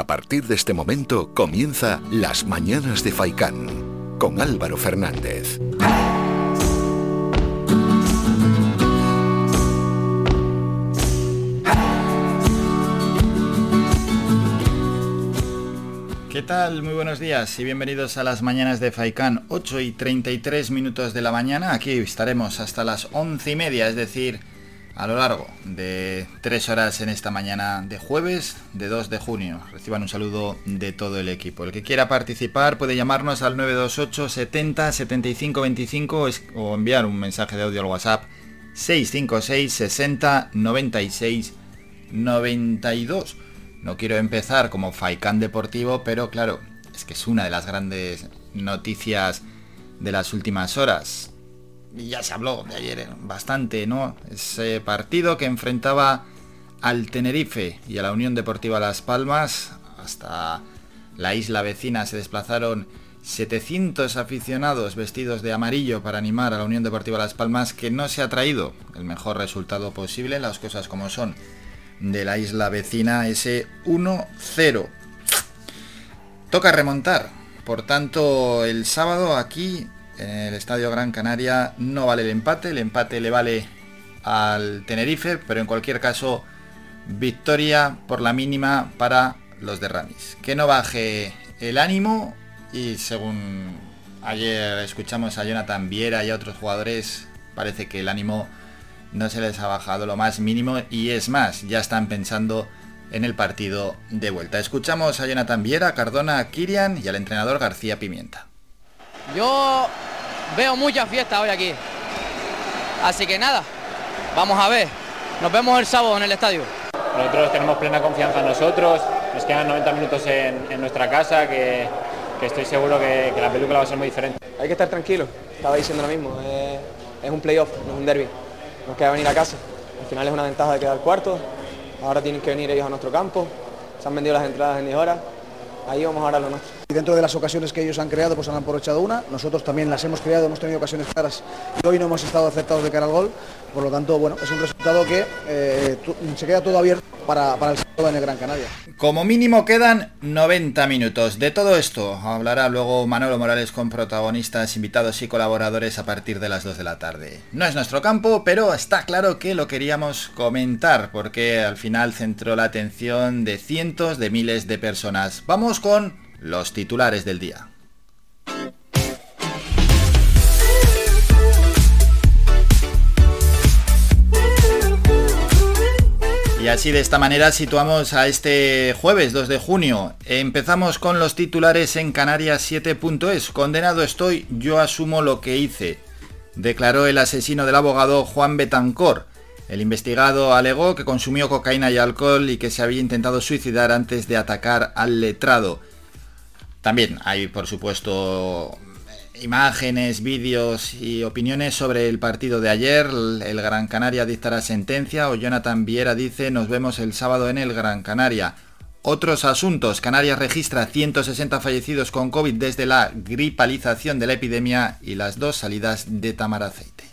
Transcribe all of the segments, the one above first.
A partir de este momento comienza Las Mañanas de Faicán con Álvaro Fernández. ¿Qué tal? Muy buenos días y bienvenidos a las mañanas de Faicán, 8 y 33 minutos de la mañana. Aquí estaremos hasta las 11 y media, es decir, a lo largo de tres horas en esta mañana de jueves de 2 de junio. Reciban un saludo de todo el equipo. El que quiera participar puede llamarnos al 928 70 75 25 o enviar un mensaje de audio al WhatsApp 656 60 96 92. No quiero empezar como Faikán Deportivo, pero claro, es que es una de las grandes noticias de las últimas horas ya se habló de ayer bastante, ¿no? Ese partido que enfrentaba al Tenerife y a la Unión Deportiva Las Palmas, hasta la isla vecina se desplazaron 700 aficionados vestidos de amarillo para animar a la Unión Deportiva Las Palmas, que no se ha traído el mejor resultado posible, las cosas como son, de la isla vecina, ese 1-0. Toca remontar, por tanto, el sábado aquí en el Estadio Gran Canaria no vale el empate, el empate le vale al Tenerife, pero en cualquier caso victoria por la mínima para los de Ramis. Que no baje el ánimo y según ayer escuchamos a Jonathan Viera y a otros jugadores, parece que el ánimo no se les ha bajado lo más mínimo y es más, ya están pensando en el partido de vuelta. Escuchamos a Jonathan Viera, Cardona, Kirian y al entrenador García Pimienta. Yo veo mucha fiesta hoy aquí. Así que nada, vamos a ver. Nos vemos el sábado en el estadio. Nosotros tenemos plena confianza en nosotros, nos quedan 90 minutos en, nuestra casa, que, estoy seguro que, la película va a ser muy diferente. Hay que estar tranquilo, estaba diciendo lo mismo, es, un playoff, no es un derby, nos queda venir a casa. Al final es una ventaja de quedar cuarto, ahora tienen que venir ellos a nuestro campo, se han vendido las entradas en 10 horas, ahí vamos ahora a lo nuestro. Y dentro de las ocasiones que ellos han creado, pues han aprovechado una, nosotros también las hemos creado, hemos tenido ocasiones claras y hoy no hemos estado acertados de cara al gol, por lo tanto, bueno, es un resultado que eh, se queda todo abierto para, para el sábado en el Gran Canaria. Como mínimo quedan 90 minutos. De todo esto hablará luego Manolo Morales con protagonistas, invitados y colaboradores a partir de las 2 de la tarde. No es nuestro campo, pero está claro que lo queríamos comentar porque al final centró la atención de cientos de miles de personas. Vamos con los titulares del día. Y así de esta manera situamos a este jueves 2 de junio. Empezamos con los titulares en Canarias 7.es. Condenado estoy, yo asumo lo que hice. Declaró el asesino del abogado Juan Betancor. El investigado alegó que consumió cocaína y alcohol y que se había intentado suicidar antes de atacar al letrado. También hay, por supuesto, imágenes, vídeos y opiniones sobre el partido de ayer. El Gran Canaria dictará sentencia o Jonathan Viera dice nos vemos el sábado en el Gran Canaria. Otros asuntos. Canarias registra 160 fallecidos con COVID desde la gripalización de la epidemia y las dos salidas de Tamaraceite.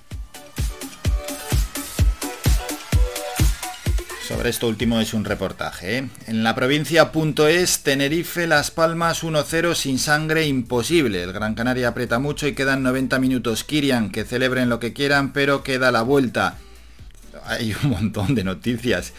Sobre esto último es un reportaje. ¿eh? En la provincia es Tenerife, Las Palmas 1-0 sin sangre imposible. El Gran Canaria aprieta mucho y quedan 90 minutos. Kirian, que celebren lo que quieran, pero queda la vuelta. Hay un montón de noticias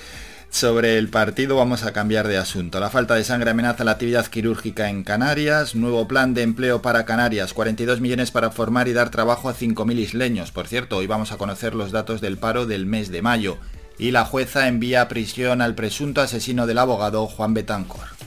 sobre el partido. Vamos a cambiar de asunto. La falta de sangre amenaza la actividad quirúrgica en Canarias. Nuevo plan de empleo para Canarias. 42 millones para formar y dar trabajo a 5.000 isleños. Por cierto, hoy vamos a conocer los datos del paro del mes de mayo y la jueza envía a prisión al presunto asesino del abogado Juan Betancor.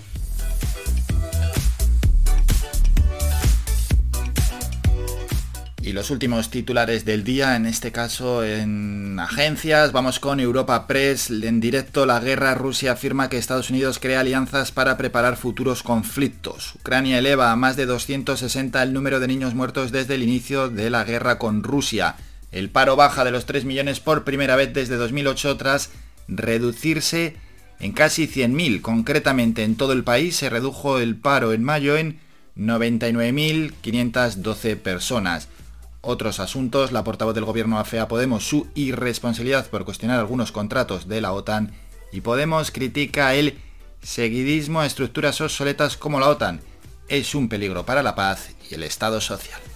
Y los últimos titulares del día, en este caso en agencias, vamos con Europa Press. En directo, la guerra Rusia afirma que Estados Unidos crea alianzas para preparar futuros conflictos. Ucrania eleva a más de 260 el número de niños muertos desde el inicio de la guerra con Rusia. El paro baja de los 3 millones por primera vez desde 2008 tras reducirse en casi 100.000. Concretamente en todo el país se redujo el paro en mayo en 99.512 personas. Otros asuntos, la portavoz del gobierno afea Podemos su irresponsabilidad por cuestionar algunos contratos de la OTAN y Podemos critica el seguidismo a estructuras obsoletas como la OTAN. Es un peligro para la paz y el Estado social.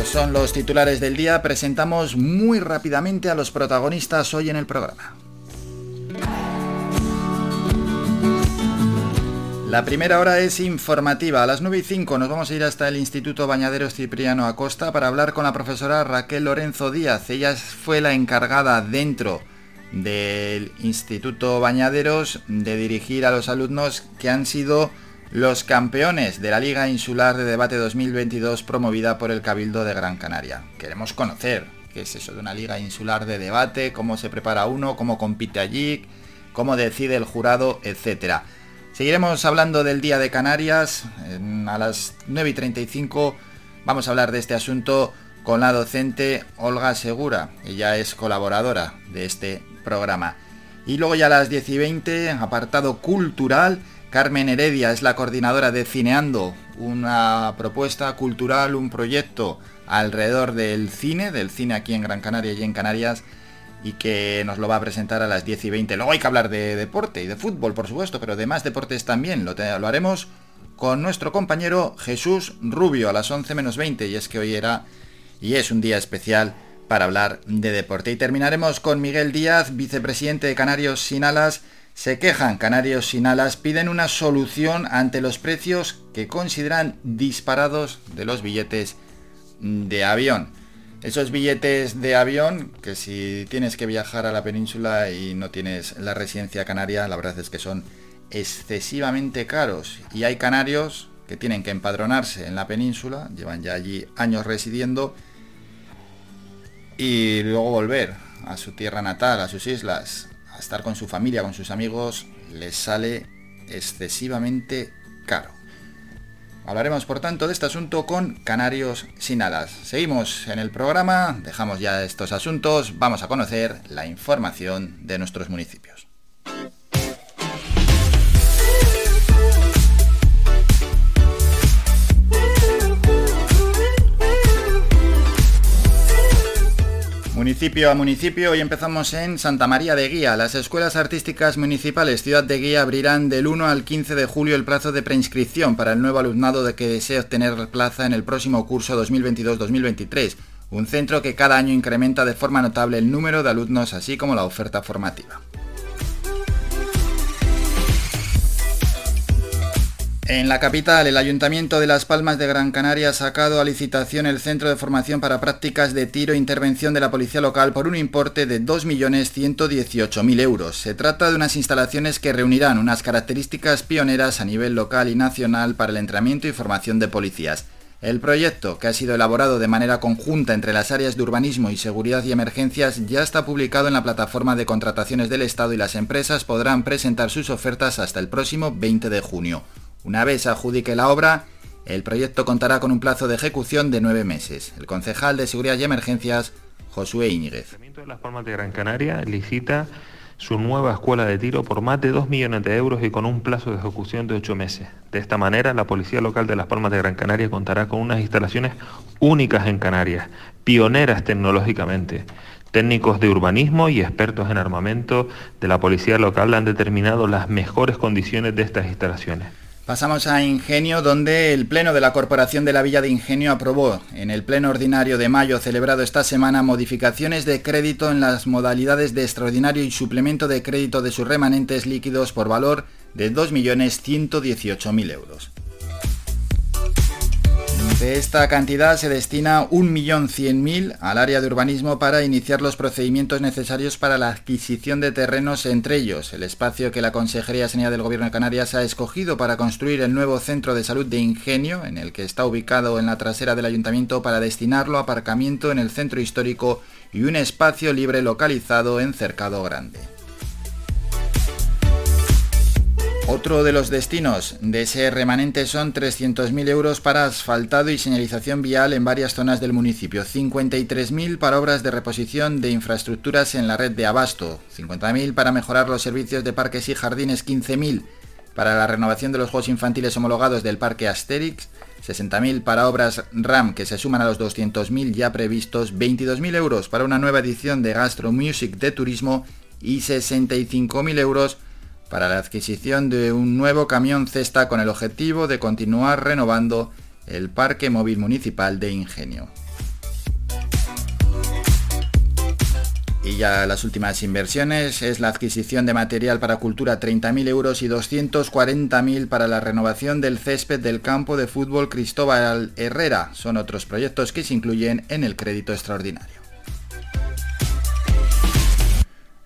Estos son los titulares del día. Presentamos muy rápidamente a los protagonistas hoy en el programa. La primera hora es informativa. A las 9 y 5 nos vamos a ir hasta el Instituto Bañaderos Cipriano Acosta para hablar con la profesora Raquel Lorenzo Díaz. Ella fue la encargada dentro del Instituto Bañaderos de dirigir a los alumnos que han sido los campeones de la Liga Insular de Debate 2022 promovida por el Cabildo de Gran Canaria. Queremos conocer qué es eso de una Liga Insular de Debate, cómo se prepara uno, cómo compite allí, cómo decide el jurado, etcétera. Seguiremos hablando del Día de Canarias. a las 9 y 35 vamos a hablar de este asunto con la docente Olga Segura. Ella es colaboradora de este programa. Y luego ya a las 10 y 20, apartado cultural, Carmen Heredia es la coordinadora de Cineando, una propuesta cultural, un proyecto alrededor del cine, del cine aquí en Gran Canaria y en Canarias y que nos lo va a presentar a las 10 y 20. Luego hay que hablar de deporte y de fútbol, por supuesto, pero de más deportes también. Lo, lo haremos con nuestro compañero Jesús Rubio a las 11 menos 20 y es que hoy era y es un día especial para hablar de deporte. Y terminaremos con Miguel Díaz, vicepresidente de Canarios Sin Alas. Se quejan Canarios Sin Alas, piden una solución ante los precios que consideran disparados de los billetes de avión. Esos billetes de avión, que si tienes que viajar a la península y no tienes la residencia canaria, la verdad es que son excesivamente caros. Y hay canarios que tienen que empadronarse en la península, llevan ya allí años residiendo, y luego volver a su tierra natal, a sus islas, estar con su familia, con sus amigos, les sale excesivamente caro. Hablaremos por tanto de este asunto con Canarios sin alas. Seguimos en el programa, dejamos ya estos asuntos, vamos a conocer la información de nuestros municipios. Municipio a municipio, hoy empezamos en Santa María de Guía. Las escuelas artísticas municipales Ciudad de Guía abrirán del 1 al 15 de julio el plazo de preinscripción para el nuevo alumnado de que desee obtener plaza en el próximo curso 2022-2023, un centro que cada año incrementa de forma notable el número de alumnos así como la oferta formativa. En la capital, el Ayuntamiento de Las Palmas de Gran Canaria ha sacado a licitación el Centro de Formación para Prácticas de Tiro e Intervención de la Policía Local por un importe de 2.118.000 euros. Se trata de unas instalaciones que reunirán unas características pioneras a nivel local y nacional para el entrenamiento y formación de policías. El proyecto, que ha sido elaborado de manera conjunta entre las áreas de urbanismo y seguridad y emergencias, ya está publicado en la plataforma de contrataciones del Estado y las empresas podrán presentar sus ofertas hasta el próximo 20 de junio. Una vez adjudique la obra, el proyecto contará con un plazo de ejecución de nueve meses. El concejal de Seguridad y Emergencias, Josué Íñiguez. El de Las Palmas de Gran Canaria licita su nueva escuela de tiro por más de 2 millones de euros y con un plazo de ejecución de 8 meses. De esta manera, la Policía Local de Las Palmas de Gran Canaria contará con unas instalaciones únicas en Canarias, pioneras tecnológicamente. Técnicos de urbanismo y expertos en armamento de la Policía Local han determinado las mejores condiciones de estas instalaciones. Pasamos a Ingenio, donde el Pleno de la Corporación de la Villa de Ingenio aprobó en el Pleno Ordinario de mayo celebrado esta semana modificaciones de crédito en las modalidades de extraordinario y suplemento de crédito de sus remanentes líquidos por valor de 2.118.000 euros. De esta cantidad se destina 1.100.000 al área de urbanismo para iniciar los procedimientos necesarios para la adquisición de terrenos, entre ellos el espacio que la Consejería de Sanidad del Gobierno de Canarias ha escogido para construir el nuevo centro de salud de Ingenio, en el que está ubicado en la trasera del ayuntamiento para destinarlo a aparcamiento en el centro histórico y un espacio libre localizado en Cercado Grande. Otro de los destinos de ese remanente son 300.000 euros para asfaltado y señalización vial en varias zonas del municipio, 53.000 para obras de reposición de infraestructuras en la red de abasto, 50.000 para mejorar los servicios de parques y jardines, 15.000 para la renovación de los juegos infantiles homologados del parque Asterix, 60.000 para obras RAM que se suman a los 200.000 ya previstos, 22.000 euros para una nueva edición de Gastro Music de turismo y 65.000 euros para la adquisición de un nuevo camión cesta con el objetivo de continuar renovando el parque móvil municipal de Ingenio. Y ya las últimas inversiones es la adquisición de material para cultura 30.000 euros y 240.000 para la renovación del césped del campo de fútbol Cristóbal Herrera. Son otros proyectos que se incluyen en el crédito extraordinario.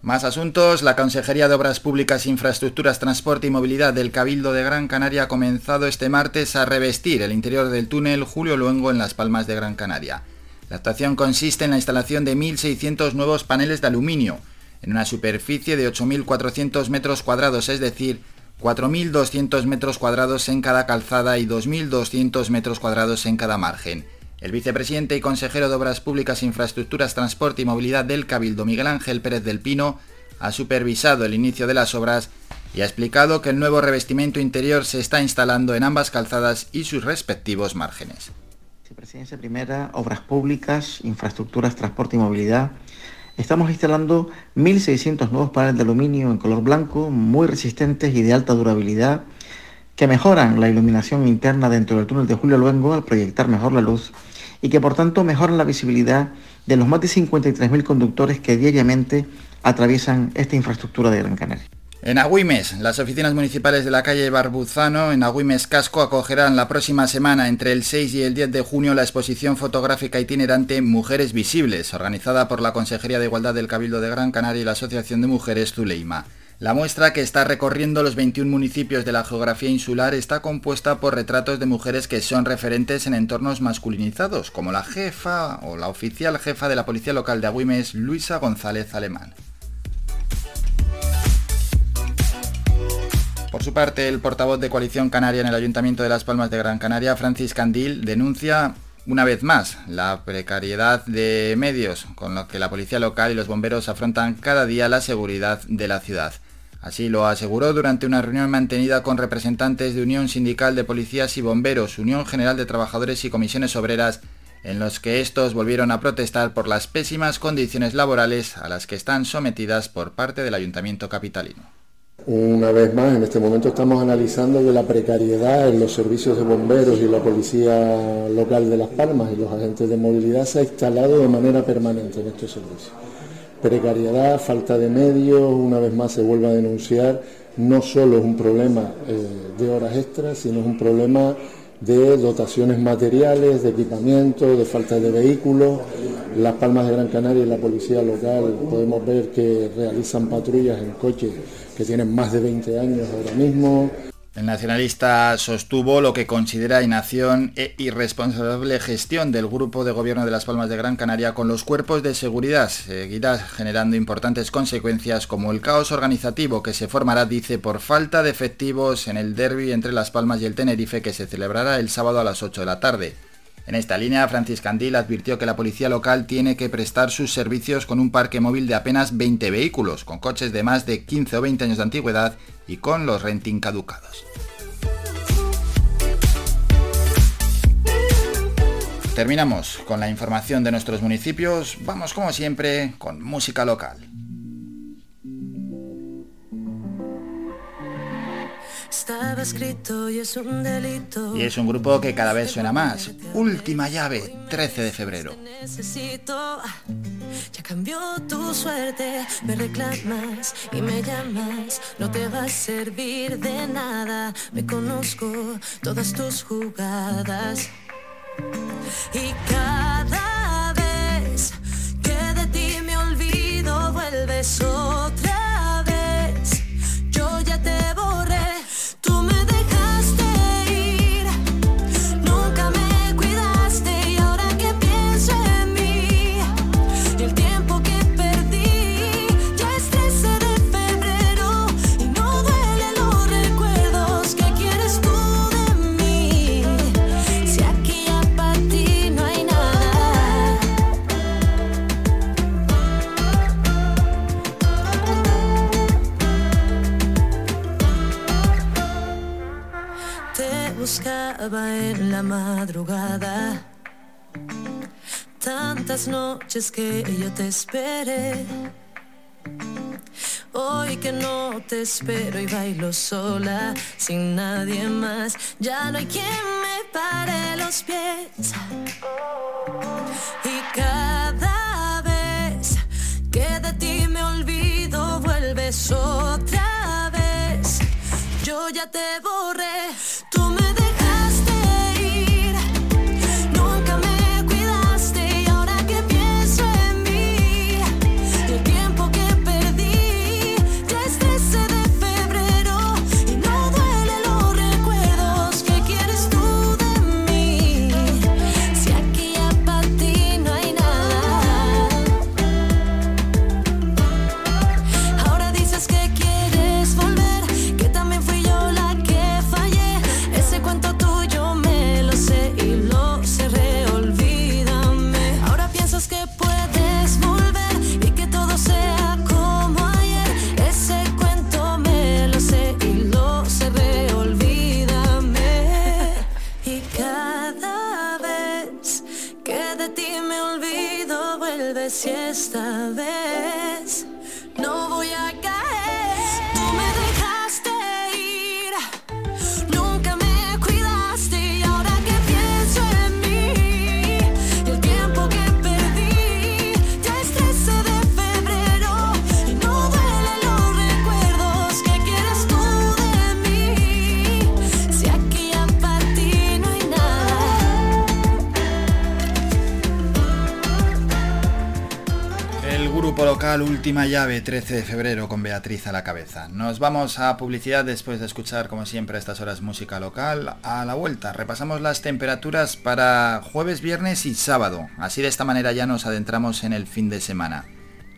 Más asuntos. La Consejería de Obras Públicas, Infraestructuras, Transporte y Movilidad del Cabildo de Gran Canaria ha comenzado este martes a revestir el interior del túnel Julio Luengo en Las Palmas de Gran Canaria. La actuación consiste en la instalación de 1.600 nuevos paneles de aluminio en una superficie de 8.400 metros cuadrados, es decir, 4.200 metros cuadrados en cada calzada y 2.200 metros cuadrados en cada margen. El vicepresidente y consejero de Obras Públicas, Infraestructuras, Transporte y Movilidad del Cabildo, Miguel Ángel Pérez del Pino, ha supervisado el inicio de las obras y ha explicado que el nuevo revestimiento interior se está instalando en ambas calzadas y sus respectivos márgenes. Vicepresidencia Primera, Obras Públicas, Infraestructuras, Transporte y Movilidad. Estamos instalando 1.600 nuevos paneles de aluminio en color blanco, muy resistentes y de alta durabilidad, que mejoran la iluminación interna dentro del túnel de Julio Luengo al proyectar mejor la luz y que por tanto mejoran la visibilidad de los más de 53.000 conductores que diariamente atraviesan esta infraestructura de Gran Canaria. En Agüimes, las oficinas municipales de la calle Barbuzano en Agüimes Casco acogerán la próxima semana entre el 6 y el 10 de junio la exposición fotográfica itinerante Mujeres Visibles, organizada por la Consejería de Igualdad del Cabildo de Gran Canaria y la Asociación de Mujeres Zuleima. La muestra, que está recorriendo los 21 municipios de la geografía insular, está compuesta por retratos de mujeres que son referentes en entornos masculinizados, como la jefa o la oficial jefa de la Policía Local de Agüimes, Luisa González Alemán. Por su parte, el portavoz de Coalición Canaria en el Ayuntamiento de Las Palmas de Gran Canaria, Francis Candil, denuncia una vez más la precariedad de medios con los que la policía local y los bomberos afrontan cada día la seguridad de la ciudad. Así lo aseguró durante una reunión mantenida con representantes de Unión Sindical de Policías y Bomberos, Unión General de Trabajadores y Comisiones Obreras, en los que estos volvieron a protestar por las pésimas condiciones laborales a las que están sometidas por parte del Ayuntamiento capitalino. Una vez más, en este momento estamos analizando que la precariedad en los servicios de bomberos y la policía local de Las Palmas y los agentes de movilidad se ha instalado de manera permanente en estos servicios precariedad, falta de medios, una vez más se vuelve a denunciar, no solo es un problema eh, de horas extras, sino es un problema de dotaciones materiales, de equipamiento, de falta de vehículos. Las Palmas de Gran Canaria y la policía local podemos ver que realizan patrullas en coches que tienen más de 20 años ahora mismo. El nacionalista sostuvo lo que considera inacción e irresponsable gestión del Grupo de Gobierno de las Palmas de Gran Canaria con los cuerpos de seguridad. Seguirá generando importantes consecuencias como el caos organizativo que se formará, dice, por falta de efectivos en el derby entre Las Palmas y el Tenerife que se celebrará el sábado a las 8 de la tarde. En esta línea, Francis Candil advirtió que la policía local tiene que prestar sus servicios con un parque móvil de apenas 20 vehículos, con coches de más de 15 o 20 años de antigüedad y con los renting caducados. Terminamos con la información de nuestros municipios. Vamos como siempre con música local. Estaba escrito y es un delito. Y es un grupo que cada vez suena más. Última llave, 13 de febrero. Necesito, ya cambió tu suerte, me reclamas y me llamas, no te va a servir de nada, me conozco todas tus jugadas. Y cada vez que de ti me olvido, vuelves otra en la madrugada. Tantas noches que yo te esperé. Hoy que no te espero y bailo sola, sin nadie más. Ya no hay quien me pare los pies. Y cada vez que de ti me olvido, vuelves otra vez. Yo ya te borré, local Última Llave, 13 de febrero, con Beatriz a la cabeza. Nos vamos a publicidad después de escuchar, como siempre, a estas horas música local. A la vuelta, repasamos las temperaturas para jueves, viernes y sábado. Así de esta manera ya nos adentramos en el fin de semana.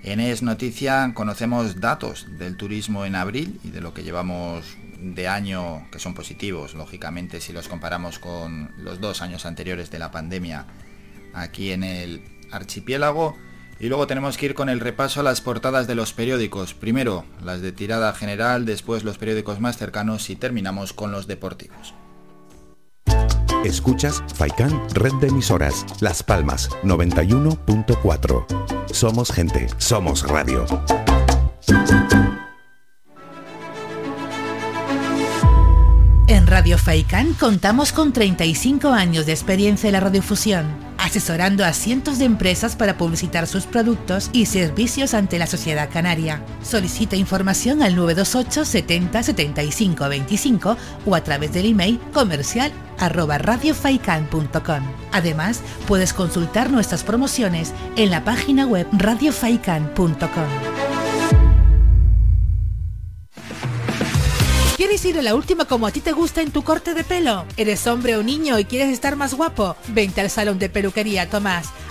En Es Noticia conocemos datos del turismo en abril y de lo que llevamos de año que son positivos, lógicamente, si los comparamos con los dos años anteriores de la pandemia aquí en el archipiélago. Y luego tenemos que ir con el repaso a las portadas de los periódicos. Primero las de tirada general, después los periódicos más cercanos y terminamos con los deportivos. Escuchas Faikan Red de Emisoras, Las Palmas 91.4. Somos gente, somos radio. En Radio Faicán contamos con 35 años de experiencia en la radiofusión, asesorando a cientos de empresas para publicitar sus productos y servicios ante la sociedad canaria. Solicita información al 928 70 75 25 o a través del email comercial. Además, puedes consultar nuestras promociones en la página web radiofaikan.com. ¿Quieres ir a la última como a ti te gusta en tu corte de pelo? ¿Eres hombre o niño y quieres estar más guapo? Vente al salón de peluquería Tomás.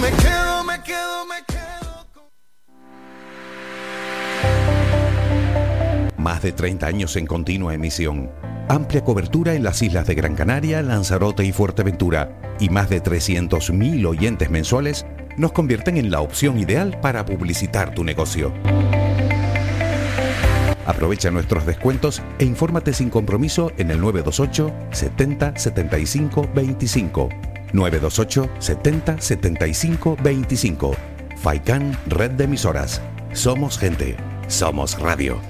Me quedo, me quedo, me quedo. Más de 30 años en continua emisión. Amplia cobertura en las islas de Gran Canaria, Lanzarote y Fuerteventura. Y más de 300.000 oyentes mensuales nos convierten en la opción ideal para publicitar tu negocio. Aprovecha nuestros descuentos e infórmate sin compromiso en el 928 70 75 25. 928 70 75 25. Faikan Red de Emisoras. Somos gente. Somos radio.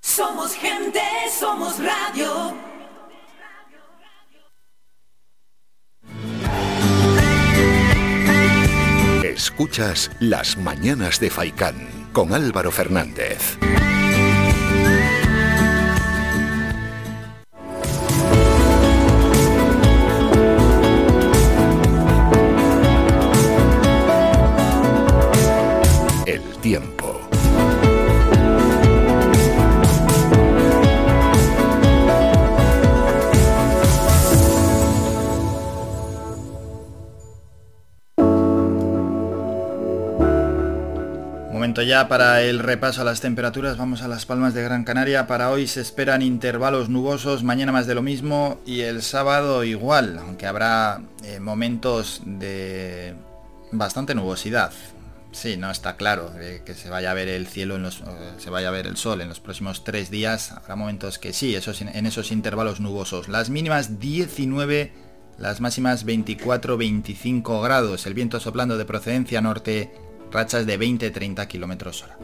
Somos gente, somos radio. Escuchas las mañanas de Faikán. con Álvaro Fernández. Tiempo. Momento ya para el repaso a las temperaturas. Vamos a las Palmas de Gran Canaria. Para hoy se esperan intervalos nubosos, mañana más de lo mismo y el sábado igual, aunque habrá eh, momentos de bastante nubosidad. Sí, no está claro eh, que se vaya a ver el cielo, en los, se vaya a ver el sol en los próximos tres días. Habrá momentos que sí, esos, en esos intervalos nubosos. Las mínimas 19, las máximas 24-25 grados. El viento soplando de procedencia norte, rachas de 20-30 kilómetros hora.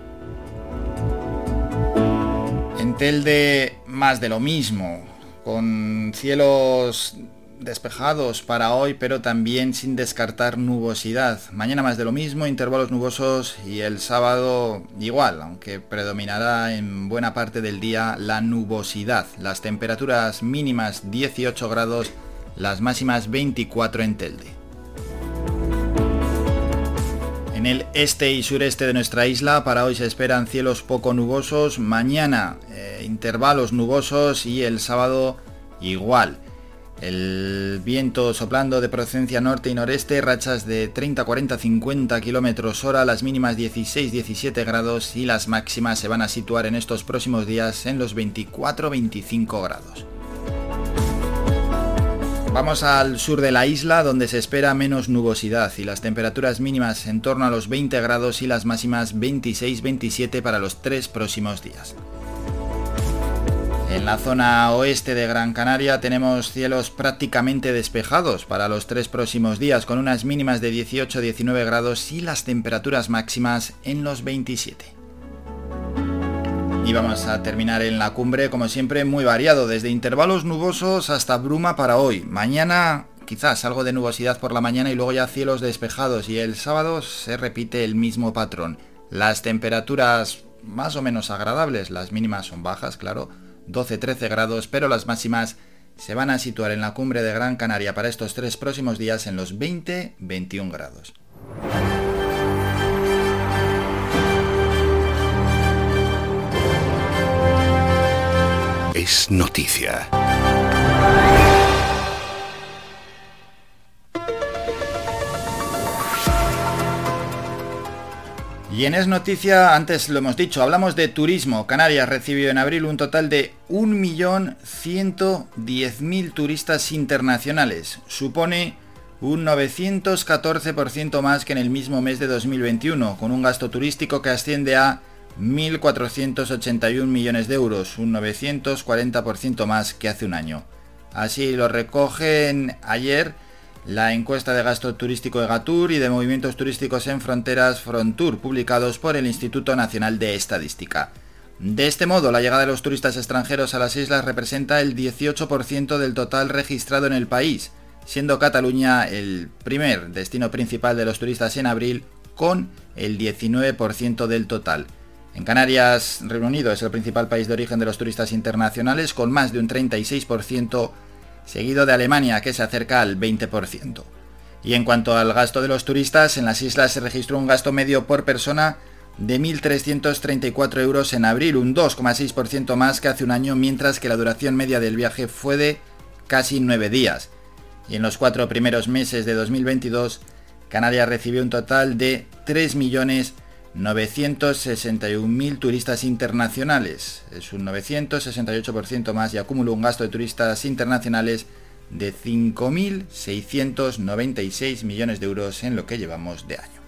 En Telde, más de lo mismo, con cielos despejados para hoy, pero también sin descartar nubosidad. Mañana más de lo mismo, intervalos nubosos y el sábado igual, aunque predominará en buena parte del día la nubosidad. Las temperaturas mínimas 18 grados, las máximas 24 en Telde. En el este y sureste de nuestra isla para hoy se esperan cielos poco nubosos, mañana eh, intervalos nubosos y el sábado igual. El viento soplando de procedencia norte y noreste, rachas de 30, 40, 50 kilómetros hora, las mínimas 16, 17 grados y las máximas se van a situar en estos próximos días en los 24, 25 grados. Vamos al sur de la isla donde se espera menos nubosidad y las temperaturas mínimas en torno a los 20 grados y las máximas 26-27 para los tres próximos días. En la zona oeste de Gran Canaria tenemos cielos prácticamente despejados para los tres próximos días con unas mínimas de 18-19 grados y las temperaturas máximas en los 27. Y vamos a terminar en la cumbre como siempre muy variado, desde intervalos nubosos hasta bruma para hoy. Mañana quizás algo de nubosidad por la mañana y luego ya cielos despejados y el sábado se repite el mismo patrón. Las temperaturas más o menos agradables, las mínimas son bajas, claro, 12-13 grados, pero las máximas se van a situar en la cumbre de Gran Canaria para estos tres próximos días en los 20-21 grados. Es noticia. Y en Es Noticia, antes lo hemos dicho, hablamos de turismo. Canarias recibió en abril un total de 1.110.000 turistas internacionales. Supone un 914% más que en el mismo mes de 2021, con un gasto turístico que asciende a 1.481 millones de euros, un 940% más que hace un año. Así lo recogen ayer la encuesta de gasto turístico de Gatur y de movimientos turísticos en fronteras Frontur, publicados por el Instituto Nacional de Estadística. De este modo, la llegada de los turistas extranjeros a las islas representa el 18% del total registrado en el país, siendo Cataluña el primer destino principal de los turistas en abril con el 19% del total. En Canarias, Reino Unido es el principal país de origen de los turistas internacionales con más de un 36%, seguido de Alemania que se acerca al 20%. Y en cuanto al gasto de los turistas, en las islas se registró un gasto medio por persona de 1.334 euros en abril, un 2,6% más que hace un año, mientras que la duración media del viaje fue de casi 9 días. Y en los cuatro primeros meses de 2022, Canarias recibió un total de 3.961.000 turistas internacionales. Es un 968% más y acumuló un gasto de turistas internacionales de 5.696 millones de euros en lo que llevamos de año.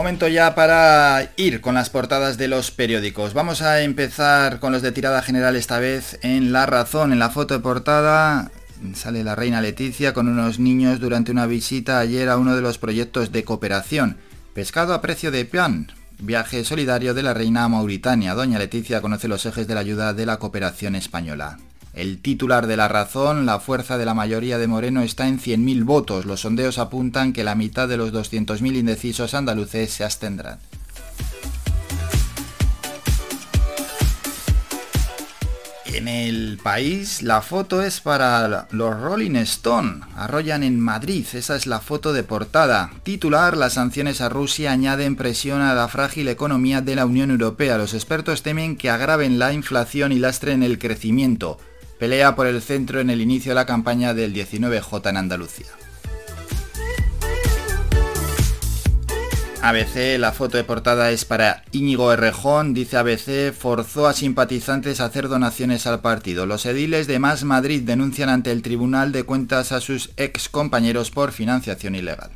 Momento ya para ir con las portadas de los periódicos. Vamos a empezar con los de tirada general esta vez en La Razón. En la foto de portada sale la reina Leticia con unos niños durante una visita ayer a uno de los proyectos de cooperación. Pescado a precio de pan. viaje solidario de la reina a Mauritania. Doña Leticia conoce los ejes de la ayuda de la cooperación española. El titular de la razón, la fuerza de la mayoría de Moreno está en 100.000 votos. Los sondeos apuntan que la mitad de los 200.000 indecisos andaluces se abstendrán. En el país la foto es para los Rolling Stone. Arrollan en Madrid, esa es la foto de portada. Titular, las sanciones a Rusia añaden presión a la frágil economía de la Unión Europea. Los expertos temen que agraven la inflación y lastren el crecimiento. Pelea por el centro en el inicio de la campaña del 19J en Andalucía. ABC, la foto de portada es para Íñigo Errejón, dice ABC, forzó a simpatizantes a hacer donaciones al partido. Los ediles de Más Madrid denuncian ante el Tribunal de Cuentas a sus ex compañeros por financiación ilegal.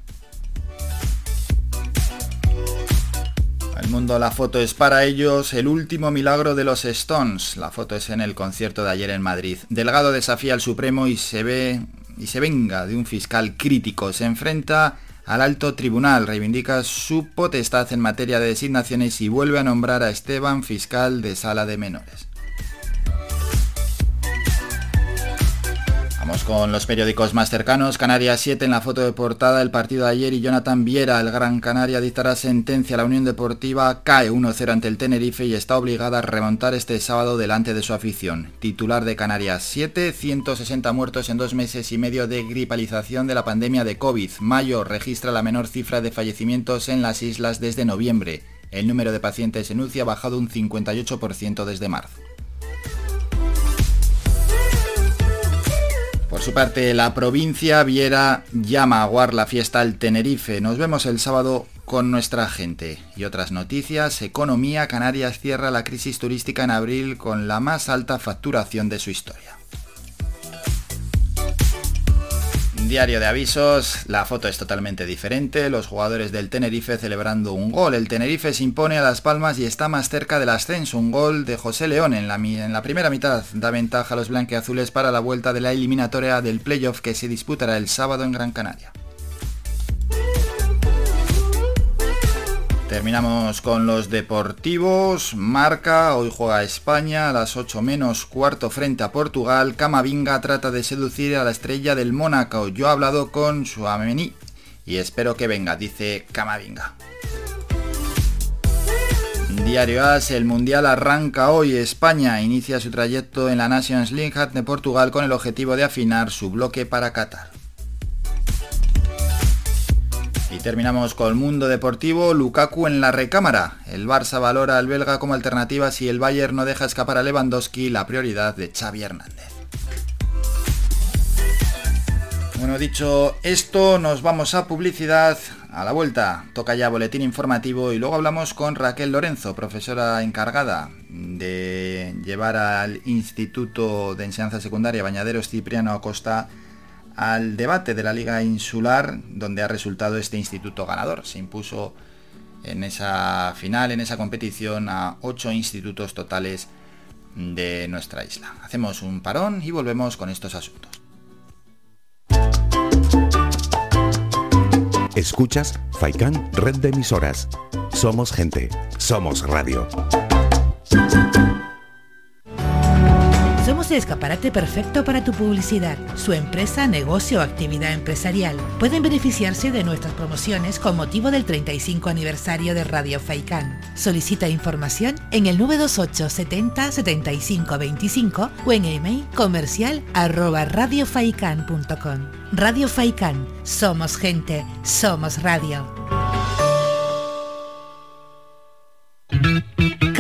El mundo, la foto es para ellos el último milagro de los Stones. La foto es en el concierto de ayer en Madrid. Delgado desafía al Supremo y se ve y se venga de un fiscal crítico. Se enfrenta al alto tribunal, reivindica su potestad en materia de designaciones y vuelve a nombrar a Esteban fiscal de sala de menores. Vamos con los periódicos más cercanos. Canarias 7 en la foto de portada, el partido de ayer y Jonathan Viera, el Gran Canaria, dictará sentencia. La Unión Deportiva cae 1-0 ante el Tenerife y está obligada a remontar este sábado delante de su afición. Titular de Canarias 7, 160 muertos en dos meses y medio de gripalización de la pandemia de COVID. Mayo registra la menor cifra de fallecimientos en las islas desde noviembre. El número de pacientes en UCI ha bajado un 58% desde marzo. Por su parte, la provincia Viera llama a la fiesta al Tenerife. Nos vemos el sábado con nuestra gente. Y otras noticias, Economía Canarias cierra la crisis turística en abril con la más alta facturación de su historia. Diario de avisos, la foto es totalmente diferente, los jugadores del Tenerife celebrando un gol. El Tenerife se impone a Las Palmas y está más cerca del ascenso. Un gol de José León en la, en la primera mitad da ventaja a los blanqueazules para la vuelta de la eliminatoria del playoff que se disputará el sábado en Gran Canaria. Terminamos con los deportivos. Marca, hoy juega España a las 8 menos cuarto frente a Portugal. Camavinga trata de seducir a la estrella del Mónaco. Yo he hablado con Suamení y espero que venga, dice Camavinga. Diario AS, el Mundial arranca hoy. España inicia su trayecto en la Nations League de Portugal con el objetivo de afinar su bloque para Qatar. Y terminamos con el mundo deportivo, Lukaku en la recámara. El Barça valora al belga como alternativa si el Bayern no deja escapar a Lewandowski, la prioridad de Xavi Hernández. Bueno, dicho esto, nos vamos a publicidad. A la vuelta, toca ya boletín informativo y luego hablamos con Raquel Lorenzo, profesora encargada de llevar al Instituto de Enseñanza Secundaria Bañaderos Cipriano Acosta al debate de la Liga Insular, donde ha resultado este instituto ganador. Se impuso en esa final, en esa competición, a ocho institutos totales de nuestra isla. Hacemos un parón y volvemos con estos asuntos. Escuchas Faikan Red de Emisoras. Somos gente, somos radio. Somos el escaparate perfecto para tu publicidad. Su empresa, negocio o actividad empresarial pueden beneficiarse de nuestras promociones con motivo del 35 aniversario de Radio Faikan. Solicita información en el 928 70 75 25 o en email comercial arroba radiofaikan.com. Radio Faikan. Somos gente. Somos radio.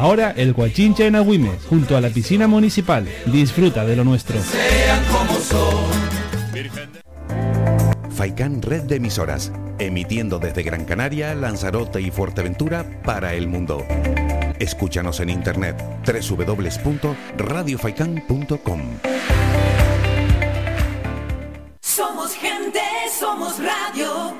ahora el Guachinche en Agüimes, junto a la piscina municipal. Disfruta de lo nuestro. Faikán Red de Emisoras, emitiendo desde Gran Canaria, Lanzarote y Fuerteventura para el mundo. Escúchanos en internet www.radiofaikan.com. Somos gente, somos radio.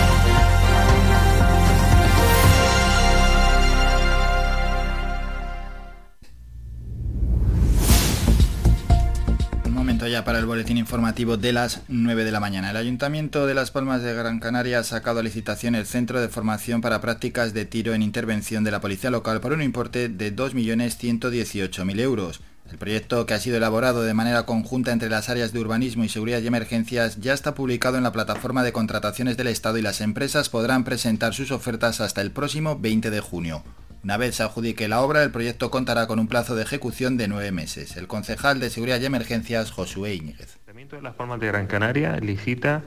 Ya para el boletín informativo de las 9 de la mañana. El Ayuntamiento de Las Palmas de Gran Canaria ha sacado a licitación el Centro de Formación para Prácticas de Tiro en Intervención de la Policía Local por un importe de 2.118.000 euros. El proyecto, que ha sido elaborado de manera conjunta entre las áreas de urbanismo y seguridad y emergencias, ya está publicado en la plataforma de contrataciones del Estado y las empresas podrán presentar sus ofertas hasta el próximo 20 de junio. Una vez se adjudique la obra, el proyecto contará con un plazo de ejecución de nueve meses. El concejal de Seguridad y Emergencias, Josué Íñiguez. de Las Palmas de Gran Canaria licita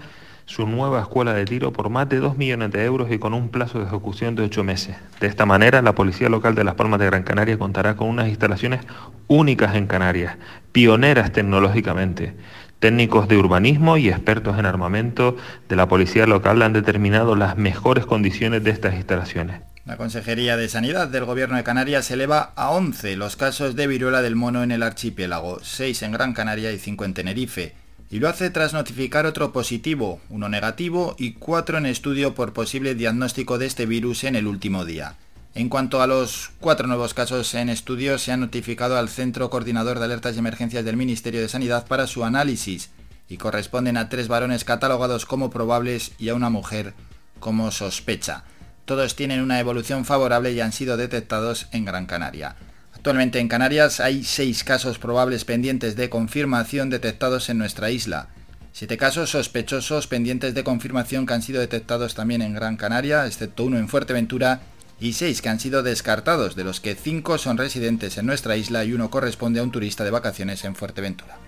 su nueva escuela de tiro por más de 2 millones de euros y con un plazo de ejecución de 8 meses. De esta manera, la Policía Local de Las Palmas de Gran Canaria contará con unas instalaciones únicas en Canarias, pioneras tecnológicamente. Técnicos de urbanismo y expertos en armamento de la Policía Local han determinado las mejores condiciones de estas instalaciones. La Consejería de Sanidad del Gobierno de Canarias eleva a 11 los casos de viruela del mono en el archipiélago, 6 en Gran Canaria y 5 en Tenerife. Y lo hace tras notificar otro positivo, uno negativo y cuatro en estudio por posible diagnóstico de este virus en el último día. En cuanto a los cuatro nuevos casos en estudio, se ha notificado al Centro Coordinador de Alertas y Emergencias del Ministerio de Sanidad para su análisis y corresponden a tres varones catalogados como probables y a una mujer como sospecha. Todos tienen una evolución favorable y han sido detectados en Gran Canaria. Actualmente en Canarias hay seis casos probables pendientes de confirmación detectados en nuestra isla. Siete casos sospechosos pendientes de confirmación que han sido detectados también en Gran Canaria, excepto uno en Fuerteventura, y seis que han sido descartados, de los que cinco son residentes en nuestra isla y uno corresponde a un turista de vacaciones en Fuerteventura.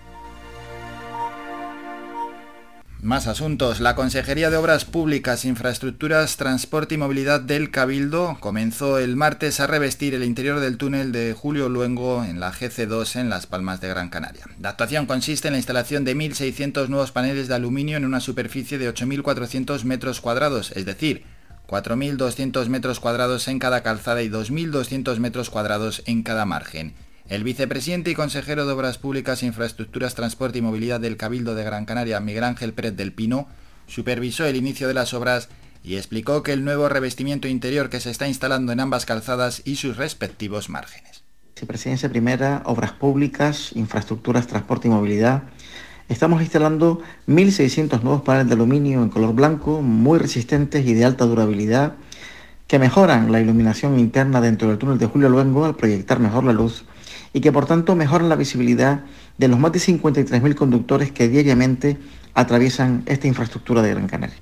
Más asuntos. La Consejería de Obras Públicas, Infraestructuras, Transporte y Movilidad del Cabildo comenzó el martes a revestir el interior del túnel de Julio Luengo en la GC2 en Las Palmas de Gran Canaria. La actuación consiste en la instalación de 1.600 nuevos paneles de aluminio en una superficie de 8.400 metros cuadrados, es decir, 4.200 metros cuadrados en cada calzada y 2.200 metros cuadrados en cada margen. El vicepresidente y consejero de Obras Públicas, Infraestructuras, Transporte y Movilidad del Cabildo de Gran Canaria, Miguel Ángel Pérez del Pino, supervisó el inicio de las obras y explicó que el nuevo revestimiento interior que se está instalando en ambas calzadas y sus respectivos márgenes. Vicepresidencia Primera, Obras Públicas, Infraestructuras, Transporte y Movilidad. Estamos instalando 1.600 nuevos paneles de aluminio en color blanco, muy resistentes y de alta durabilidad, que mejoran la iluminación interna dentro del túnel de Julio Luengo al proyectar mejor la luz y que por tanto mejoran la visibilidad de los más de 53.000 conductores que diariamente atraviesan esta infraestructura de Gran Canaria.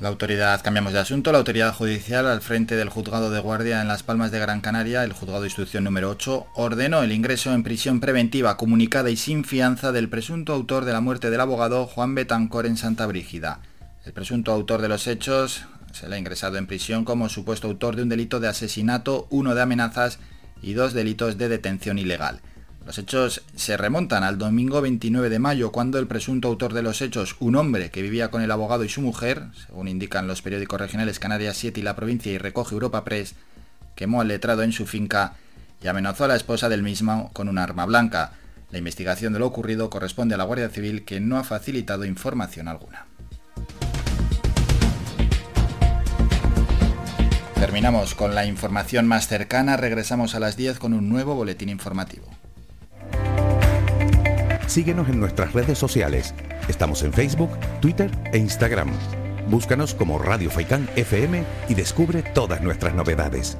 La autoridad, cambiamos de asunto, la autoridad judicial al frente del juzgado de guardia en Las Palmas de Gran Canaria, el juzgado de instrucción número 8, ordenó el ingreso en prisión preventiva comunicada y sin fianza del presunto autor de la muerte del abogado Juan Betancor en Santa Brígida. El presunto autor de los hechos Se le ha ingresado en prisión como supuesto autor de un delito de asesinato, uno de amenazas y dos delitos de detención ilegal. Los hechos se remontan al domingo 29 de mayo, cuando el presunto autor de los hechos, un hombre que vivía con el abogado y su mujer, según indican los periódicos regionales Canarias 7 y La Provincia y recoge Europa Press, quemó al letrado en su finca y amenazó a la esposa del mismo con un arma blanca. La investigación de lo ocurrido corresponde a la Guardia Civil que no ha facilitado información alguna. Terminamos con la información más cercana, regresamos a las 10 con un nuevo boletín informativo. Síguenos en nuestras redes sociales. Estamos en Facebook, Twitter e Instagram. Búscanos como Radio Faicán FM y descubre todas nuestras novedades.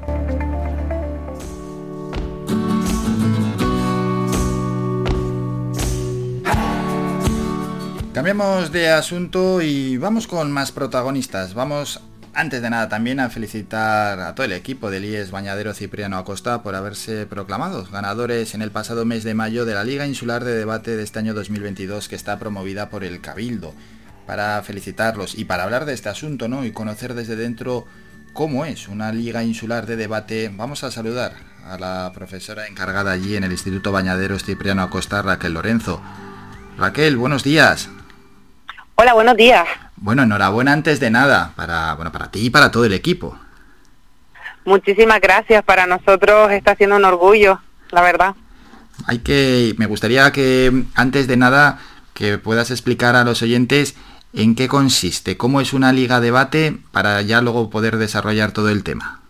Cambiamos de asunto y vamos con más protagonistas. Vamos, antes de nada, también a felicitar a todo el equipo del IES Bañadero Cipriano Acosta por haberse proclamados ganadores en el pasado mes de mayo de la Liga Insular de Debate de este año 2022 que está promovida por el Cabildo. Para felicitarlos y para hablar de este asunto ¿no? y conocer desde dentro cómo es una Liga Insular de Debate, vamos a saludar a la profesora encargada allí en el Instituto Bañaderos Cipriano Acosta, Raquel Lorenzo. Raquel, buenos días. Hola, buenos días. Bueno, enhorabuena antes de nada, para, bueno, para ti y para todo el equipo. Muchísimas gracias. Para nosotros está siendo un orgullo, la verdad. Hay que, me gustaría que antes de nada que puedas explicar a los oyentes en qué consiste, cómo es una liga debate para ya luego poder desarrollar todo el tema.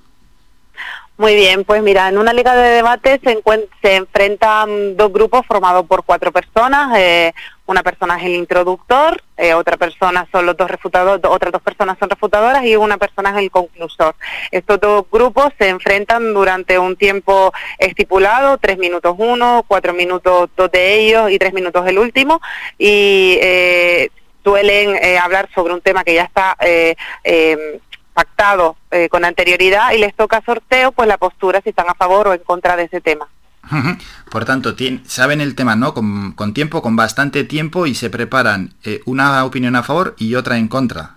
Muy bien, pues mira, en una liga de debate se, se enfrentan dos grupos formados por cuatro personas. Eh, una persona es el introductor, eh, otra persona son los dos refutadores, otras dos personas son refutadoras y una persona es el conclusor. Estos dos grupos se enfrentan durante un tiempo estipulado, tres minutos uno, cuatro minutos dos de ellos y tres minutos el último, y eh, suelen hablar sobre un tema que ya está pactado eh, con anterioridad y les toca sorteo, pues la postura si están a favor o en contra de ese tema. Por tanto, saben el tema, ¿no? Con, tiempo, con bastante tiempo y se preparan eh, una opinión a favor y otra en contra.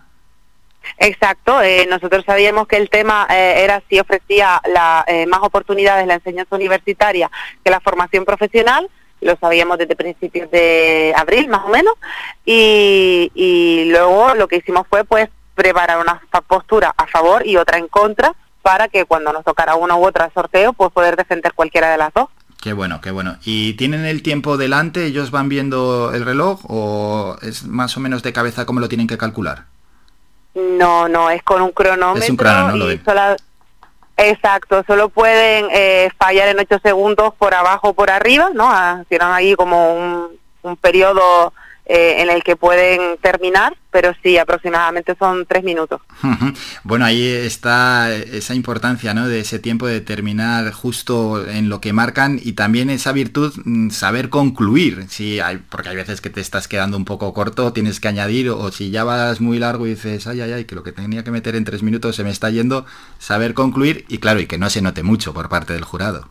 Exacto, eh, nosotros sabíamos que el tema era si ofrecía la, más oportunidades la enseñanza universitaria que la formación profesional, lo sabíamos desde principios de abril más o menos, y, y luego lo que hicimos fue pues preparar una postura a favor y otra en contra para que cuando nos tocara una u otra sorteo, pues poder defender cualquiera de las dos. Qué bueno, qué bueno. ¿Y tienen el tiempo delante? ¿Ellos van viendo el reloj o es más o menos de cabeza cómo lo tienen que calcular? No, no, es con un cronómetro. Es un y Exacto, solo pueden eh, fallar en 8 segundos por abajo o por arriba, ¿no? Tienen ahí como un, un periodo eh, en el que pueden terminar, pero sí, aproximadamente son tres minutos. bueno, ahí está esa importancia ¿no? de ese tiempo de terminar justo en lo que marcan y también esa virtud, mm, saber concluir, sí, hay, porque hay veces que te estás quedando un poco corto, tienes que añadir, o si ya vas muy largo y dices, ay, ay, ay, que lo que tenía que meter en tres minutos se me está yendo, saber concluir y claro, y que no se note mucho por parte del jurado.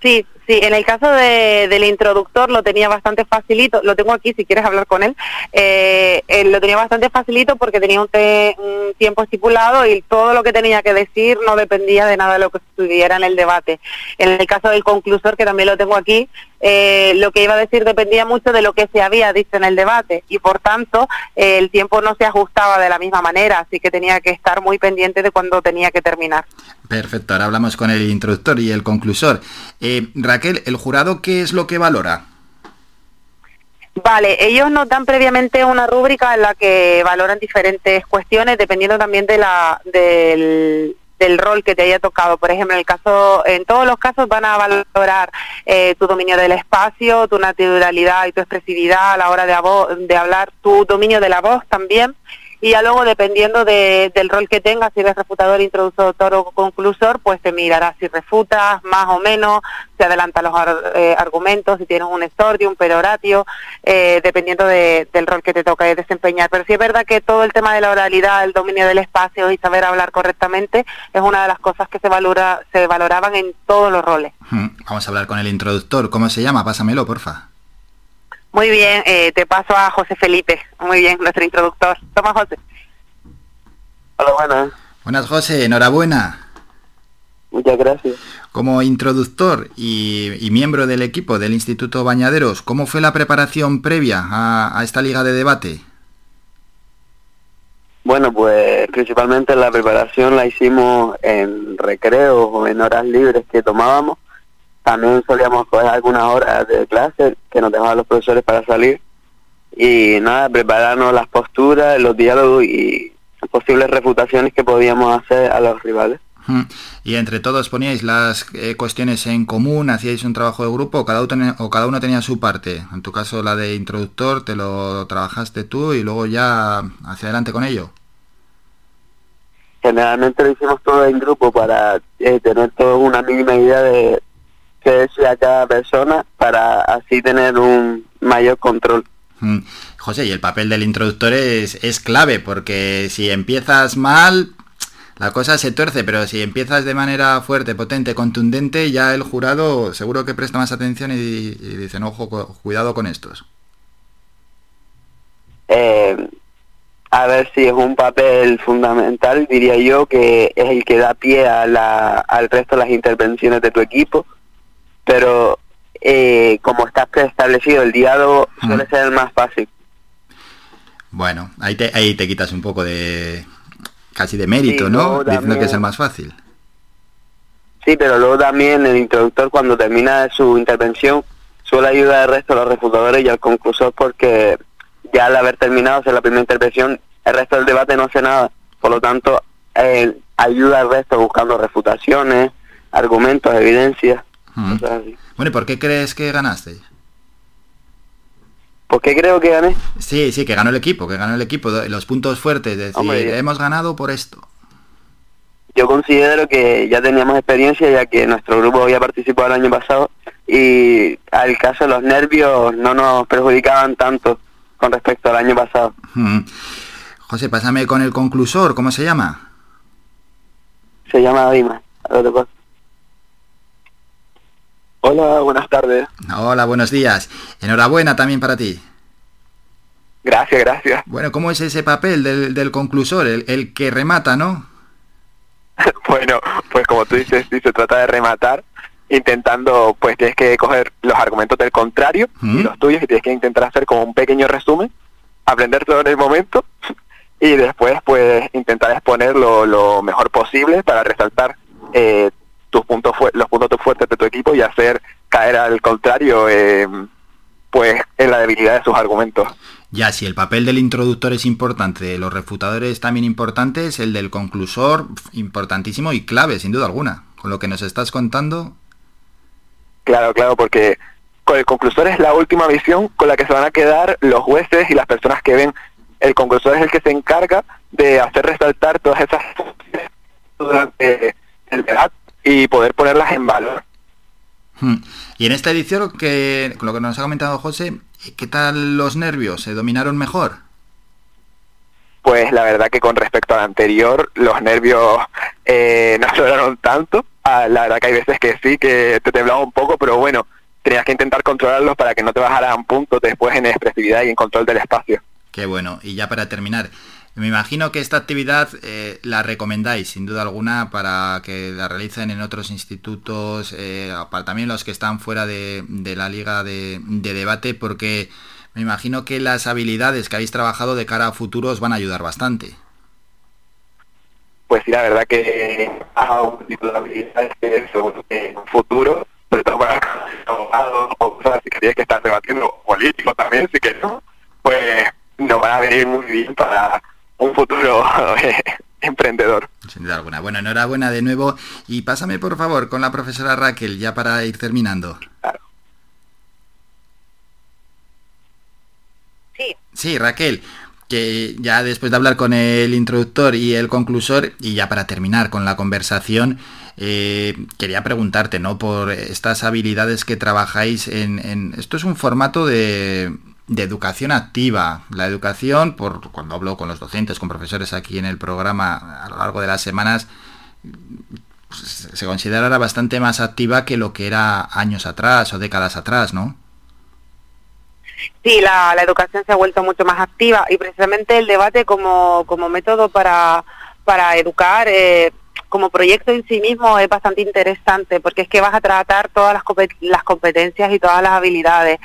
Sí, sí, en el caso de, del introductor lo tenía bastante facilito, lo tengo aquí si quieres hablar con él, eh, lo tenía bastante facilito porque tenía un, tiempo estipulado y todo lo que tenía que decir no dependía de nada de lo que estuviera en el debate. En el caso del conclusor, que también lo tengo aquí, eh, lo que iba a decir dependía mucho de lo que se había dicho en el debate y por tanto eh, el tiempo no se ajustaba de la misma manera, así que tenía que estar muy pendiente de cuando tenía que terminar. Perfecto, ahora hablamos con el introductor y el conclusor. Raquel, ¿el jurado qué es lo que valora? Vale, ellos nos dan previamente una rúbrica en la que valoran diferentes cuestiones dependiendo también de la del, del rol que te haya tocado. Por ejemplo, en el caso, en todos los casos van a valorar eh, tu dominio del espacio, tu naturalidad y tu expresividad a la hora de, de hablar, tu dominio de la voz también y ya luego dependiendo del rol que tengas, si eres refutador, introductor o conclusor, pues te mirarás si refutas más o menos, si adelanta los eh, argumentos, si tienes un exordio, un peroratio, eh, dependiendo del rol que te toca desempeñar. Pero sí es verdad que todo el tema de la oralidad, el dominio del espacio y saber hablar correctamente es una de las cosas que se valora se valoraban en todos los roles. Vamos a hablar con el introductor. ¿Cómo se llama? Pásamelo, porfa. Muy bien, eh, te paso a José Felipe. Muy bien, nuestro introductor. Toma, José. Hola, buenas. Buenas, José, enhorabuena. Muchas gracias. Como introductor y, y miembro del equipo del Instituto Bañaderos, ¿cómo fue la preparación previa a, a esta liga de debate? Bueno, pues principalmente la preparación la hicimos en recreos o en horas libres que tomábamos. También solíamos coger algunas horas de clase que nos dejaban los profesores para salir. Y nada, prepararnos las posturas, los diálogos y posibles refutaciones que podíamos hacer a los rivales. Y entre todos poníais las eh, cuestiones en común, hacíais un trabajo de grupo, o cada, uno tenía, o cada uno tenía su parte. En tu caso, la de introductor, te lo trabajaste tú y luego ya hacia adelante con ello. Generalmente lo hicimos todo en grupo para eh, tener toda una mínima idea de qué decía cada persona para así tener un mayor control. Mm. José, y el papel del introductor es, es clave porque si empiezas mal, la cosa se tuerce, pero si empiezas de manera fuerte, potente, contundente, ya el jurado seguro que presta más atención y, y dicen, ojo, cu- cuidado con estos. Eh, a ver si es un papel fundamental, diría yo, que es el que da pie a la, al resto de las intervenciones de tu equipo, pero eh, como está preestablecido el diálogo, suele ser el más fácil. Bueno, ahí te, ahí te quitas un poco de casi de mérito, Sí, ¿no? Diciendo que es el más fácil. Sí, pero luego también el introductor cuando termina su intervención suele ayudar al resto de los refutadores y al conclusor porque ya al haber terminado hacer la primera intervención, el resto del debate no hace nada. Por lo tanto, él ayuda al resto buscando refutaciones, argumentos, evidencias. Mm. cosas así. Bueno, ¿y por qué crees que ganaste? ¿Por qué creo que gané? Sí, sí, que ganó el equipo, que ganó el equipo. Los puntos fuertes, es decir, Hombre, hemos ganado por esto. Yo considero que ya teníamos experiencia ya que nuestro grupo había participado el año pasado y al caso de los nervios no nos perjudicaban tanto con respecto al año pasado. Mm. José, pásame con el conclusor, ¿cómo se llama? Se llama Dima. Hola, buenas tardes. Hola, buenos días. Enhorabuena también para ti. Gracias, gracias. Bueno, ¿cómo es ese papel del, del conclusor? El, el que remata, ¿no? Bueno, pues como tú dices, sí se trata de rematar, intentando, pues tienes que coger los argumentos del contrario y los tuyos y tienes que intentar hacer como un pequeño resumen, aprender todo en el momento y después pues intentar exponer lo, lo mejor posible para resaltar eh, tus puntos los puntos fuertes de tu equipo y hacer caer al contrario eh, pues en la debilidad de sus argumentos. Ya, si el papel del introductor es importante, los refutadores también importantes, el del conclusor importantísimo y clave, sin duda alguna. Con lo que nos estás contando, Claro, claro, porque con el conclusor es la última visión con la que se van a quedar los jueces y las personas que ven. El conclusor es el que se encarga de hacer resaltar todas esas durante el debate y poder ponerlas en valor. Hmm. Y en esta edición, que, con lo que nos ha comentado José, ¿qué tal los nervios? ¿Se dominaron mejor? Pues la verdad que con respecto al anterior, los nervios eh, no sobraron tanto. Ah, la verdad que hay veces que sí, que te temblaba un poco, pero bueno, tenías que intentar controlarlos para que no te bajaran puntos después en expresividad y en control del espacio. Qué bueno. Y ya para terminar, me imagino que esta actividad eh, la recomendáis, sin duda alguna, para que la realicen en otros institutos, eh, también los que están fuera de, la liga de, de debate, porque me imagino que las habilidades que habéis trabajado de cara a futuros van a ayudar bastante. pues sí, la verdad que ha un tipo de habilidades que seguro que en un futuro, sobre todo para o cosas así que que estar debatiendo, políticos también, si que no, pues nos van a venir muy bien para un futuro emprendedor. Sin duda alguna. Bueno, enhorabuena de nuevo. Y pásame, por favor, con la profesora Raquel, ya para ir terminando. Sí. Sí, Raquel, que ya después de hablar con el introductor y el conclusor, y ya para terminar con la conversación, eh, quería preguntarte, ¿no? Por estas habilidades que trabajáis en... en- esto es un formato de, de educación activa. La educación, por cuando hablo con los docentes, con profesores aquí en el programa a lo largo de las semanas, pues, se considera ahora bastante más activa que lo que era años atrás o décadas atrás, ¿no? Sí, la, la educación se ha vuelto mucho más activa y precisamente el debate como, como método para, para educar. Eh, como proyecto en sí mismo es bastante interesante porque es que vas a tratar todas las, las competencias y todas las habilidades.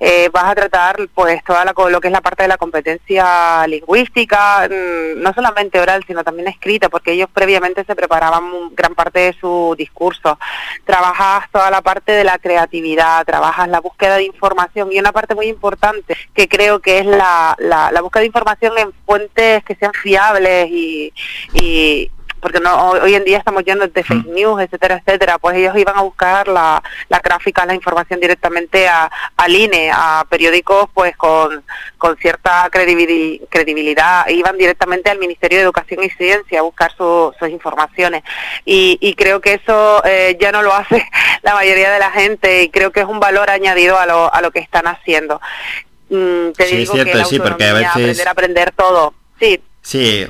Eh, vas a tratar pues toda la, lo que es la parte de la competencia lingüística, mm, no solamente oral, sino también escrita, porque ellos previamente se preparaban gran parte de su discurso. Trabajas toda la parte de la creatividad, trabajas la búsqueda de información y una parte muy importante que creo que es la, la, la búsqueda de información en fuentes que sean fiables y, y, porque no hoy en día estamos llenos de fake news, etcétera, etcétera, pues ellos iban a buscar la, la gráfica, la información directamente a, al INE, a periódicos pues con, con cierta credibilidad, iban directamente al Ministerio de Educación y Ciencia a buscar sus informaciones. Y, y, creo que eso eh, ya no lo hace la mayoría de la gente y creo que es un valor añadido a lo, a lo que están haciendo. Mm, te digo cierto, que sí, porque a veces... aprender a aprender todo. Sí, Sí, eh,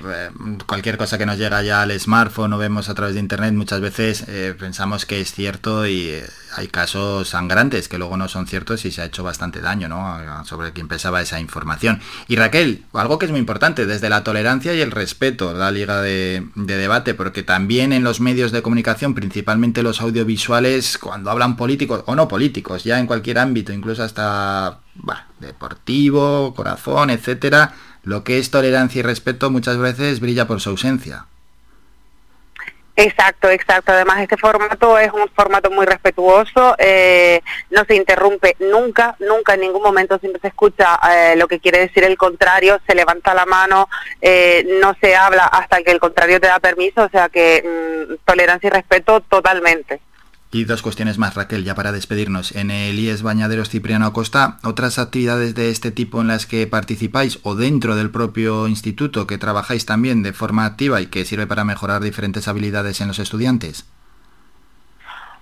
cualquier cosa que nos llega ya al smartphone o vemos a través de internet muchas veces eh, pensamos que es cierto y eh, hay casos sangrantes que luego no son ciertos y se ha hecho bastante daño ¿no? sobre quien pensaba esa información. Y Raquel, algo que es muy importante, desde la tolerancia y el respeto, la liga de, debate, porque también en los medios de comunicación, principalmente los audiovisuales, cuando hablan políticos o no políticos, ya en cualquier ámbito, incluso hasta deportivo, corazón, etcétera, lo que es tolerancia y respeto muchas veces brilla por su ausencia. Exacto, exacto. Además, este formato es un formato muy respetuoso, eh, no se interrumpe nunca, nunca en ningún momento siempre se escucha eh, lo que quiere decir el contrario, se levanta la mano, eh, no se habla hasta que el contrario te da permiso, o sea que mm, tolerancia y respeto totalmente. Y dos cuestiones más, Raquel, ya para despedirnos. En el IES Bañaderos Cipriano Acosta, ¿otras actividades de este tipo en las que participáis o dentro del propio instituto que trabajáis también de forma activa y que sirve para mejorar diferentes habilidades en los estudiantes?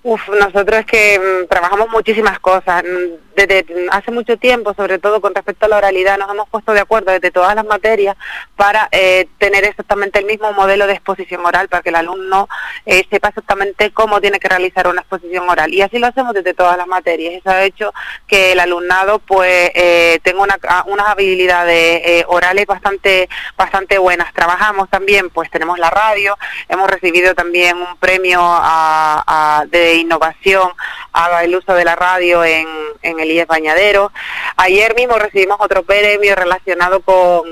Uf, nosotros que mm, trabajamos muchísimas cosas. Mm, desde hace mucho tiempo, sobre todo con respecto a la oralidad, nos hemos puesto de acuerdo desde todas las materias para eh, tener exactamente el mismo modelo de exposición oral, para que el alumno eh, sepa exactamente cómo tiene que realizar una exposición oral. Y así lo hacemos desde todas las materias. Eso ha hecho que el alumnado pues eh, tenga una, unas habilidades orales bastante, bastante buenas. Trabajamos también, pues tenemos la radio, hemos recibido también un premio a, de innovación haga el uso de la radio en, en el IES Bañadero. Ayer mismo recibimos otro premio relacionado con,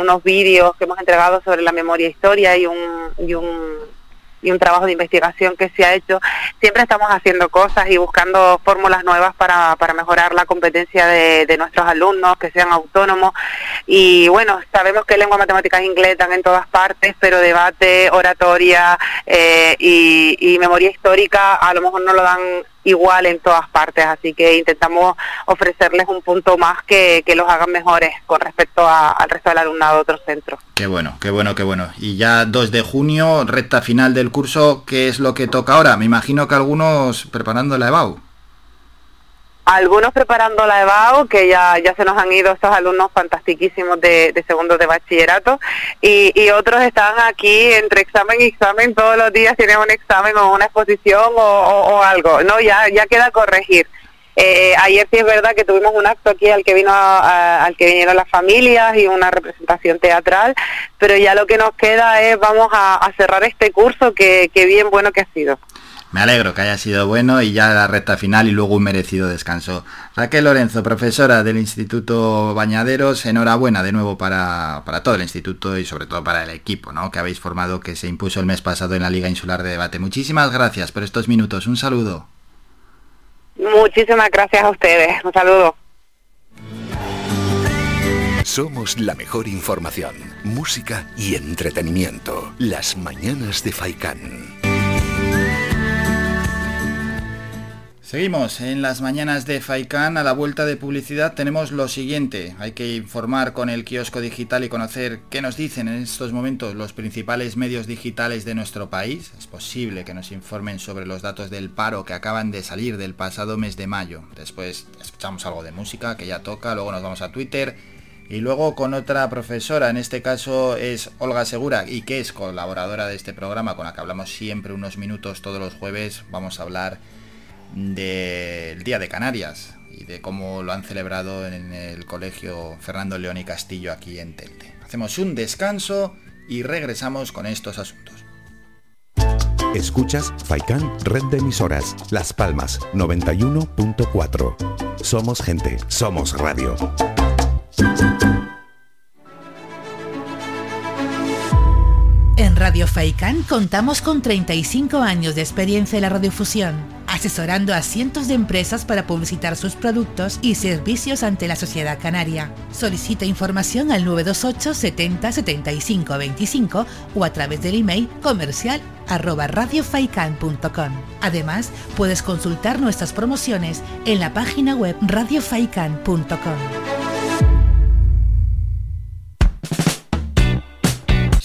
unos vídeos que hemos entregado sobre la memoria e historia y un, y un y un trabajo de investigación que se ha hecho. Siempre estamos haciendo cosas y buscando fórmulas nuevas para, para mejorar la competencia de, de, nuestros alumnos, que sean autónomos. Y bueno, sabemos que lengua, matemáticas e inglés están en todas partes, pero debate, oratoria eh, y, y memoria histórica a lo mejor no lo dan igual en todas partes, así que intentamos ofrecerles un punto más que, que los hagan mejores con respecto al resto del alumnado de otros centros. Qué bueno, qué bueno, qué bueno. Y ya 2 de junio, recta final del curso, ¿qué es lo que toca ahora? Me imagino que algunos preparando la EBAU algunos preparando la EBAU, que ya, ya se nos han ido estos alumnos fantastiquísimos de, de segundo de bachillerato, y, y, otros están aquí entre examen y examen, todos los días tienen un examen o una exposición o, algo, ¿no? Ya, ya queda corregir. Eh, ayer sí es verdad que tuvimos un acto aquí al que vino al que vinieron las familias y una representación teatral, pero ya lo que nos queda es vamos a, a cerrar este curso que, que bien bueno que ha sido. Me alegro que haya sido bueno y ya la recta final y luego un merecido descanso. Raquel Lorenzo, profesora del Instituto Bañaderos, enhorabuena de nuevo para, para, todo el instituto y sobre todo para el equipo ¿no? que habéis formado que se impuso el mes pasado en la Liga Insular de Debate. Muchísimas gracias por estos minutos. Un saludo. Muchísimas gracias a ustedes. Un saludo. Somos la mejor información, música y entretenimiento. Las mañanas de Faikán. Seguimos en las mañanas de Faikan. A la vuelta de publicidad tenemos lo siguiente. Hay que informar con el kiosco digital y conocer qué nos dicen en estos momentos los principales medios digitales de nuestro país. Es posible que nos informen sobre los datos del paro que acaban de salir del pasado mes de mayo. Después escuchamos algo de música que ya toca, luego nos vamos a Twitter. Y luego con otra profesora, en este caso es Olga Segura y que es colaboradora de este programa con la que hablamos siempre unos minutos todos los jueves. Vamos a hablar del Día de Canarias y de cómo lo han celebrado en el Colegio Fernando León y Castillo aquí en Telde. Hacemos un descanso y regresamos con estos asuntos. Escuchas Faikan Red de Emisoras, Las Palmas 91.4. Somos gente, somos radio. Radio Faicán contamos con 35 años de experiencia en la radiofusión, asesorando a cientos de empresas para publicitar sus productos y servicios ante la sociedad canaria. Solicita información al 928 70 75 25 o a través del email comercial arroba. Además, puedes consultar nuestras promociones en la página web radiofaikan.com.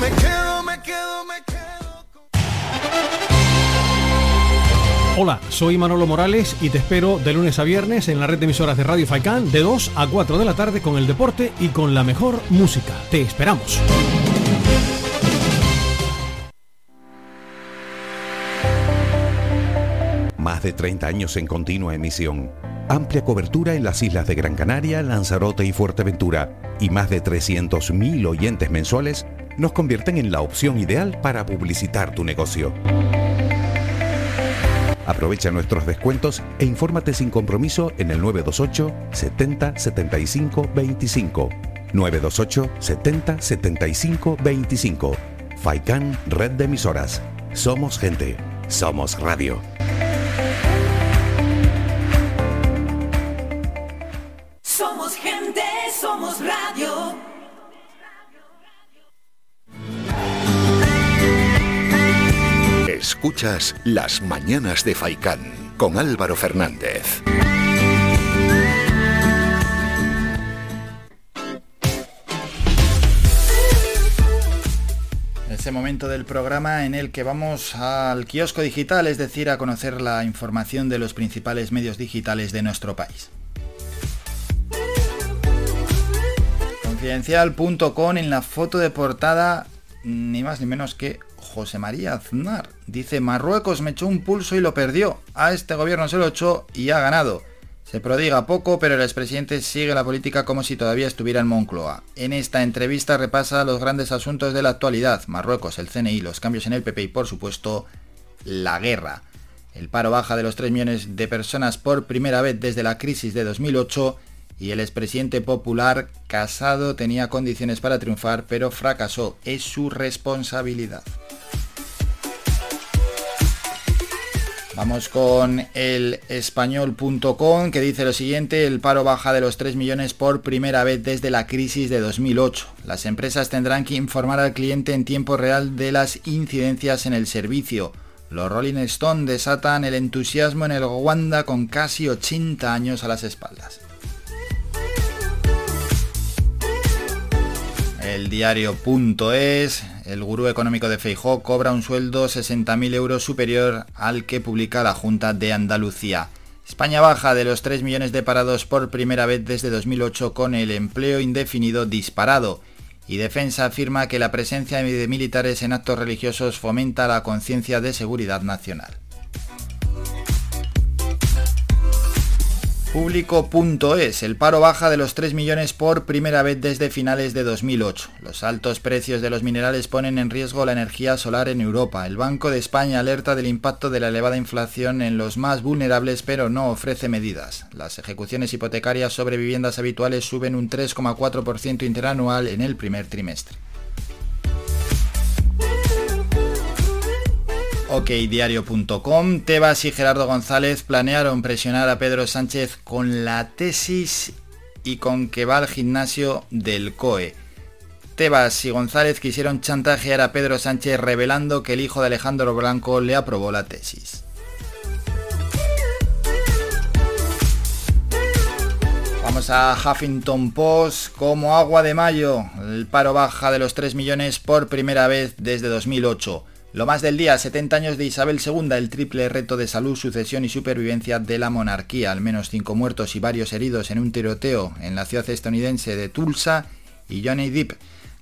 Me quedo, me quedo, me quedo. Hola, soy Manolo Morales y te espero de lunes a viernes en la red de emisoras de Radio Faicán de 2 a 4 de la tarde con el deporte y con la mejor música. Te esperamos. Más de 30 años en continua emisión. Amplia cobertura en las islas de Gran Canaria, Lanzarote y Fuerteventura. Y más de 300.000 oyentes mensuales nos convierten en la opción ideal para publicitar tu negocio. Aprovecha nuestros descuentos e infórmate sin compromiso en el 928 70 75 25. 928 70 75 25. Faikan Red de Emisoras. Somos gente. Somos radio. Escuchas Las Mañanas de Faicán con Álvaro Fernández. Ese momento del programa en el que vamos al kiosco digital, es decir, a conocer la información de los principales medios digitales de nuestro país. Confidencial.com en la foto de portada, ni más ni menos que José María Aznar. Dice, Marruecos me echó un pulso y lo perdió. A este gobierno se lo echó y ha ganado. Se prodiga poco, pero el expresidente sigue la política como si todavía estuviera en Moncloa. En esta entrevista repasa los grandes asuntos de la actualidad. Marruecos, el CNI, los cambios en el PP y por supuesto la guerra. El paro baja de los 3 millones de personas por primera vez desde la crisis de 2008 y el expresidente popular Casado tenía condiciones para triunfar pero fracasó. Es su responsabilidad. Vamos con el español.com que dice lo siguiente, el paro baja de los 3 millones por primera vez desde la crisis de 2008. Las empresas tendrán que informar al cliente en tiempo real de las incidencias en el servicio. Los Rolling Stone desatan el entusiasmo en el Wanda con casi 80 años a las espaldas. El diario.es, el gurú económico de Feijó cobra un sueldo 60.000 euros superior al que publica la Junta de Andalucía. España baja de los 3 millones de parados por primera vez desde 2008 con el empleo indefinido disparado. Y Defensa afirma que la presencia de militares en actos religiosos fomenta la conciencia de seguridad nacional. Público.es. El paro baja de los 3 millones por primera vez desde finales de 2008. Los altos precios de los minerales ponen en riesgo la energía solar en Europa. El Banco de España alerta del impacto de la elevada inflación en los más vulnerables pero no ofrece medidas. Las ejecuciones hipotecarias sobre viviendas habituales suben un 3,4% interanual en el primer trimestre. okdiario.com, Tebas y Gerardo González planearon presionar a Pedro Sánchez con la tesis y con que va al gimnasio del COE. Tebas y González quisieron chantajear a Pedro Sánchez revelando que el hijo de Alejandro Blanco le aprobó la tesis. Vamos a Huffington Post como agua de mayo. El paro baja de los 3 millones por primera vez desde 2008. Lo más del día, 70 años de Isabel II, el triple reto de salud, sucesión y supervivencia de la monarquía. Al menos 5 muertos y varios heridos en un tiroteo en la ciudad estadounidense de Tulsa. Y Johnny Depp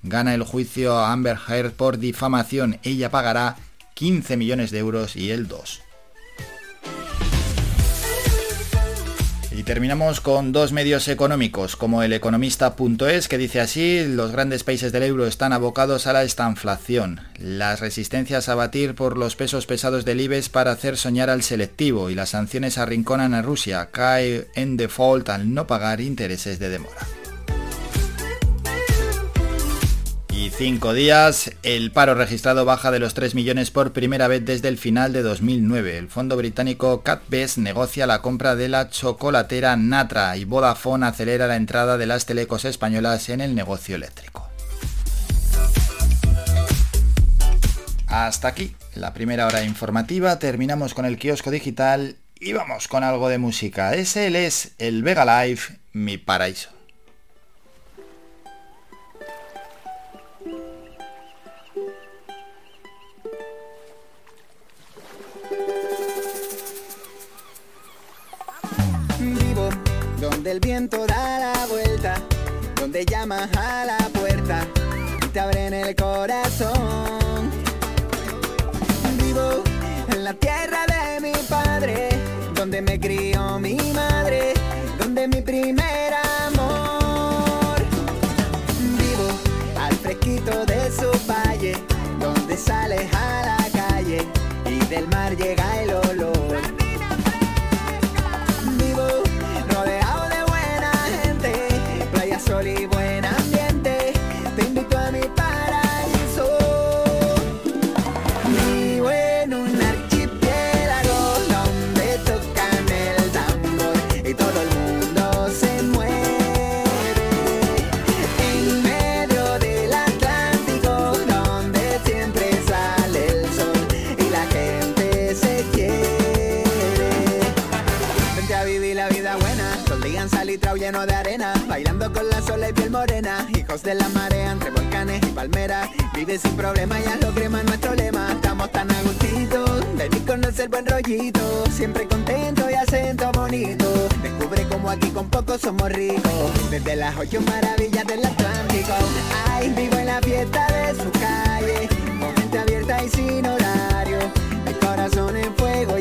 gana el juicio a Amber Heard por difamación. Ella pagará 15 millones de euros y él 2. Terminamos con dos medios económicos, como el economista.es, que dice así, los grandes países del euro están abocados a la estanflación, las resistencias a batir por los pesos pesados del IBEX para hacer soñar al selectivo y las sanciones arrinconan a Rusia, cae en default al no pagar intereses de demora. Cinco días, el paro registrado baja de los 3 millones por primera vez desde el final de 2009. El fondo británico CatBest negocia la compra de la chocolatera Natra y Vodafone acelera la entrada de las telecos españolas en el negocio eléctrico. Hasta aquí la primera hora informativa, terminamos con el kiosco digital y vamos con algo de música. Ese es el Vega Live, mi paraíso. Donde el viento da la vuelta, donde llamas a la puerta y te abren el corazón. Vivo en la tierra de mi padre, donde me crió mi madre, donde mi primer amor. Vivo al fresquito de su valle, donde sales a la calle y del mar llega de la marea entre volcanes y palmeras, vive sin problema, ya lo crema nuestro lema, estamos tan agustitos, venir conocer buen rollito, siempre contento y acento bonito, descubre como aquí con poco somos ricos, desde las ocho maravillas del Atlántico, ay, vivo en la fiesta de su calle, con mente abierta y sin horario, mi corazón en fuego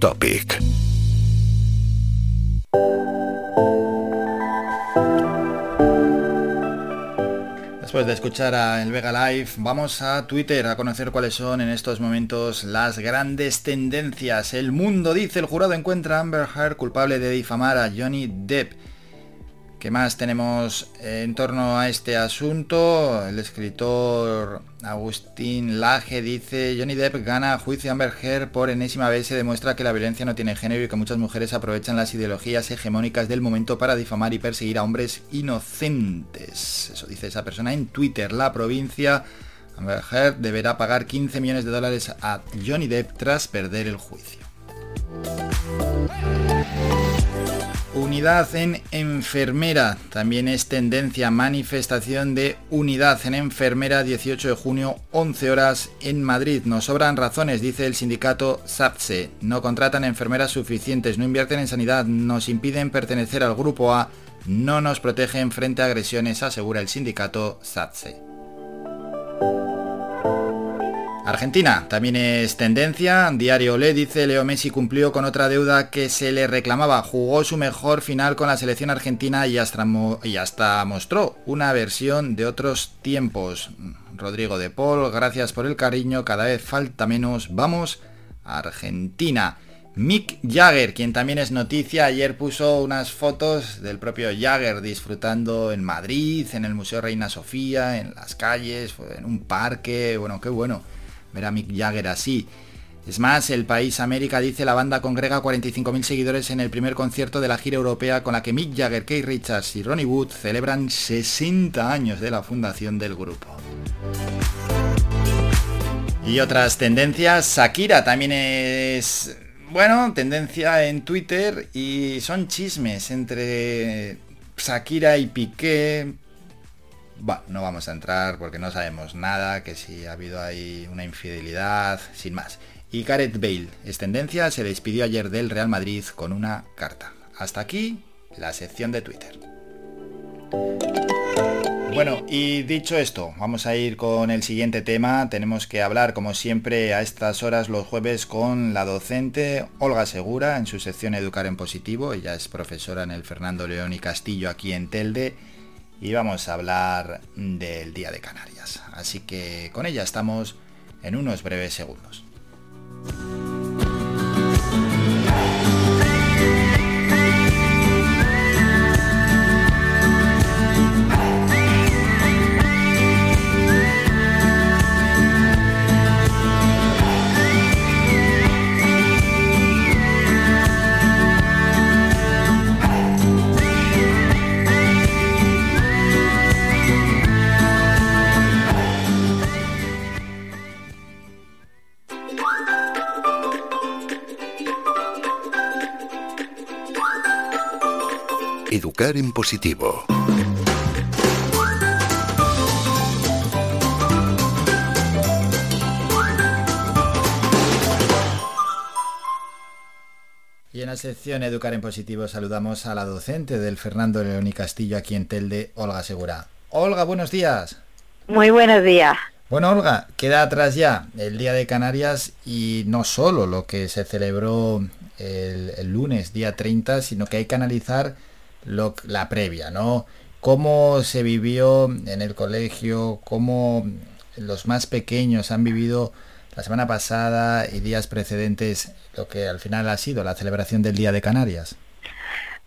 Topic. Después de escuchar a El Vega Live, vamos a Twitter a conocer cuáles son en estos momentos las grandes tendencias. El mundo dice, el jurado encuentra a Amber Heard culpable de difamar a Johnny Depp. ¿Qué más tenemos en torno a este asunto? El escritor Agustín Laje dice, Johnny Depp gana juicio a Amber Heard por enésima vez se demuestra que la violencia no tiene género y que muchas mujeres aprovechan las ideologías hegemónicas del momento para difamar y perseguir a hombres inocentes. Eso dice esa persona en Twitter. La provincia Amber Heard deberá pagar 15 millones de dólares a Johnny Depp tras perder el juicio. Unidad en enfermera. También es tendencia manifestación de unidad en enfermera 18 de junio 11 horas en Madrid. Nos sobran razones, dice el sindicato SAPSE. No contratan enfermeras suficientes, no invierten en sanidad, nos impiden pertenecer al grupo A, no nos protegen frente a agresiones, asegura el sindicato SAPSE. Argentina también es tendencia. Diario Le dice Leo Messi cumplió con otra deuda que se le reclamaba. Jugó su mejor final con la selección argentina y hasta, y hasta mostró una versión de otros tiempos. Rodrigo de Paul, gracias por el cariño. Cada vez falta menos. Vamos Argentina. Mick Jagger, quien también es noticia, ayer puso unas fotos del propio Jagger disfrutando en Madrid, en el Museo Reina Sofía, en las calles, en un parque. Bueno, qué bueno ver a Mick Jagger así. Es más, el país América dice la banda congrega 45.000 seguidores en el primer concierto de la gira europea con la que Mick Jagger, Keith Richards y Ronnie Wood celebran 60 años de la fundación del grupo. Y otras tendencias, Shakira también es, bueno, tendencia en Twitter y son chismes entre Shakira y Piqué, bueno, no vamos a entrar porque no sabemos nada, que si ha habido ahí una infidelidad, sin más. Y Gareth Bale, es tendencia, se despidió ayer del Real Madrid con una carta. Hasta aquí la sección de Twitter. Bueno, y dicho esto, vamos a ir con el siguiente tema. Tenemos que hablar, como siempre, a estas horas los jueves con la docente Olga Segura en su sección Educar en Positivo. Ella es profesora en el Fernando León y Castillo aquí en Telde y vamos a hablar del Día de Canarias. Así que con ella estamos en unos breves segundos. Educar en positivo. Y en la sección Educar en Positivo saludamos a la docente del Fernando León y Castillo aquí en Telde, Olga Segura. Olga, buenos días. Muy buenos días. Bueno, Olga, queda atrás ya el Día de Canarias y no solo lo que se celebró el, el lunes, día 30, sino que hay que analizar la previa, ¿no? ¿Cómo se vivió en el colegio? ¿Cómo los más pequeños han vivido la semana pasada y días precedentes lo que al final ha sido la celebración del Día de Canarias?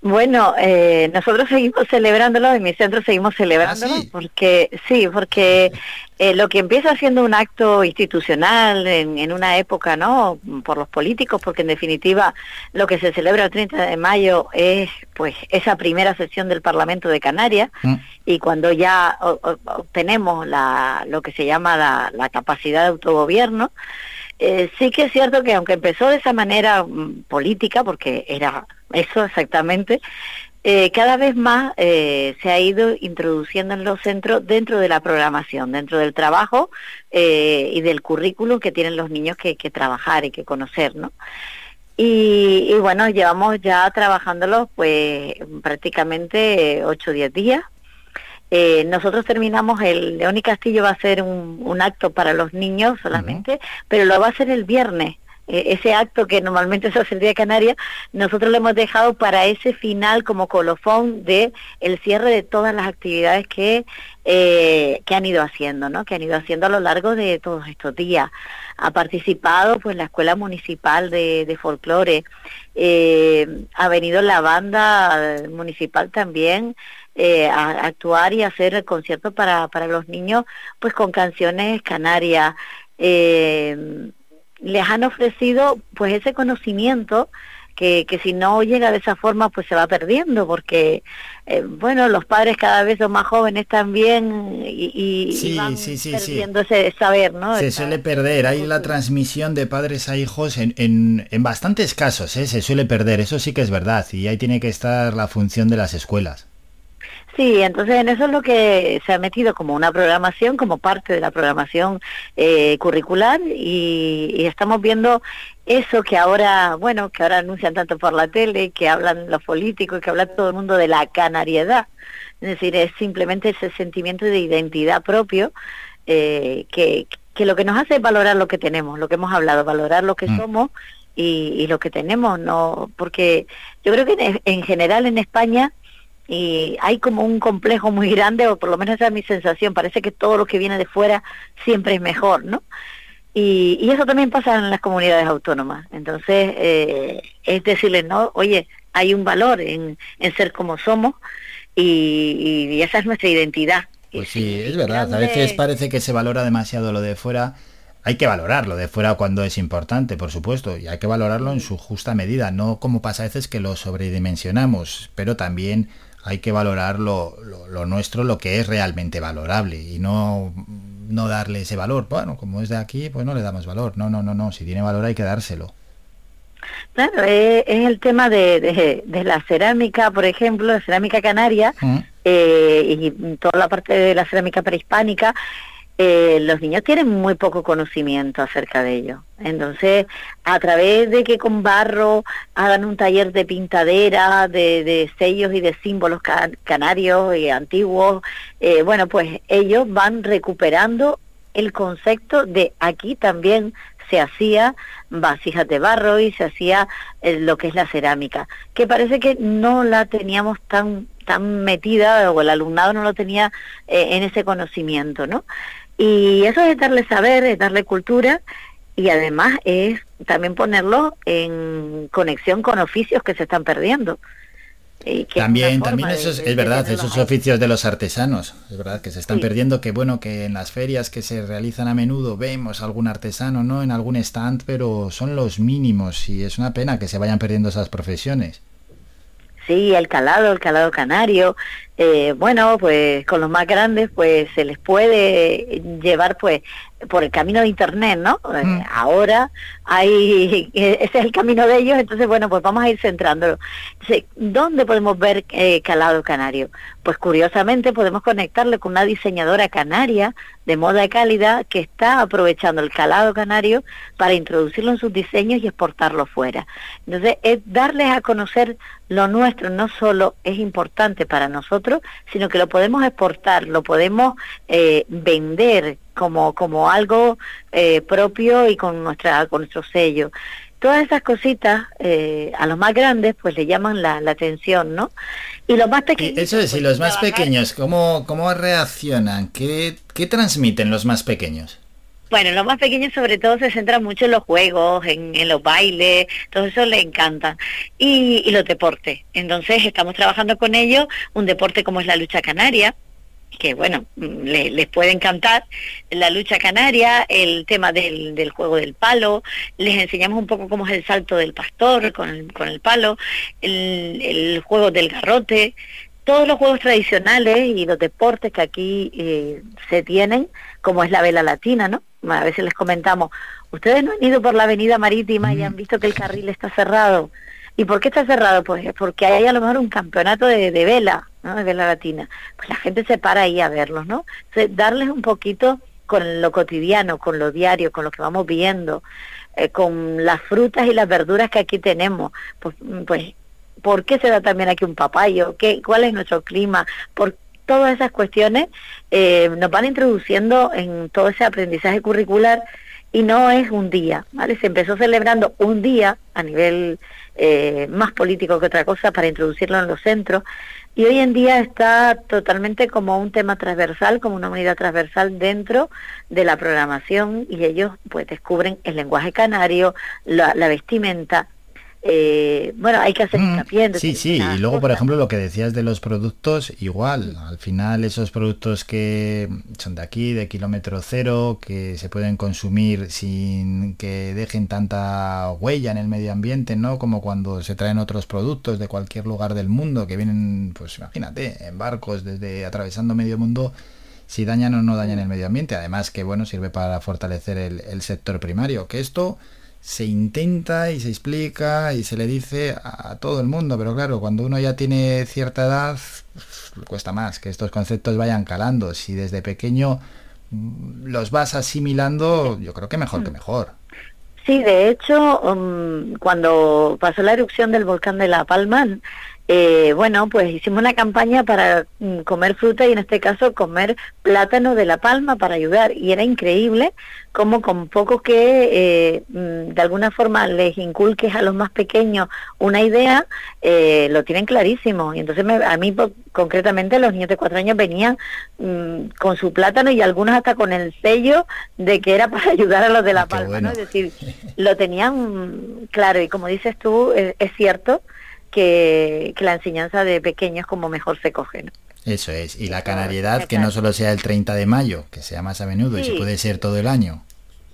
Bueno, eh, nosotros seguimos celebrándolo, en mi centro seguimos celebrándolo, porque sí, porque eh, lo que empieza siendo un acto institucional en, en, una época, ¿no? Por los políticos, porque en definitiva lo que se celebra el 30 de mayo es, pues, esa primera sesión del Parlamento de Canarias mm. y cuando ya obtenemos la, lo que se llama la, la capacidad de autogobierno. Eh, sí que es cierto que aunque empezó de esa manera mm, política, porque era eso exactamente, eh, cada vez más eh, se ha ido introduciendo en los centros dentro de la programación, dentro del trabajo eh, y del currículum que tienen los niños que, que trabajar y que conocer, ¿no? Y, y, bueno, llevamos ya trabajándolo pues prácticamente 8 o 10 días eh, nosotros terminamos el León y Castillo va a ser un, un acto para los niños solamente, uh -huh. pero lo va a ser el viernes. Eh, ese acto que normalmente se hace el Día Canaria, nosotros lo hemos dejado para ese final como colofón de el cierre de todas las actividades que, eh, que han ido haciendo, ¿no? Que han ido haciendo a lo largo de todos estos días. Ha participado pues la Escuela Municipal de, de Folclore, eh, ha venido la banda municipal también, eh, a, actuar y hacer conciertos para, para los niños pues con canciones canarias. Eh, les han ofrecido pues ese conocimiento que, que si no llega de esa forma pues se va perdiendo porque eh, bueno los padres cada vez son más jóvenes también y, y, van perdiendo ese saber no se suele perder. Hay la transmisión de padres a hijos en, en, en bastantes casos ¿eh? se suele perder. Eso sí que es verdad y ahí tiene que estar la función de las escuelas Sí, entonces en eso es lo que se ha metido como una programación, como parte de la programación eh, curricular y, estamos viendo eso que ahora, bueno, que ahora anuncian tanto por la tele, que hablan los políticos, que habla todo el mundo de la canariedad. Es decir, es simplemente ese sentimiento de identidad propio eh, que, que lo que nos hace es valorar lo que tenemos, lo que hemos hablado, valorar lo que mm. somos y, y, lo que tenemos, no, porque yo creo que en, en general en España y hay como un complejo muy grande, o por lo menos esa es mi sensación, parece que todo lo que viene de fuera siempre es mejor, ¿no? Y, y eso también pasa en las comunidades autónomas. Entonces, eh, es decirles, no, oye, hay un valor en, en ser como somos y, y, esa es nuestra identidad. Pues sí, es verdad, a veces parece que se valora demasiado lo de fuera. Hay que valorarlo de fuera cuando es importante, por supuesto, y hay que valorarlo en su justa medida, no como pasa a veces que lo sobredimensionamos, pero también hay que valorar lo, lo, nuestro, lo que es realmente valorable y no, no darle ese valor. Bueno, como es de aquí, pues no le damos valor. No, no, no, no. Si tiene valor hay que dárselo. Claro, es, el tema de, de, la cerámica, por ejemplo, la cerámica canaria mm. eh, y toda la parte de la cerámica prehispánica eh, los niños tienen muy poco conocimiento acerca de ello. Entonces, a través de que con barro hagan un taller de pintadera, de, sellos y de símbolos canarios y antiguos, eh, bueno, pues ellos van recuperando el concepto de aquí también se hacía vasijas de barro y se hacía eh, lo que es la cerámica, que parece que no la teníamos tan tan metida o el alumnado no lo tenía en ese conocimiento, ¿no? Y eso es darle saber, es darle cultura y además es también ponerlo en conexión con oficios que se están perdiendo. también, también eso es, verdad, esos oficios de los artesanos, es verdad que se están perdiendo, que bueno, que en las ferias que se realizan a menudo vemos algún artesano, ¿no? En algún stand, pero son los mínimos y es una pena que se vayan perdiendo esas profesiones. Sí, el calado, el calado canario, eh, bueno, pues con los más grandes pues se les puede llevar pues por el camino de internet, ¿no? Eh, mm. Ahora hay, ese es el camino de ellos, entonces bueno, pues vamos a ir centrándolo. ¿Dónde podemos ver eh, calado canario? Pues curiosamente podemos conectarle con una diseñadora canaria de moda cálida que está aprovechando el calado canario para introducirlo en sus diseños y exportarlo fuera. Entonces, es darles a conocer lo nuestro no solo es importante para nosotros, sino que lo podemos exportar, lo podemos eh, vender como, como algo eh, propio y con, nuestra, con nuestro sello. Todas esas cositas eh, a los más grandes pues le llaman la, atención, ¿no? Y los más pequeños... Eso es, y pues, los más pequeños, ¿cómo, cómo reaccionan? ¿Qué, ¿Qué transmiten los más pequeños? Bueno, los más pequeños sobre todo se centran mucho en los juegos, en, en los bailes, todo eso les encanta. Y, y los deportes. Entonces estamos trabajando con ellos un deporte como es la lucha canaria, que bueno, les puede encantar, la lucha canaria, el tema del, del, juego del palo, les enseñamos un poco cómo es el salto del pastor con el, con el palo, el, el juego del garrote, todos los juegos tradicionales y los deportes que aquí eh, se tienen, como es la vela latina, ¿no? A veces les comentamos, ustedes no han ido por la avenida marítima y han visto que el carril está cerrado. ¿Y por qué está cerrado? Pues porque hay a lo mejor un campeonato de, de vela, ¿no? De vela latina. Pues la gente se para ahí a verlos, ¿no? Darles un poquito con lo cotidiano, con lo diario, con lo que vamos viendo, eh, con las frutas y las verduras que aquí tenemos, pues, pues ¿por qué se da también aquí un papayo? ¿Qué, ¿Cuál es nuestro clima? Por todas esas cuestiones eh, nos van introduciendo en todo ese aprendizaje curricular y no es un día, ¿vale? Se empezó celebrando un día a nivel eh, más político que otra cosa para introducirlo en los centros y hoy en día está totalmente como un tema transversal, como una unidad transversal dentro de la programación y ellos pues descubren el lenguaje canario, la, la vestimenta, eh, bueno, hay que hacer Mm, hincapié en Sí, sí, y luego, por ejemplo, lo que decías de los productos, igual, al final esos productos que son de aquí, de kilómetro cero, que se pueden consumir sin que dejen tanta huella en el medio ambiente, ¿no? Como cuando se traen otros productos de cualquier lugar del mundo, que vienen, pues imagínate, en barcos desde atravesando medio mundo, si dañan o no dañan el medio ambiente. Además que, bueno, sirve para fortalecer el, el sector primario, que esto se intenta y se explica y se le dice a todo el mundo, pero claro, cuando uno ya tiene cierta edad, le cuesta más que estos conceptos vayan calando. Si desde pequeño mm, los vas asimilando, yo creo que mejor que mejor. Sí, de hecho, um, cuando pasó la erupción del volcán de La Palma, eh, bueno, pues hicimos una campaña para mm, comer fruta y en este caso comer plátano de La Palma para ayudar. Y era increíble como con poco que eh, mm, de alguna forma les inculques a los más pequeños una idea, eh, lo tienen clarísimo. Y entonces me- a mí po- concretamente los niños de cuatro años venían mm, con su plátano y algunos hasta con el sello de que era para ayudar a los de La Palma, ¿no? Es decir, lo tenían claro y como dices tú, es, es cierto que, que la enseñanza de pequeños como mejor se coge, ¿no? Eso es. Y la canariedad, que no solo sea el 30 de mayo, que sea más a menudo y se puede ser todo el año.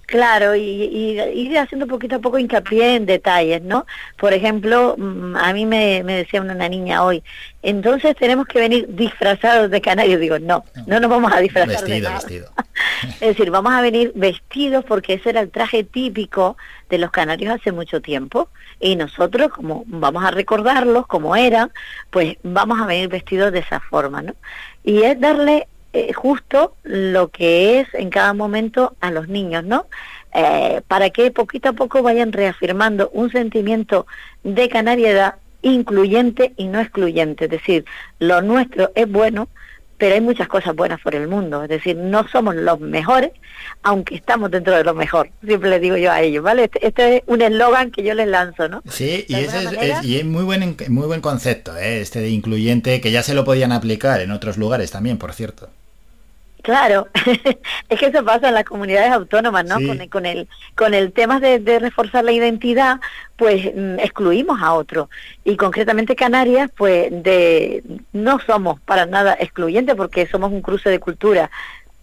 Claro, y, y ir haciendo poquito a poco hincapié en detalles, ¿no? Por ejemplo, mm, a mí me, me decía una, una niña hoy, entonces tenemos que venir disfrazados de canarios. Digo, no, no nos vamos a disfrazar de Vestido, nada. vestido. Es decir, vamos a venir vestidos porque ese era el traje típico de los canarios hace mucho tiempo y nosotros, como vamos a recordarlos como eran, pues vamos a venir vestidos de esa forma, ¿no? Y es darle eh, justo lo que es en cada momento a los niños, ¿no? Eh, para que poquito a poco vayan reafirmando un sentimiento de canariedad incluyente y no excluyente, es decir, lo nuestro es bueno, pero hay muchas cosas buenas por el mundo, es decir, no somos los mejores, aunque estamos dentro de lo mejor, siempre les digo yo a ellos, ¿vale? Este, este es un eslogan que yo les lanzo, ¿no? Sí, y De ese es, alguna manera- es- y es muy buen muy buen concepto, ¿eh? este de incluyente, que ya se lo podían aplicar en otros lugares también, por cierto. Claro, es que eso pasa en las comunidades autónomas, ¿no? Sí. Con, el, con el con el tema de, de reforzar la identidad, pues mm, excluimos a otro. Y concretamente Canarias, pues de no somos para nada excluyentes porque somos un cruce de cultura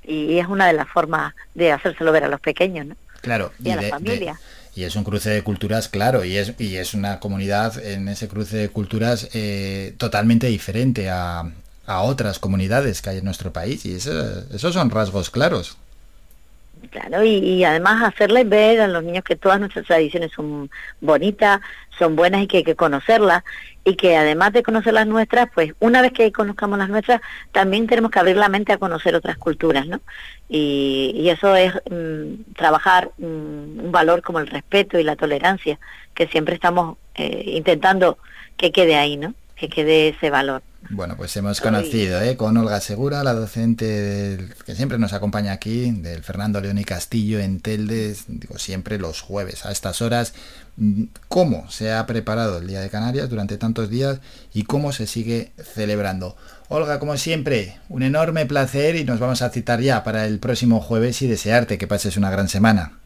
y es una de las formas de hacérselo ver a los pequeños, ¿no? Claro, Y a la familia. y es un cruce de culturas, claro, y es, y es una comunidad en ese cruce de culturas eh, totalmente diferente a, a otras comunidades que hay en nuestro país, y eso- esos son rasgos claros. Claro, y, además hacerles ver a los niños que todas nuestras tradiciones son bonitas, son buenas y que hay que conocerlas y que además de conocer las nuestras, pues una vez que conozcamos las nuestras, también tenemos que abrir la mente a conocer otras culturas, ¿no? Y, y eso es mm, trabajar mm, un valor como el respeto y la tolerancia, que siempre estamos eh, intentando que quede ahí, ¿no? Que quede ese valor. Bueno, pues hemos conocido ¿eh? con Olga Segura, la docente del- que siempre nos acompaña aquí, del Fernando León y Castillo en Teldes, digo siempre los jueves a estas horas, cómo se ha preparado el Día de Canarias durante tantos días y cómo se sigue celebrando. Olga, como siempre, un enorme placer y nos vamos a citar ya para el próximo jueves y desearte que pases una gran semana.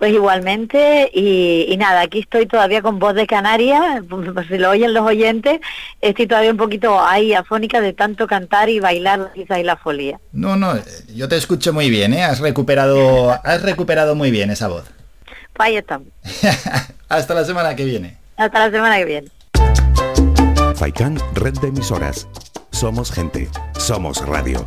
Pues igualmente, y, y nada, aquí estoy todavía con voz de Canarias, por si lo oyen los oyentes, estoy todavía un poquito ahí afónica de tanto cantar y bailar quizás y la folía. No, no, yo te escucho muy bien, ¿eh? Has recuperado, has recuperado muy bien esa voz. Pues ahí estamos. Hasta la semana que viene. Hasta la semana que viene. Faikan, red de emisoras. Somos gente, somos radio.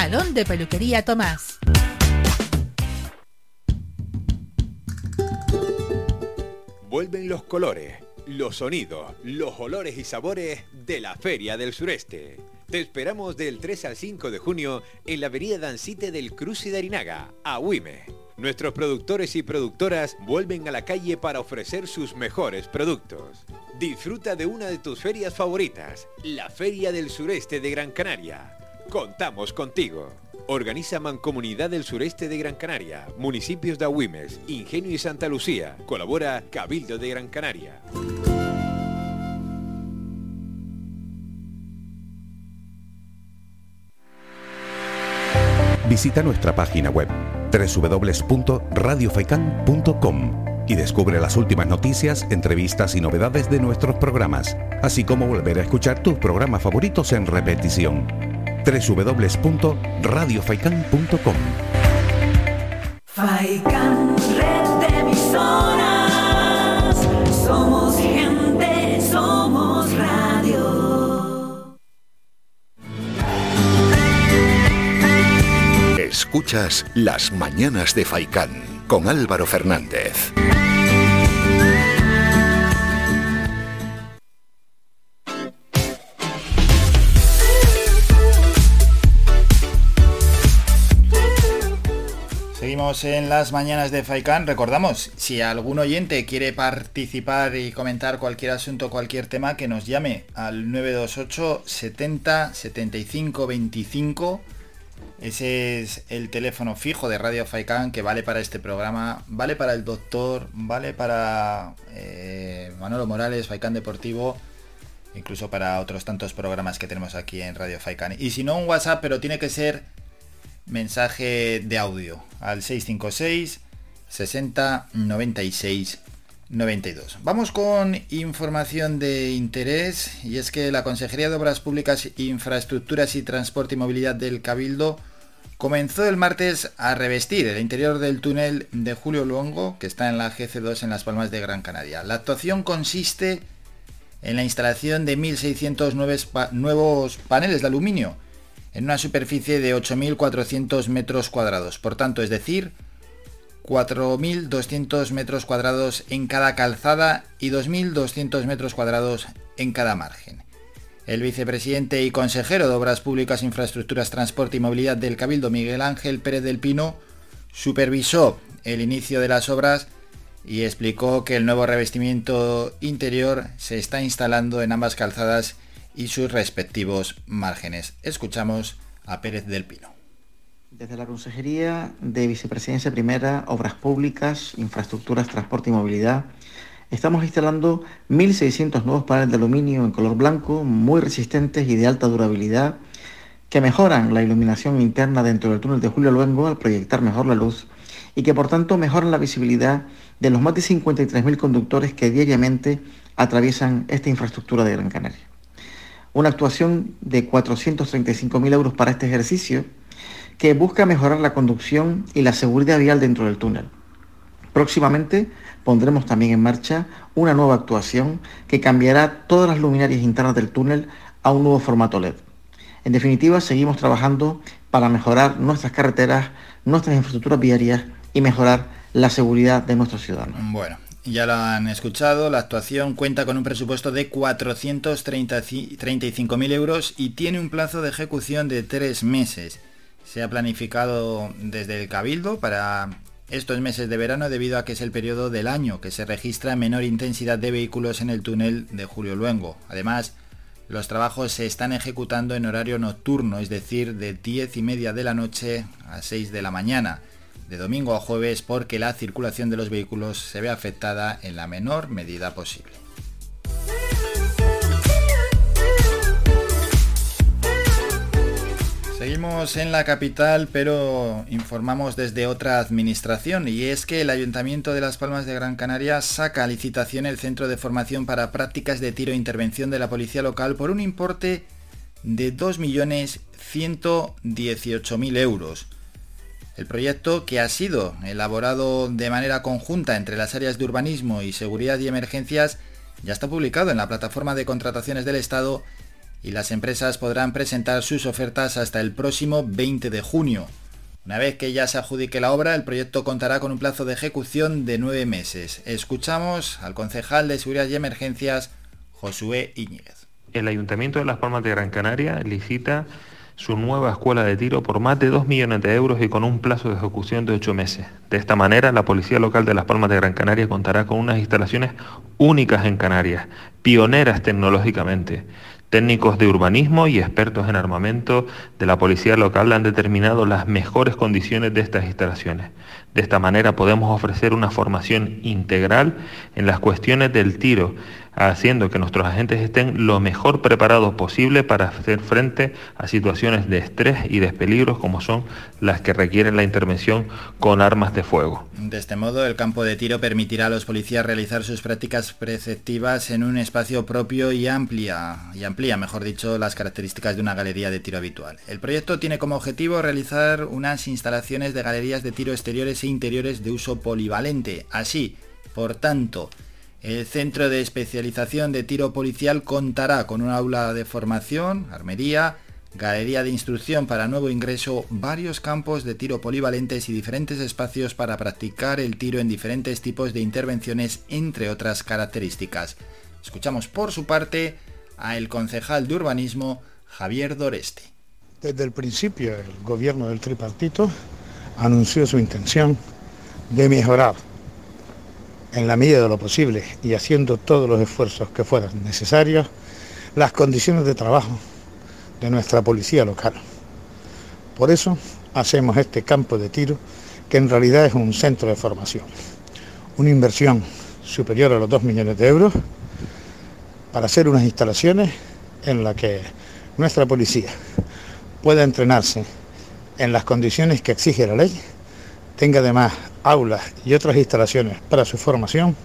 Salón de Peluquería Tomás. Vuelven los colores, los sonidos, los olores y sabores de la Feria del Sureste. Te esperamos del 3 al 5 de junio en la avenida Dancite del Cruce de Arinaga, a Huime. Nuestros productores y productoras vuelven a la calle para ofrecer sus mejores productos. Disfruta de una de tus ferias favoritas, la Feria del Sureste de Gran Canaria. Contamos contigo. Organiza Mancomunidad del Sureste de Gran Canaria, municipios de Agüimes, Ingenio y Santa Lucía. Colabora Cabildo de Gran Canaria. Visita nuestra página web www.radiofaikan.com y descubre las últimas noticias, entrevistas y novedades de nuestros programas, así como volver a escuchar tus programas favoritos en repetición www.radiofaikan.com Faikan, red de emisoras. Somos gente, somos radio. Escuchas Las Mañanas de Faicán con Álvaro Fernández. En las mañanas de Faikan. Recordamos, si algún oyente quiere participar y comentar cualquier asunto, cualquier tema, que nos llame al 928 70 75 25. Ese es el teléfono fijo de Radio Faikan que vale para este programa, vale para el doctor, vale para eh, Manolo Morales, Faikan Deportivo, incluso para otros tantos programas que tenemos aquí en Radio Faikan. Y si no, un WhatsApp, pero tiene que ser mensaje de audio al 656 60 96 92. Vamos con información de interés y es que la Consejería de Obras Públicas, Infraestructuras y Transporte y Movilidad del Cabildo comenzó el martes a revestir el interior del túnel de Julio Luongo que está en la GC2 en Las Palmas de Gran Canaria. La actuación consiste en la instalación de 1.609 nuevos paneles de aluminio en una superficie de 8.400 metros cuadrados. Por tanto, es decir, 4.200 metros cuadrados en cada calzada y 2.200 metros cuadrados en cada margen. El vicepresidente y consejero de Obras Públicas, Infraestructuras, Transporte y Movilidad del Cabildo, Miguel Ángel Pérez del Pino, supervisó el inicio de las obras y explicó que el nuevo revestimiento interior se está instalando en ambas calzadas y sus respectivos márgenes. Escuchamos a Pérez del Pino. Desde la Consejería de Vicepresidencia Primera, Obras Públicas, Infraestructuras, Transporte y Movilidad, estamos instalando 1.600 nuevos paneles de aluminio en color blanco, muy resistentes y de alta durabilidad, que mejoran la iluminación interna dentro del túnel de Julio Luengo al proyectar mejor la luz y que por tanto mejoran la visibilidad de los más de 53.000 conductores que diariamente atraviesan esta infraestructura de Gran Canaria. Una actuación de 435.000 euros para este ejercicio que busca mejorar la conducción y la seguridad vial dentro del túnel. Próximamente pondremos también en marcha una nueva actuación que cambiará todas las luminarias internas del túnel a un nuevo formato LED. En definitiva, seguimos trabajando para mejorar nuestras carreteras, nuestras infraestructuras viarias y mejorar la seguridad de nuestros ciudadanos. Bueno, ya lo han escuchado, la actuación cuenta con un presupuesto de 435.000 euros y tiene un plazo de ejecución de tres meses. Se ha planificado desde el Cabildo para estos meses de verano debido a que es el periodo del año que se registra menor intensidad de vehículos en el túnel de Julio Luengo. Además, los trabajos se están ejecutando en horario nocturno, es decir, de 10 y media de la noche a 6 de la mañana, de domingo a jueves, porque la circulación de los vehículos se ve afectada en la menor medida posible. Seguimos en la capital, pero informamos desde otra administración y es que el Ayuntamiento de Las Palmas de Gran Canaria saca a licitación el Centro de Formación para Prácticas de Tiro e Intervención de la Policía Local por un importe de 2.118.000 euros. El proyecto, que ha sido elaborado de manera conjunta entre las áreas de urbanismo y seguridad y emergencias, ya está publicado en la plataforma de contrataciones del Estado y las empresas podrán presentar sus ofertas hasta el próximo 20 de junio. Una vez que ya se adjudique la obra, el proyecto contará con un plazo de ejecución de nueve meses. Escuchamos al concejal de Seguridad y Emergencias, Josué Íñiguez. El Ayuntamiento de Las Palmas de Gran Canaria licita su nueva escuela de tiro por más de 2 millones de euros y con un plazo de ejecución de 8 meses. De esta manera, la Policía Local de Las Palmas de Gran Canaria contará con unas instalaciones únicas en Canarias, pioneras tecnológicamente. Técnicos de urbanismo y expertos en armamento de la policía local han determinado las mejores condiciones de estas instalaciones. De esta manera podemos ofrecer una formación integral en las cuestiones del tiro, haciendo que nuestros agentes estén lo mejor preparados posible para hacer frente a situaciones de estrés y de peligros como son las que requieren la intervención con armas de fuego. De este modo, el campo de tiro permitirá a los policías realizar sus prácticas preceptivas en un espacio propio y amplia, y amplía, mejor dicho, las características de una galería de tiro habitual. El proyecto tiene como objetivo realizar unas instalaciones de galerías de tiro exteriores e interiores de uso polivalente. Así, por tanto, el Centro de Especialización de Tiro Policial contará con un aula de formación, armería, galería de instrucción para nuevo ingreso, varios campos de tiro polivalentes y diferentes espacios para practicar el tiro en diferentes tipos de intervenciones, entre otras características. Escuchamos por su parte a el concejal de urbanismo Javier Doreste. Desde el principio el gobierno del tripartito anunció su intención de mejorar en la medida de lo posible y haciendo todos los esfuerzos que fueran necesarios, las condiciones de trabajo de nuestra policía local. Por eso hacemos este campo de tiro, que en realidad es un centro de formación. Una inversión superior a los 2 millones de euros para hacer unas instalaciones en las que nuestra policía pueda entrenarse en las condiciones que exige la ley, tenga además aulas y otras instalaciones para su formación,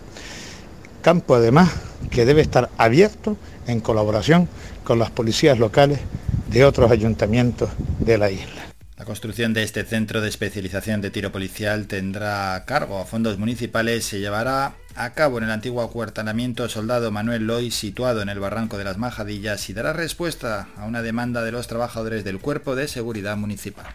campo además que debe estar abierto en colaboración con las policías locales de otros ayuntamientos de la isla. La construcción de este centro de especialización de tiro policial tendrá cargo a fondos municipales, se llevará a cabo en el antiguo acuartelamiento Soldado Manuel Loy, situado en el Barranco de las Majadillas, y dará respuesta a una demanda de los trabajadores del Cuerpo de Seguridad Municipal.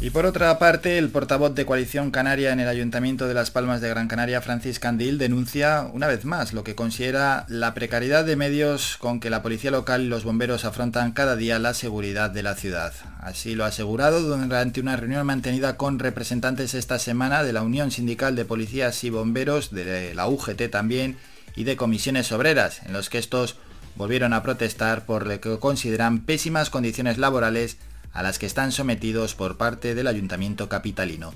Y por otra parte, el portavoz de Coalición Canaria en el Ayuntamiento de Las Palmas de Gran Canaria, Francis Candil, denuncia una vez más lo que considera la precariedad de medios con que la policía local y los bomberos afrontan cada día la seguridad de la ciudad. Así lo ha asegurado durante una reunión mantenida con representantes esta semana de la Unión Sindical de Policías y Bomberos, de la UGT también, y de comisiones obreras, en los que estos volvieron a protestar por lo que consideran pésimas condiciones laborales a las que están sometidos por parte del ayuntamiento capitalino.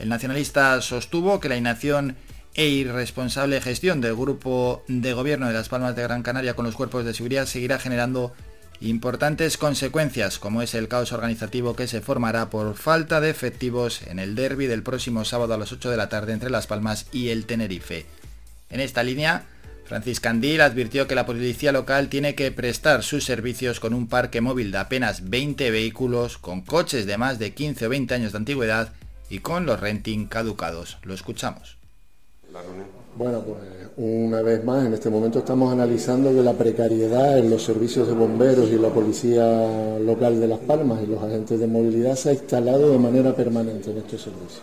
El nacionalista sostuvo que la inacción e irresponsable gestión del grupo de gobierno de Las Palmas de Gran Canaria con los cuerpos de seguridad seguirá generando importantes consecuencias, como es el caos organizativo que se formará por falta de efectivos en el derby del próximo sábado a las 8 de la tarde entre Las Palmas y el Tenerife. En esta línea, Francis Candil advirtió que la policía local tiene que prestar sus servicios con un parque móvil de apenas 20 vehículos, con coches de más de 15 o 20 años de antigüedad y con los renting caducados. Lo escuchamos. Bueno, pues una vez más, en este momento estamos analizando que la precariedad en los servicios de bomberos y la policía local de Las Palmas y los agentes de movilidad se ha instalado de manera permanente en estos servicios.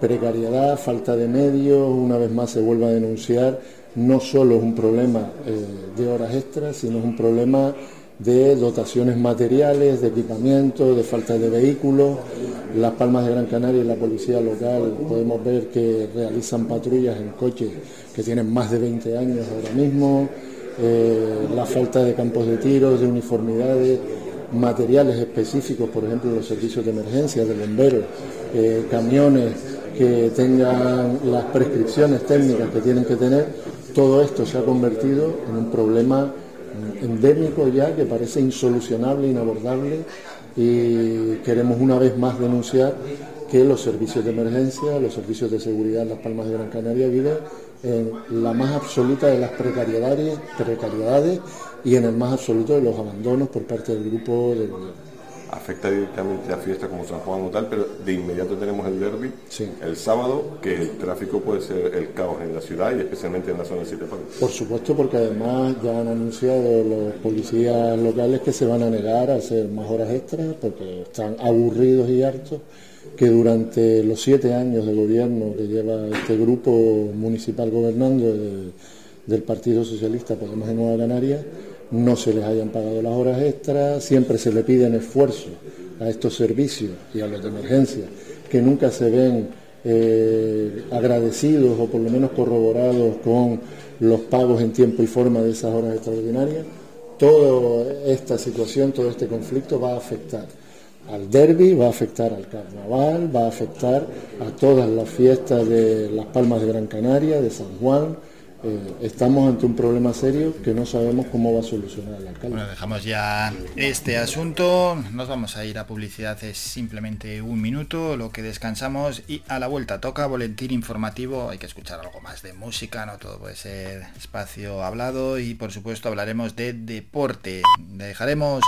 Precariedad, falta de medios, una vez más se vuelve a denunciar no solo es un problema eh, de horas extras, sino es un problema de dotaciones materiales, de equipamiento, de falta de vehículos. Las Palmas de Gran Canaria y la policía local podemos ver que realizan patrullas en coches que tienen más de 20 años ahora mismo, eh, la falta de campos de tiros, de uniformidades, materiales específicos, por ejemplo, los servicios de emergencia, de bomberos, eh, camiones que tengan las prescripciones técnicas que tienen que tener, todo esto se ha convertido en un problema endémico ya que parece insolucionable, inabordable y queremos una vez más denunciar que los servicios de emergencia, los servicios de seguridad en Las Palmas de Gran Canaria viven en la más absoluta de las precariedades, precariedades y en el más absoluto de los abandonos por parte del grupo del gobierno afecta directamente a fiestas como San Juan o tal, pero de inmediato tenemos el derby el sábado, que el tráfico puede ser el caos en la ciudad y especialmente en la zona de Siete Por supuesto, porque además ya han anunciado los policías locales que se van a negar a hacer más horas extras porque están aburridos y hartos que durante los siete años de gobierno que lleva este grupo municipal gobernando del Partido Socialista Podemos en Nueva Canaria, no se les hayan pagado las horas extras, siempre se le piden esfuerzos a estos servicios y a los de emergencia, que nunca se ven eh, agradecidos o por lo menos corroborados con los pagos en tiempo y forma de esas horas extraordinarias. Toda esta situación, todo este conflicto va a afectar al derby, va a afectar al carnaval, va a afectar a todas las fiestas de las Palmas de Gran Canaria, de San Juan, eh, estamos ante un problema serio que no sabemos cómo va a solucionar el alcalde. Bueno, dejamos ya este asunto, nos vamos a ir a publicidad, es simplemente un minuto, lo que descansamos y a la vuelta toca boletín informativo, hay que escuchar algo más de música, no todo puede ser espacio hablado y por supuesto hablaremos de deporte, dejaremos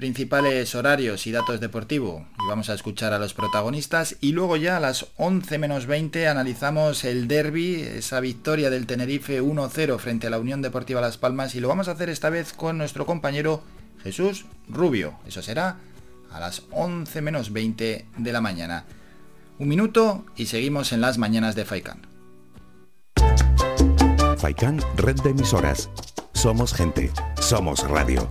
principales horarios y datos deportivos y vamos a escuchar a los protagonistas y luego ya a las 11 menos 20 analizamos el derby, esa victoria del Tenerife 1-0 frente a la Unión Deportiva Las Palmas y lo vamos a hacer esta vez con nuestro compañero Jesús Rubio. Eso será a las 11 menos 20 de la mañana. Un minuto y seguimos en las mañanas de Faikan. Faikan, red de emisoras. Somos gente, somos radio.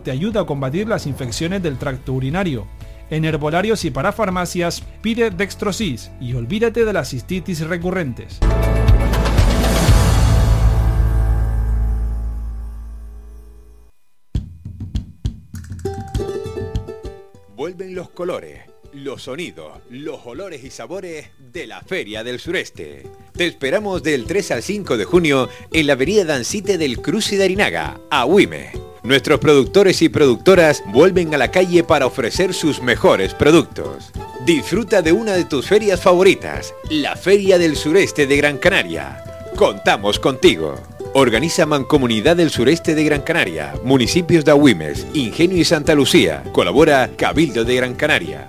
te ayuda a combatir las infecciones del tracto urinario. En herbolarios y para farmacias pide Dextrosis y olvídate de las cistitis recurrentes. Vuelven los colores, los sonidos, los olores y sabores de la Feria del Sureste. Te esperamos del 3 al 5 de junio en la avenida Dancite del Cruce de Arinaga, a Huime. Nuestros productores y productoras vuelven a la calle para ofrecer sus mejores productos. Disfruta de una de tus ferias favoritas, la Feria del Sureste de Gran Canaria. Contamos contigo. Organiza Mancomunidad del Sureste de Gran Canaria, municipios de Agüimes, Ingenio y Santa Lucía. Colabora Cabildo de Gran Canaria.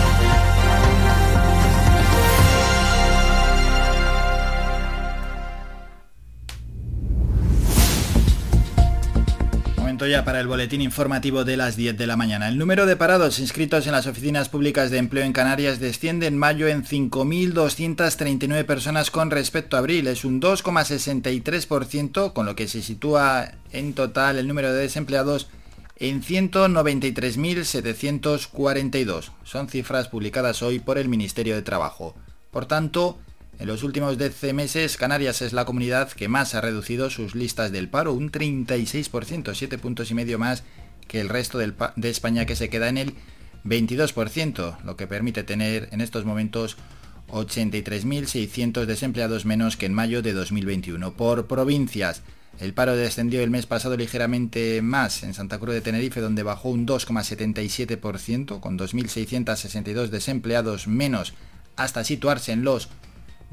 Momento ya para el boletín informativo de las 10 de la mañana. El número de parados inscritos en las oficinas públicas de empleo en Canarias desciende en mayo en 5.239 personas con respecto a abril. Es un 2,63%, con lo que se sitúa en total el número de desempleados en 193.742. Son cifras publicadas hoy por el Ministerio de Trabajo. Por tanto, en los últimos 12 meses, Canarias es la comunidad que más ha reducido sus listas del paro, un 36%, 7 puntos y medio más que el resto de España que se queda en el 22%, lo que permite tener en estos momentos 83.600 desempleados menos que en mayo de 2021. Por provincias, el paro descendió el mes pasado ligeramente más en Santa Cruz de Tenerife, donde bajó un 2,77%, con 2.662 desempleados menos, hasta situarse en los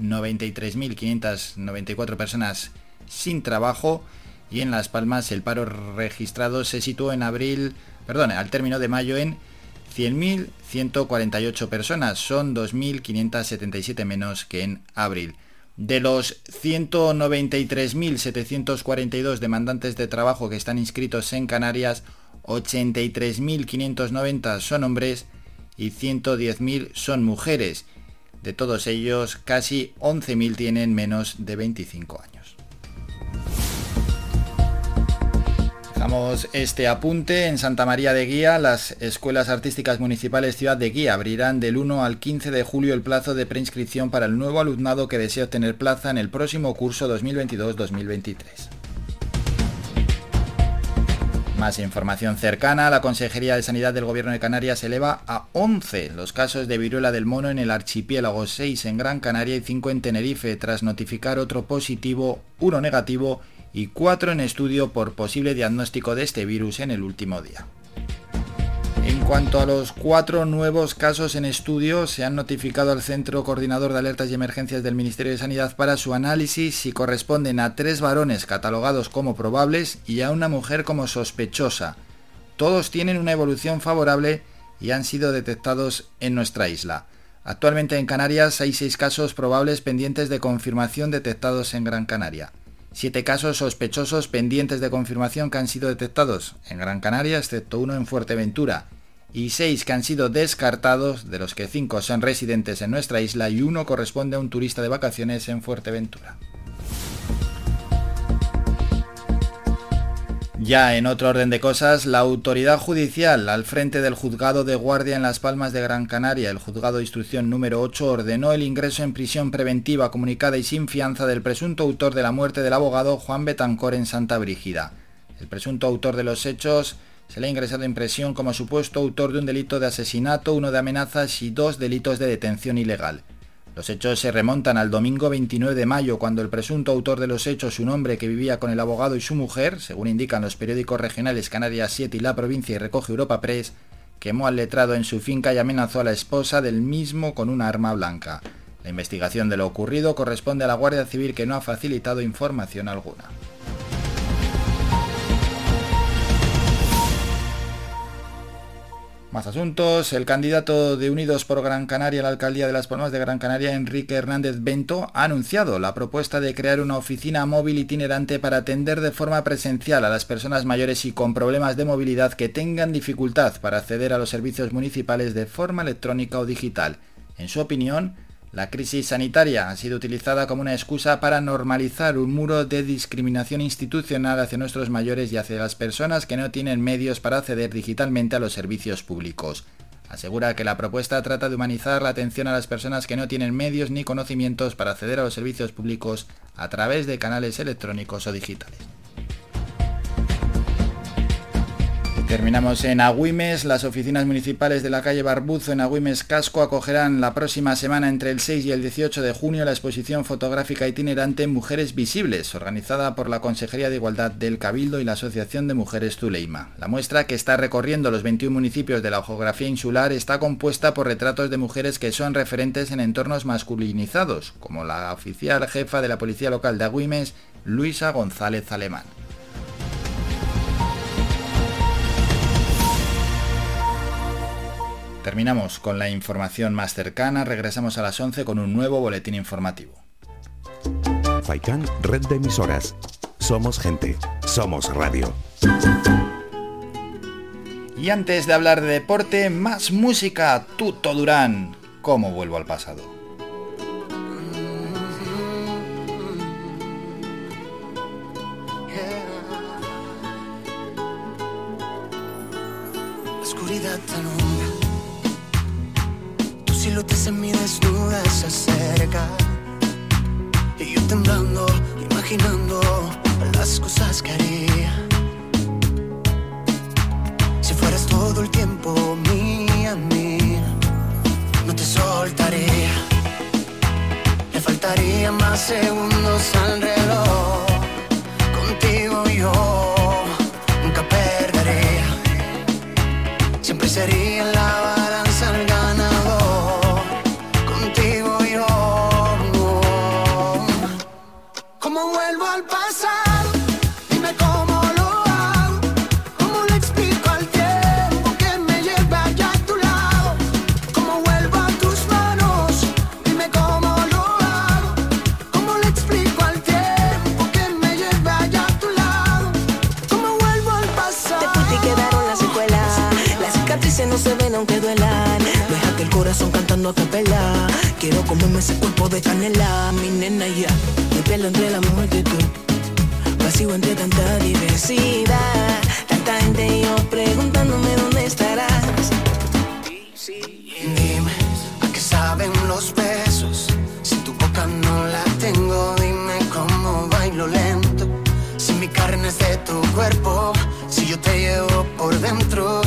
93.594 personas sin trabajo y en Las Palmas el paro registrado se situó en abril, perdón, al término de mayo en 100.148 personas, son 2.577 menos que en abril. De los 193.742 demandantes de trabajo que están inscritos en Canarias, 83.590 son hombres y 110.000 son mujeres de todos ellos, casi 11.000 tienen menos de 25 años. Dejamos este apunte en Santa María de Guía. Las escuelas artísticas municipales Ciudad de Guía abrirán del 1 al 15 de julio el plazo de preinscripción para el nuevo alumnado que desea obtener plaza en el próximo curso 2022-2023. Más información cercana, la Consejería de Sanidad del Gobierno de Canarias eleva a 11 los casos de viruela del mono en el archipiélago, 6 en Gran Canaria y 5 en Tenerife, tras notificar otro positivo, uno negativo y 4 en estudio por posible diagnóstico de este virus en el último día. Cuanto a los cuatro nuevos casos en estudio, se han notificado al Centro Coordinador de Alertas y Emergencias del Ministerio de Sanidad para su análisis si corresponden a tres varones catalogados como probables y a una mujer como sospechosa. Todos tienen una evolución favorable y han sido detectados en nuestra isla. Actualmente en Canarias hay seis casos probables pendientes de confirmación detectados en Gran Canaria. Siete casos sospechosos pendientes de confirmación que han sido detectados en Gran Canaria, excepto uno en Fuerteventura y seis que han sido descartados, de los que cinco son residentes en nuestra isla y uno corresponde a un turista de vacaciones en Fuerteventura. Ya en otro orden de cosas, la autoridad judicial al frente del juzgado de guardia en Las Palmas de Gran Canaria, el juzgado de instrucción número 8, ordenó el ingreso en prisión preventiva comunicada y sin fianza del presunto autor de la muerte del abogado Juan Betancor en Santa Brígida. El presunto autor de los hechos se le ha ingresado en prisión como supuesto autor de un delito de asesinato, uno de amenazas y dos delitos de detención ilegal. Los hechos se remontan al domingo 29 de mayo, cuando el presunto autor de los hechos, un hombre que vivía con el abogado y su mujer, según indican los periódicos regionales Canarias 7 y La Provincia y Recoge Europa Press, quemó al letrado en su finca y amenazó a la esposa del mismo con una arma blanca. La investigación de lo ocurrido corresponde a la Guardia Civil que no ha facilitado información alguna. Más asuntos. El candidato de Unidos por Gran Canaria a la alcaldía de Las Palmas de Gran Canaria, Enrique Hernández Bento, ha anunciado la propuesta de crear una oficina móvil itinerante para atender de forma presencial a las personas mayores y con problemas de movilidad que tengan dificultad para acceder a los servicios municipales de forma electrónica o digital. En su opinión, la crisis sanitaria ha sido utilizada como una excusa para normalizar un muro de discriminación institucional hacia nuestros mayores y hacia las personas que no tienen medios para acceder digitalmente a los servicios públicos. Asegura que la propuesta trata de humanizar la atención a las personas que no tienen medios ni conocimientos para acceder a los servicios públicos a través de canales electrónicos o digitales. Terminamos en Agüimes. Las oficinas municipales de la calle Barbuzo en Agüimes Casco acogerán la próxima semana entre el 6 y el 18 de junio la exposición fotográfica itinerante Mujeres Visibles, organizada por la Consejería de Igualdad del Cabildo y la Asociación de Mujeres Zuleima. La muestra, que está recorriendo los 21 municipios de la geografía insular, está compuesta por retratos de mujeres que son referentes en entornos masculinizados, como la oficial jefa de la Policía Local de Agüimes, Luisa González Alemán. Terminamos con la información más cercana, regresamos a las 11 con un nuevo boletín informativo. Faikan, red de emisoras. Somos gente, somos radio. Y antes de hablar de deporte, más música, Tuto Durán. ¿Cómo vuelvo al pasado? La oscuridad alumbra. Tu silueta en mi desnuda se acerca. Y yo temblando, imaginando las cosas que haría. Si fueras todo el tiempo mía, mía, no te soltaría. Me faltarían más segundos al reloj. Ese cuerpo de canela. Mi nena ya. Me pierdo entre la multitud. Vacío entre tanta diversidad. Tanta gente y yo preguntándome dónde estarás. Dime, ¿a qué saben los besos? Si tu boca no la tengo, dime cómo bailo lento. Si mi carne es de tu cuerpo, si yo te llevo por dentro,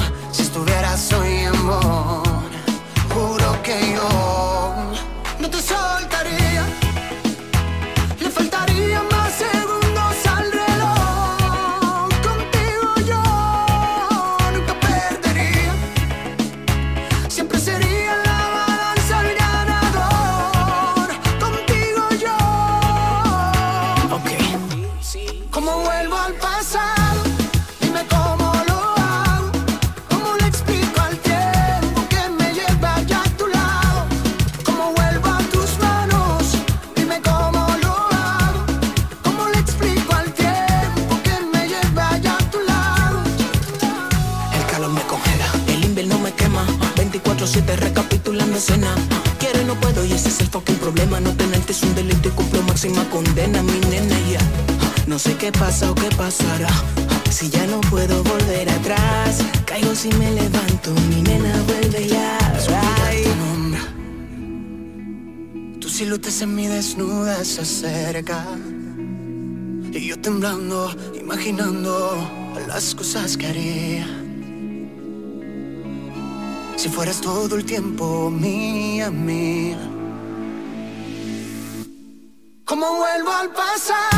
qué pasa o qué pasará. Si ya no puedo volver atrás, caigo si me levanto. Mi nena vuelve ya. Ay. Tu silueta en mi desnuda se acerca. Y yo temblando, imaginando las cosas que haría. Si fueras todo el tiempo mía, mía. ¿Cómo vuelvo al pasado?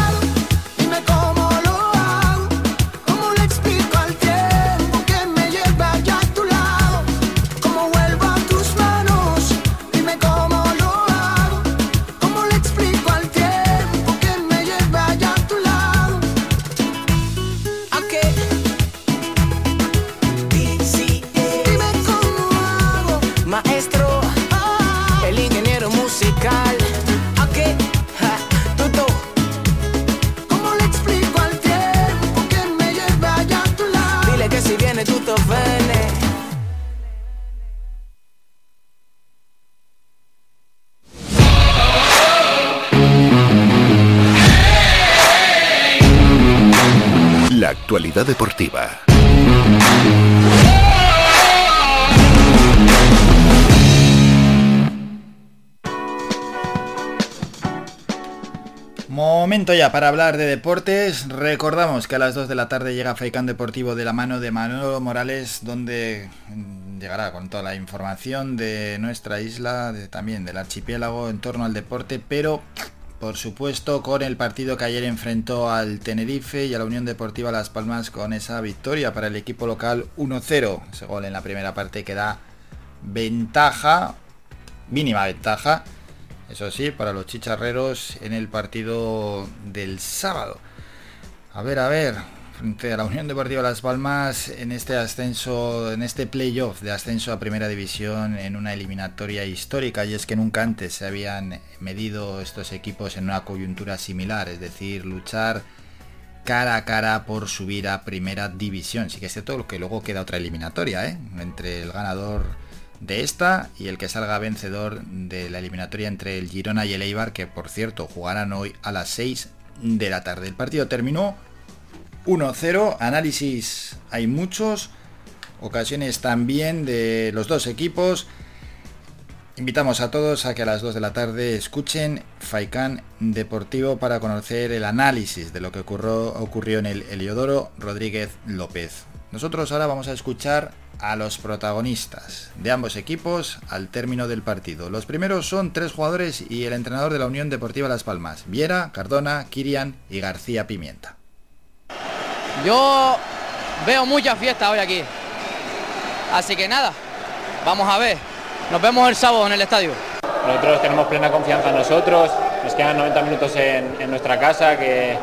Deportiva. Momento ya para hablar de deportes. Recordamos que a las 2 de la tarde llega Faikán Deportivo de la mano de Manolo Morales, donde mm, llegará con toda la información de nuestra isla, de- también del archipiélago en torno al deporte, pero por supuesto con el partido que ayer enfrentó al Tenerife y a la Unión Deportiva Las Palmas con esa victoria para el equipo local 1-0. Ese gol en la primera parte que da ventaja, mínima ventaja, eso sí, para los chicharreros en el partido del sábado. A ver, a ver, frente a la Unión Deportiva Las Palmas en este ascenso, en este playoff de ascenso a Primera División en una eliminatoria histórica y es que nunca antes se habían medido estos equipos en una coyuntura similar, es decir, luchar cara a cara por subir a primera división. Sí que es cierto que luego queda otra eliminatoria, ¿eh? Entre el ganador de esta y el que salga vencedor de la eliminatoria entre el Girona y el Eibar, que por cierto jugarán hoy a las 6 de la tarde. El partido terminó 1-0, análisis hay muchos, ocasiones también de los dos equipos. Invitamos a todos a que a las 2 de la tarde escuchen Faikán Deportivo para conocer el análisis de lo que ocurrió, en el Heliodoro Rodríguez López. Nosotros ahora vamos a escuchar a los protagonistas de ambos equipos al término del partido. Los primeros son tres jugadores y el entrenador de la Unión Deportiva Las Palmas, Viera, Cardona, Kirian y García Pimienta. Yo veo mucha fiesta hoy aquí. Así que nada, vamos a ver. Nos vemos el sábado en el estadio. Nosotros tenemos plena confianza en nosotros, nos quedan 90 minutos en, nuestra casa, que,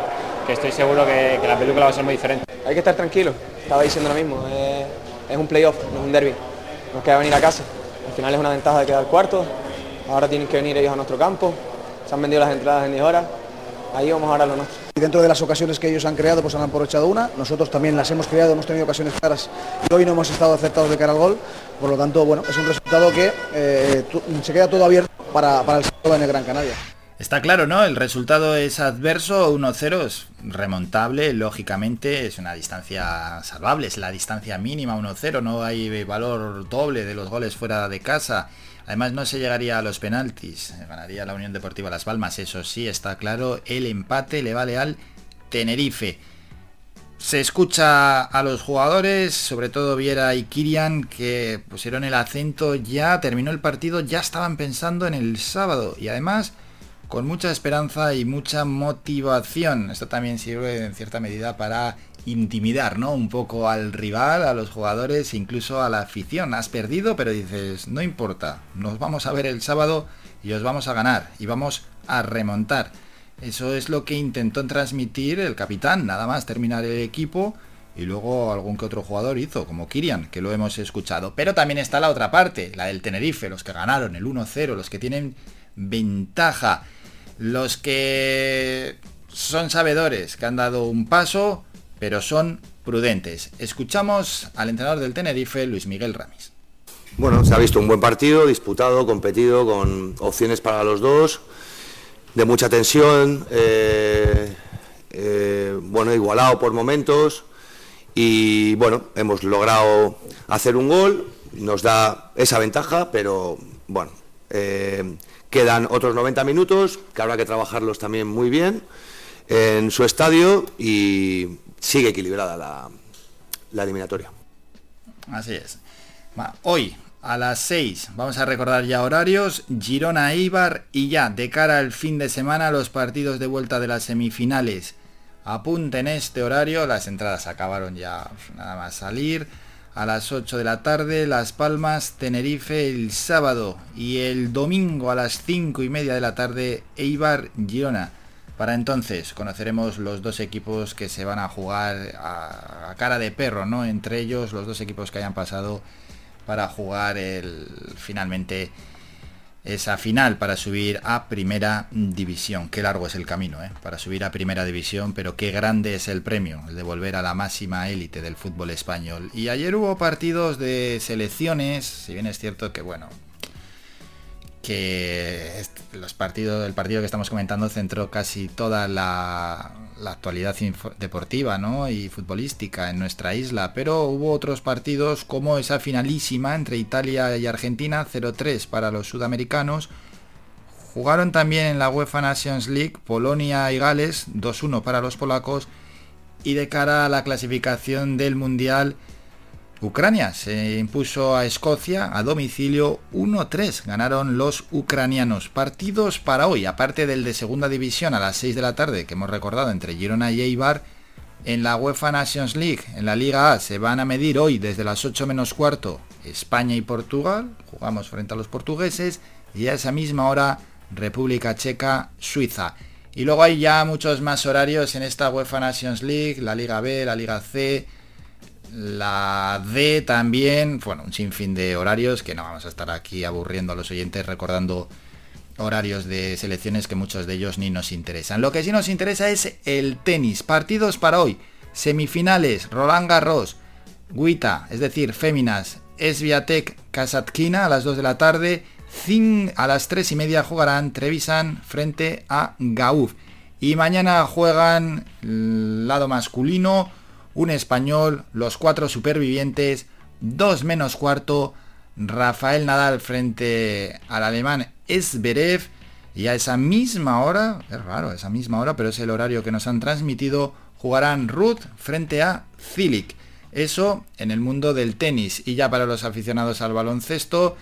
estoy seguro que, la película va a ser muy diferente. Hay que estar tranquilo, estaba diciendo lo mismo, es un playoff, no es un derby, nos queda venir a casa. Al final es una ventaja de quedar cuarto, ahora tienen que venir ellos a nuestro campo, se han vendido las entradas en 10 horas, ahí vamos ahora lo nuestro. Y dentro de las ocasiones que ellos han creado, pues han aprovechado una, nosotros también las hemos creado, hemos tenido ocasiones claras y hoy no hemos estado acertados de cara al gol, por lo tanto, bueno, es un resultado que eh, se queda todo abierto para, para el sábado en el Gran Canaria. Está claro, ¿no? El resultado es adverso, 1-0 es remontable, lógicamente es una distancia salvable, es la distancia mínima 1-0, no hay valor doble de los goles fuera de casa. Además no se llegaría a los penaltis, ganaría la Unión Deportiva Las Palmas, eso sí, está claro, el empate le vale al Tenerife. Se escucha a los jugadores, sobre todo Viera y Kirian, que pusieron el acento ya, terminó el partido, ya estaban pensando en el sábado y además con mucha esperanza y mucha motivación. Esto también sirve en cierta medida para intimidar, ¿no? Un poco al rival, a los jugadores, incluso a la afición. Has perdido, pero dices, no importa, nos vamos a ver el sábado y os vamos a ganar y vamos a remontar. Eso es lo que intentó transmitir el capitán, nada más terminar el equipo y luego algún que otro jugador hizo, como Kirian, que lo hemos escuchado. Pero también está la otra parte, la del Tenerife, los que ganaron el 1-0, los que tienen ventaja. Los que son sabedores, que han dado un paso, pero son prudentes. Escuchamos al entrenador del Tenerife, Luis Miguel Ramis. Bueno, se ha visto un buen partido, disputado, competido, con opciones para los dos, de mucha tensión, eh, eh, bueno, igualado por momentos y bueno, hemos logrado hacer un gol, nos da esa ventaja, pero bueno, eh, Quedan otros 90 minutos, que habrá que trabajarlos también muy bien en su estadio y sigue equilibrada la, eliminatoria. Así es. Hoy a las 6 vamos a recordar ya horarios, Girona Eibar y ya de cara al fin de semana los partidos de vuelta de las semifinales. Apunten este horario, las entradas acabaron ya nada más salir a las 8 de la tarde, Las Palmas, Tenerife el sábado y el domingo a las 5 y media de la tarde, Eibar, Girona. Para entonces conoceremos los dos equipos que se van a jugar a, cara de perro, ¿no? Entre ellos los dos equipos que hayan pasado para jugar el finalmente esa final para subir a primera división. Qué largo es el camino ¿eh? para subir a primera división, pero qué grande es el premio, el de volver a la máxima élite del fútbol español. Y ayer hubo partidos de selecciones, si bien es cierto que bueno, que los partidos, el partido que estamos comentando centró casi toda la, actualidad deportiva y futbolística en nuestra isla, pero hubo otros partidos como esa finalísima entre Italia y Argentina, 0-3 para los sudamericanos. Jugaron también en la UEFA Nations League Polonia y Gales, 2-1 para los polacos. Y de cara a la clasificación del Mundial, Ucrania se impuso a Escocia a domicilio 1-3. Ganaron los ucranianos. Partidos para hoy, aparte del de segunda división a las 6 de la tarde que hemos recordado entre Girona y Eibar. En la UEFA Nations League, en la Liga A, se van a medir hoy desde las 8 menos cuarto España y Portugal. Jugamos frente a los portugueses. Y a esa misma hora República Checa, Suiza. Y luego hay ya muchos más horarios en esta UEFA Nations League, la Liga B, la Liga C la D también, bueno, un sinfín de horarios que no vamos a estar aquí aburriendo a los oyentes recordando horarios de selecciones que muchos de ellos ni nos interesan. Lo que sí nos interesa es el tenis. Partidos para hoy. Semifinales, Roland Garros, Guita, es decir, Féminas, Esviatec, Kasatkina a las 2 de la tarde. a las 3 y media jugarán Trevisan frente a Gauf. Y mañana juegan lado masculino, un español, los cuatro supervivientes, 2 menos cuarto, Rafael Nadal frente al alemán Esberev. Y a esa misma hora, es raro, esa misma hora, pero es el horario que nos han transmitido, jugarán Ruth frente a Zilic. Eso en el mundo del tenis. Y ya para los aficionados al baloncesto,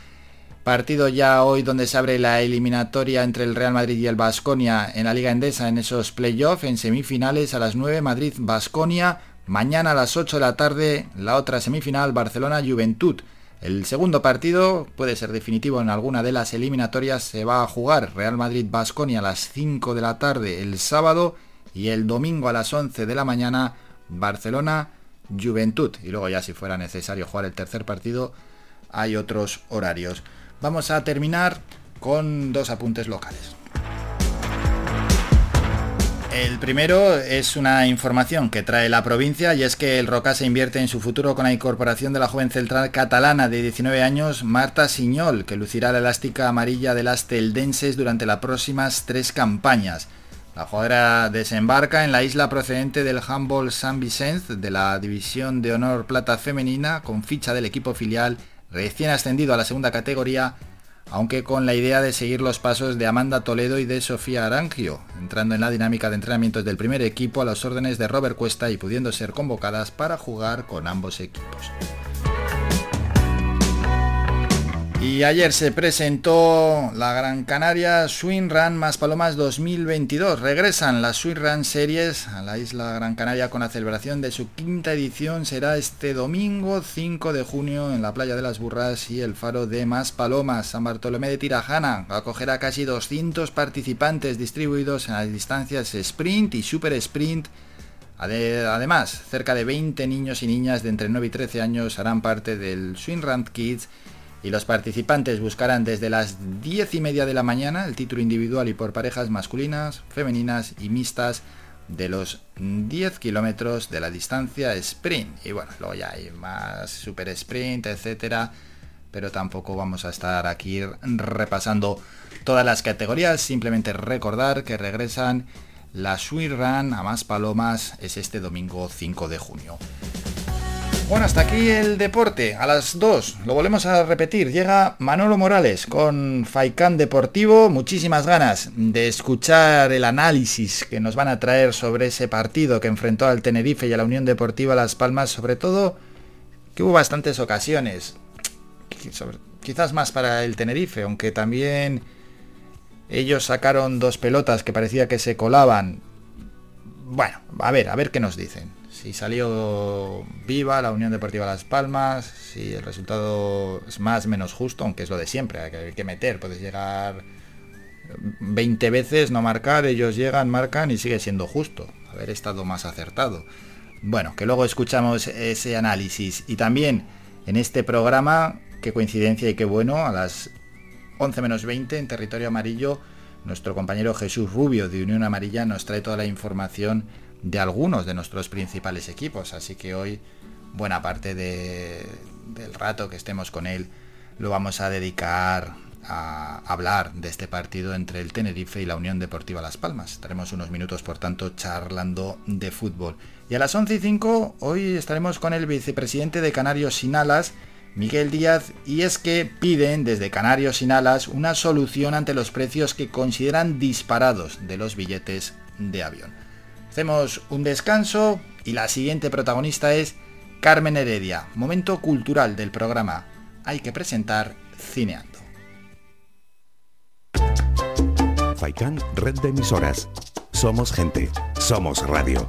partido ya hoy donde se abre la eliminatoria entre el Real Madrid y el Basconia en la Liga Endesa en esos playoffs en semifinales a las 9 Madrid-Basconia. Mañana a las 8 de la tarde la otra semifinal Barcelona-Juventud. El segundo partido puede ser definitivo en alguna de las eliminatorias. Se va a jugar Real Madrid-Basconia a las 5 de la tarde el sábado y el domingo a las 11 de la mañana Barcelona Juventud. Y luego ya si fuera necesario jugar el tercer partido, hay otros horarios. Vamos a terminar con dos apuntes locales. El primero es una información que trae la provincia y es que el Roca se invierte en su futuro con la incorporación de la joven central catalana de 19 años, Marta Siñol, que lucirá la elástica amarilla de las teldenses durante las próximas tres campañas. La jugadora desembarca en la isla procedente del Humboldt San Vicente de la División de Honor Plata Femenina con ficha del equipo filial recién ascendido a la segunda categoría, aunque con la idea de seguir los pasos de Amanda Toledo y de Sofía Arangio, entrando en la dinámica de entrenamientos del primer equipo a las órdenes de Robert Cuesta y pudiendo ser convocadas para jugar con ambos equipos. Y ayer se presentó la Gran Canaria Swing Run más Palomas 2022. Regresan las Swing Run Series a la isla Gran Canaria con la celebración de su quinta edición. Será este domingo 5 de junio en la playa de las Burras y el faro de Más Palomas. San Bartolomé de Tirajana acogerá casi 200 participantes distribuidos en las distancias sprint y super sprint. Además, cerca de 20 niños y niñas de entre 9 y 13 años harán parte del Swing Run Kids y los participantes buscarán desde las 10 y media de la mañana el título individual y por parejas masculinas, femeninas y mixtas de los 10 kilómetros de la distancia sprint. Y bueno, luego ya hay más super sprint, etcétera, pero tampoco vamos a estar aquí repasando todas las categorías. Simplemente recordar que regresan la Sweet Run a más palomas es este domingo 5 de junio. Bueno, hasta aquí el deporte. A las 2 lo volvemos a repetir. Llega Manolo Morales con Faikán Deportivo. Muchísimas ganas de escuchar el análisis que nos van a traer sobre ese partido que enfrentó al Tenerife y a la Unión Deportiva Las Palmas. Sobre todo que hubo bastantes ocasiones. Quizás más para el Tenerife, aunque también ellos sacaron dos pelotas que parecía que se colaban. Bueno, a ver, a ver qué nos dicen si salió viva la Unión Deportiva Las Palmas, si el resultado es más menos justo, aunque es lo de siempre, hay que, meter, puedes llegar 20 veces, no marcar, ellos llegan, marcan y sigue siendo justo, haber estado más acertado. Bueno, que luego escuchamos ese análisis y también en este programa, qué coincidencia y qué bueno, a las 11 menos 20 en territorio amarillo, nuestro compañero Jesús Rubio de Unión Amarilla nos trae toda la información de algunos de nuestros principales equipos. Así que hoy buena parte del rato que estemos con él lo vamos a dedicar a hablar de este partido entre el Tenerife y la Unión Deportiva Las Palmas. Estaremos unos minutos, por tanto, charlando de fútbol. Y a las 11 y 5 hoy estaremos con el vicepresidente de Canarios Sin Alas, Miguel Díaz, y es que piden desde Canarios Sin Alas una solución ante los precios que consideran disparados de los billetes de avión. Hacemos un descanso y la siguiente protagonista es Carmen Heredia, momento cultural del programa. Hay que presentar Cineando. Faikan, red de emisoras. Somos gente, somos radio.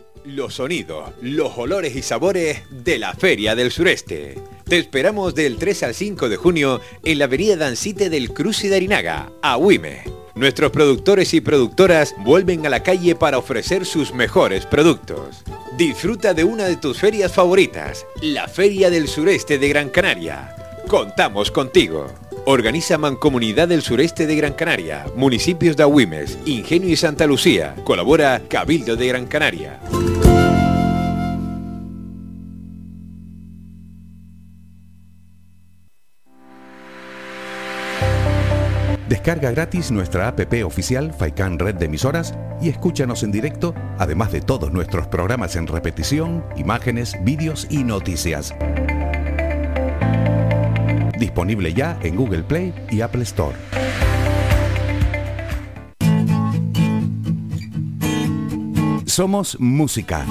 los sonidos, los olores y sabores de la Feria del Sureste te esperamos del 3 al 5 de junio en la avenida Dancite del Cruz y de Arinaga, a Huime. Nuestros productores y productoras vuelven a la calle para ofrecer sus mejores productos. Disfruta de una de tus ferias favoritas, la Feria del Sureste de Gran Canaria. Contamos contigo. Organiza Mancomunidad del Sureste de Gran Canaria, municipios de Agüimes, Ingenio y Santa Lucía. Colabora Cabildo de Gran Canaria. Descarga gratis nuestra APP oficial Faikan Red de Emisoras y escúchanos en directo, además de todos nuestros programas en repetición, imágenes, vídeos y noticias. Disponible ya en Google Play y Apple Store. Somos música.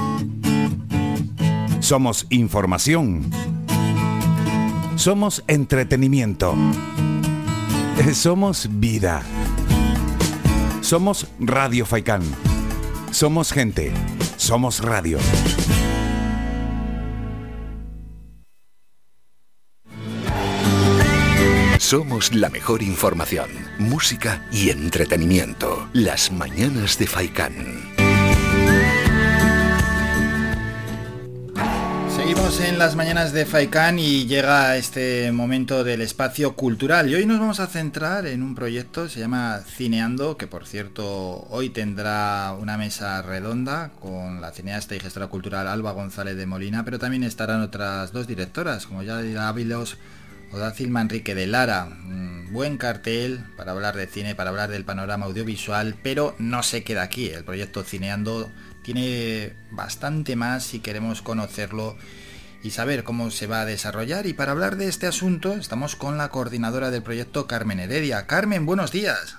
Somos información. Somos entretenimiento. Somos vida. Somos Radio Faicán. Somos gente. Somos radio. Somos la mejor información, música y entretenimiento. Las mañanas de Faicán. Seguimos en las mañanas de Faikán y llega este momento del espacio cultural. Y hoy nos vamos a centrar en un proyecto, se llama Cineando, que por cierto hoy tendrá una mesa redonda con la cineasta y gestora cultural Alba González de Molina, pero también estarán otras dos directoras, como ya dirá Ávilos o Dacil Manrique de Lara. Un buen cartel para hablar de cine, para hablar del panorama audiovisual, pero no se queda aquí. El proyecto Cineando tiene bastante más si queremos conocerlo y saber cómo se va a desarrollar. Y para hablar de este asunto estamos con la coordinadora del proyecto Carmen Heredia. Carmen, buenos días.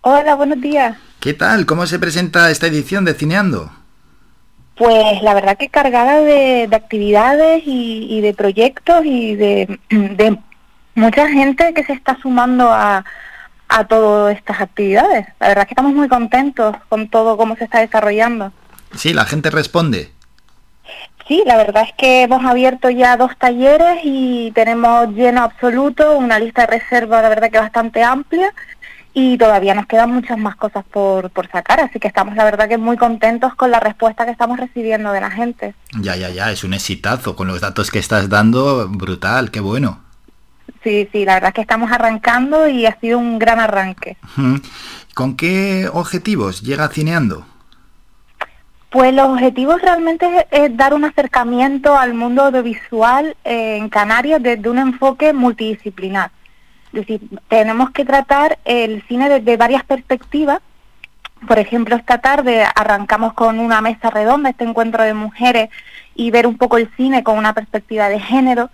Hola, buenos días. ¿Qué tal? ¿Cómo se presenta esta edición de Cineando? Pues la verdad que cargada de, actividades y, de proyectos y de, de, mucha gente que se está sumando a, a todas estas actividades. La verdad que estamos muy contentos con todo cómo se está desarrollando. Sí, la gente responde. Sí, la verdad es que hemos abierto ya dos talleres y tenemos lleno absoluto, una lista de reserva la verdad que bastante amplia y todavía nos quedan muchas más cosas por, por sacar, así que estamos la verdad que muy contentos con la respuesta que estamos recibiendo de la gente. Ya, ya, ya, es un exitazo, con los datos que estás dando, brutal, qué bueno. Sí, sí, la verdad es que estamos arrancando y ha sido un gran arranque. ¿Con qué objetivos llega Cineando? Pues los objetivos realmente es, dar un acercamiento al mundo audiovisual eh, en Canarias desde un enfoque multidisciplinar. Es decir, tenemos que tratar el cine desde varias perspectivas. Por ejemplo, esta tarde arrancamos con una mesa redonda, este encuentro de mujeres, y ver un poco el cine con una perspectiva de género,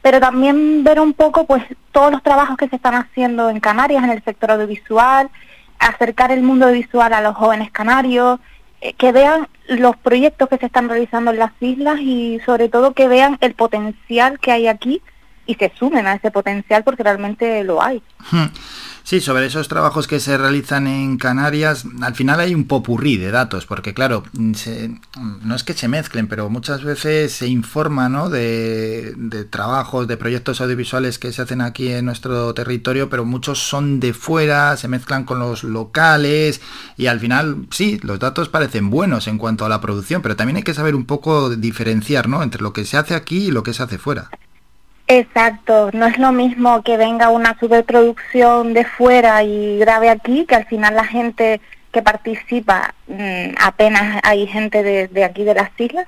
pero también ver un poco pues todos los trabajos que se están haciendo en Canarias en el sector audiovisual, acercar el mundo audiovisual a los jóvenes canarios, eh, que vean los proyectos que se están realizando en las islas y sobre todo que vean el potencial que hay aquí y se sumen a ese potencial porque realmente lo hay. Sí, sobre esos trabajos que se realizan en Canarias, al final hay un popurrí de datos, porque claro, no es que se mezclen, pero muchas veces se informa ¿no? de, de, trabajos, de proyectos audiovisuales que se hacen aquí en nuestro territorio, pero muchos son de fuera, se mezclan con los locales y al final, sí, los datos parecen buenos en cuanto a la producción, pero también hay que saber un poco diferenciar ¿no? entre lo que se hace aquí y lo que se hace fuera. Exacto, no es lo mismo que venga una superproducción de fuera y grabe aquí, que al final la gente que participa, mm, apenas hay gente de, aquí de las islas,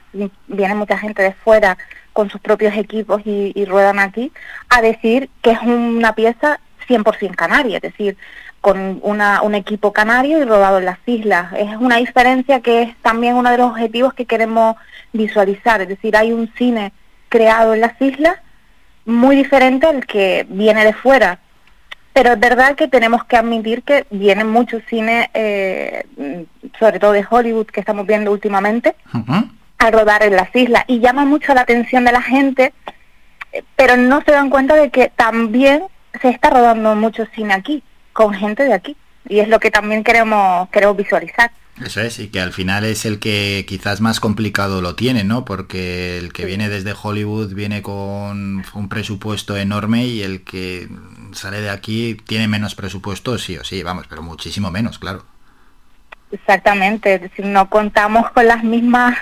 viene mucha gente de fuera con sus propios equipos y, ruedan aquí, a decir que es una pieza 100% canaria, es decir, con una, un equipo canario y rodado en las islas. Es una diferencia que es también uno de los objetivos que queremos visualizar, es decir, hay un cine creado en las islas muy diferente al que viene de fuera. Pero es verdad que tenemos que admitir que viene mucho cine, eh, sobre todo de Hollywood, que estamos viendo últimamente, a rodar en las islas. Y llama mucho la atención de la gente, pero no se dan cuenta de que también se está rodando mucho cine aquí, con gente de aquí. Y es lo que también queremos, queremos visualizar. Eso es, y que al final es el que quizás más complicado lo tiene, ¿no? Porque el que viene desde Hollywood viene con un presupuesto enorme y el que sale de aquí tiene menos presupuesto, sí o sí, vamos, pero muchísimo menos, claro. Exactamente, es decir, no contamos con las mismas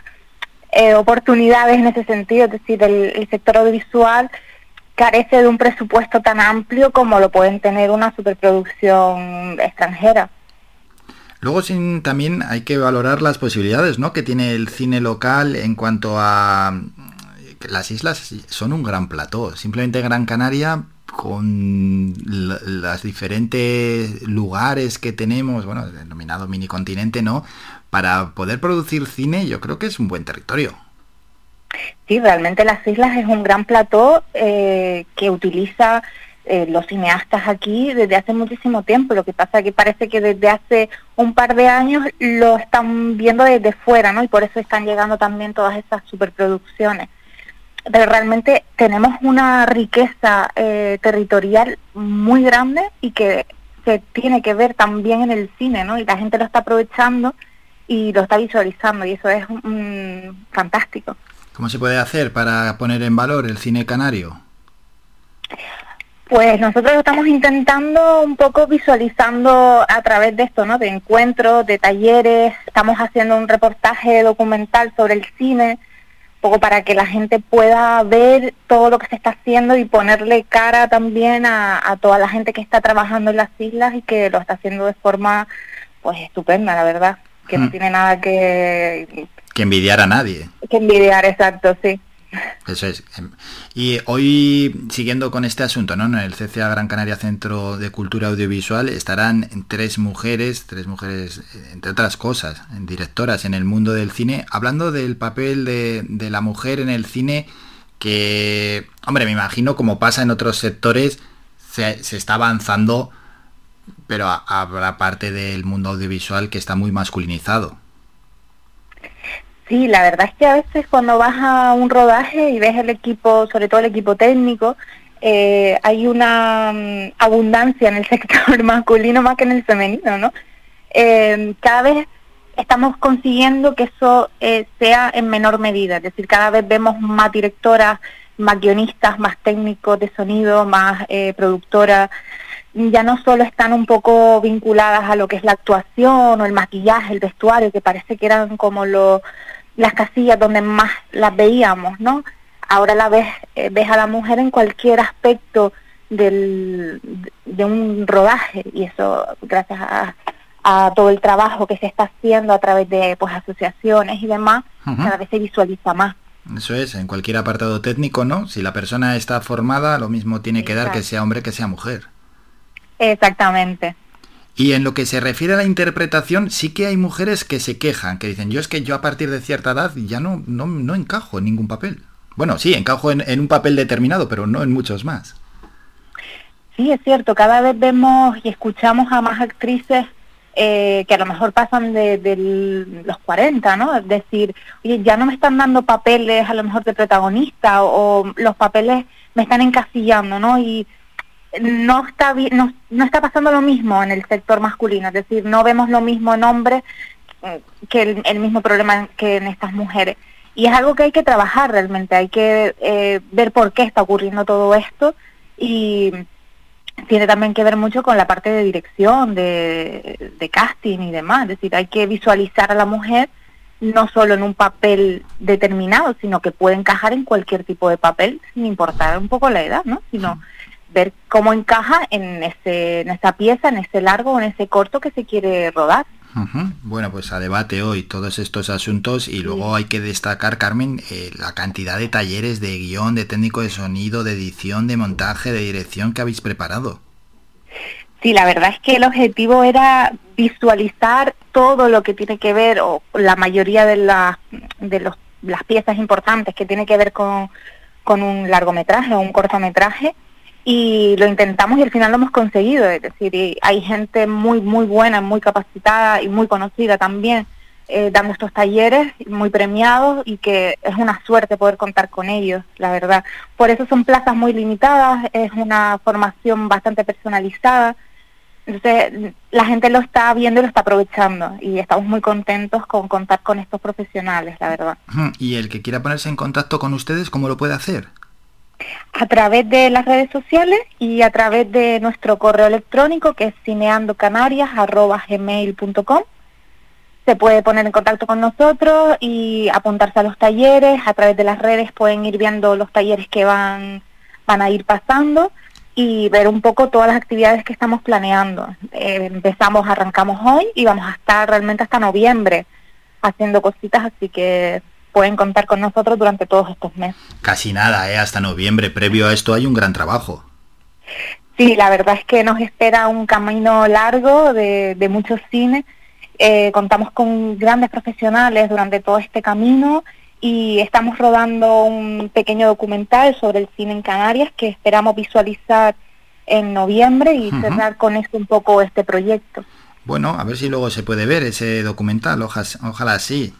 eh, oportunidades en ese sentido, es decir, el sector audiovisual carece de un presupuesto tan amplio como lo pueden tener una superproducción extranjera. Luego sin, también hay que valorar las posibilidades ¿no? que tiene el cine local en cuanto a las islas son un gran plató. Simplemente Gran Canaria con los diferentes lugares que tenemos, bueno, denominado mini continente, ¿no? Para poder producir cine yo creo que es un buen territorio. Sí, realmente las islas es un gran plató eh, que utiliza eh, los cineastas aquí desde hace muchísimo tiempo. Lo que pasa es que parece que desde hace un par de años lo están viendo desde fuera, ¿no? Y por eso están llegando también todas esas superproducciones. Pero realmente tenemos una riqueza eh, territorial muy grande y que se tiene que ver también en el cine, ¿no? Y la gente lo está aprovechando y lo está visualizando y eso es fantástico. ¿Cómo se puede hacer para poner en valor el cine canario? Pues nosotros estamos intentando un poco visualizando a través de esto, ¿no? De encuentros, de talleres, estamos haciendo un reportaje documental sobre el cine, un poco para que la gente pueda ver todo lo que se está haciendo y ponerle cara también a, toda la gente que está trabajando en las islas y que lo está haciendo de forma pues estupenda, la verdad, que no mm. tiene nada que... Que envidiar a nadie. Que envidiar, exacto, sí. Eso es. Y hoy, siguiendo con este asunto, ¿no? En el CCA Gran Canaria Centro de Cultura Audiovisual estarán tres mujeres, tres mujeres, entre otras cosas, directoras en el mundo del cine, hablando del papel de, la mujer en el cine que, hombre, me imagino como pasa en otros sectores, se, está avanzando, pero habrá parte del mundo audiovisual que está muy masculinizado. Sí, la verdad es que a veces cuando vas a un rodaje y ves el equipo, sobre todo el equipo técnico, eh, hay una mm, abundancia en el sector masculino más que en el femenino, ¿no? Eh, cada vez estamos consiguiendo que eso eh, sea en menor medida, es decir, cada vez vemos más directoras, más guionistas, más técnicos de sonido, más productoras, ya no solo están un poco vinculadas a lo que es la actuación o el maquillaje, el vestuario, que parece que eran como los las casillas donde más las veíamos, ¿no? Ahora la ves, eh, ves a la mujer en cualquier aspecto del, de un rodaje y eso gracias a, todo el trabajo que se está haciendo a través de pues asociaciones y demás, cada vez se visualiza más. Eso es, en cualquier apartado técnico, ¿no? Si la persona está formada, lo mismo tiene que dar que sea hombre que sea mujer. Exactamente. Y en lo que se refiere a la interpretación, sí que hay mujeres que se quejan, que dicen, yo es que yo a partir de cierta edad ya no, no, encajo en ningún papel. Bueno, sí, encajo en, un papel determinado, pero no en muchos más. Sí, es cierto, cada vez vemos y escuchamos a más actrices eh, que a lo mejor pasan de, los 40, ¿no? Es decir, oye, ya no me están dando papeles a lo mejor de protagonista o, o los papeles me están encasillando, ¿no? Y no está no, no, está pasando lo mismo en el sector masculino, es decir, no vemos lo mismo en hombres mm, que el, mismo problema que en estas mujeres. Y es algo que hay que trabajar realmente, hay que eh, ver por qué está ocurriendo todo esto y tiene también que ver mucho con la parte de dirección, de, de casting y demás, es decir, hay que visualizar a la mujer no solo en un papel determinado, sino que puede encajar en cualquier tipo de papel, sin importar un poco la edad, ¿no? Sino ver cómo encaja en, ese, en esa pieza, en ese largo o en ese corto que se quiere rodar. Bueno, pues a debate hoy todos estos asuntos y luego hay que destacar, Carmen, eh, la cantidad de talleres de guion, de técnico de sonido, de edición, de montaje, de dirección que habéis preparado. Sí, la verdad es que el objetivo era visualizar todo lo que tiene que ver, o la mayoría de, las de los, las piezas importantes que tiene que ver con, con un largometraje o un cortometraje, y lo intentamos y al final lo hemos conseguido. Es decir, hay gente muy, muy buena, muy capacitada y muy conocida también eh, dando estos talleres, muy premiados y que es una suerte poder contar con ellos, la verdad. Por eso son plazas muy limitadas, es una formación bastante personalizada. Entonces, la gente lo está viendo y lo está aprovechando y estamos muy contentos con contar con estos profesionales, la verdad. Y el que quiera ponerse en contacto con ustedes, ¿cómo lo puede hacer? A través de las redes sociales y a través de nuestro correo electrónico que es cineandocanarias.gmail.com. Se puede poner en contacto con nosotros y apuntarse a los talleres. A través de las redes pueden ir viendo los talleres que van, van a ir pasando y ver un poco todas las actividades que estamos planeando. Eh, empezamos, arrancamos hoy y vamos a estar realmente hasta noviembre haciendo cositas, así que pueden contar con nosotros durante todos estos meses. Casi nada, ¿eh? hasta noviembre. Previo a esto hay un gran trabajo. Sí, la verdad es que nos espera un camino largo de, de muchos cines. Eh, contamos con grandes profesionales durante todo este camino y estamos rodando un pequeño documental sobre el cine en Canarias que esperamos visualizar en noviembre y cerrar con esto un poco este proyecto. Bueno, a ver si luego se puede ver ese documental, ojalá, ojalá sí.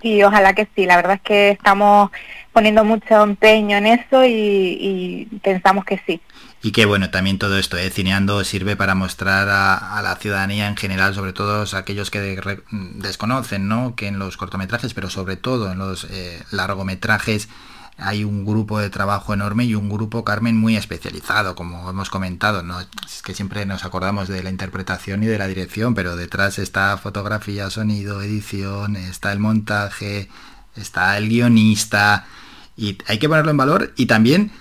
Sí, ojalá que sí. La verdad es que estamos poniendo mucho empeño en eso y, pensamos que sí. Y que bueno, también todo esto, ¿eh? Cineando sirve para mostrar a, la ciudadanía en general, sobre todo aquellos que desconocen, ¿no? Que en los cortometrajes, pero sobre todo en los eh, largometrajes, hay un grupo de trabajo enorme y un grupo, Carmen, muy especializado, como hemos comentado, ¿no? Es que siempre nos acordamos de la interpretación y de la dirección, pero detrás está fotografía, sonido, edición, está el montaje, está el guionista, y hay que ponerlo en valor y también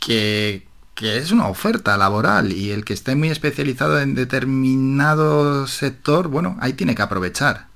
que, que es una oferta laboral y el que esté muy especializado en determinado sector, bueno, ahí tiene que aprovechar.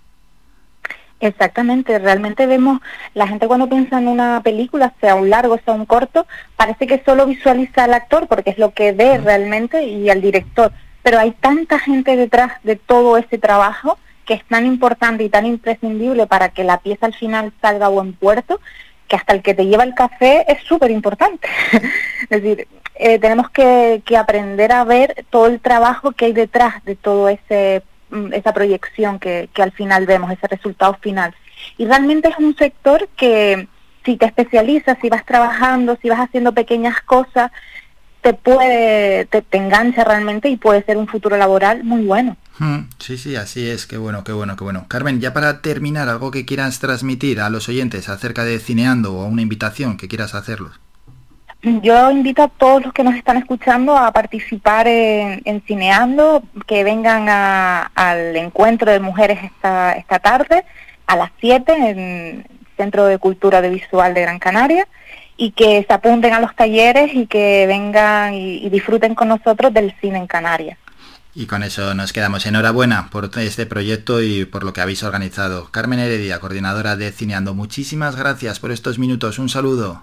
Exactamente, realmente vemos, la gente cuando piensa en una película, sea un largo, sea un corto, parece que solo visualiza al actor porque es lo que ve realmente y al director, pero hay tanta gente detrás de todo ese trabajo que es tan importante y tan imprescindible para que la pieza al final salga a buen puerto, que hasta el que te lleva el café es súper importante. es decir, eh, tenemos que, que aprender a ver todo el trabajo que hay detrás de todo ese esa proyección que, que al final vemos, ese resultado final. Y realmente es un sector que si te especializas, si vas trabajando, si vas haciendo pequeñas cosas, te puede, te, engancha realmente y puede ser un futuro laboral muy bueno. Hmm, sí, sí, así es, qué bueno, qué bueno, qué bueno. Carmen, ya para terminar, algo que quieras transmitir a los oyentes acerca de Cineando o una invitación que quieras hacerlos. Yo invito a todos los que nos están escuchando a participar en, Cineando, que vengan al encuentro de mujeres esta, esta tarde a las 7 en Centro de Cultura Audiovisual de Gran Canaria y que se apunten a los talleres y que vengan y, disfruten con nosotros del cine en Canarias. Y con eso nos quedamos. Enhorabuena por este proyecto y por lo que habéis organizado. Carmen Heredia, coordinadora de Cineando, muchísimas gracias por estos minutos. Un saludo.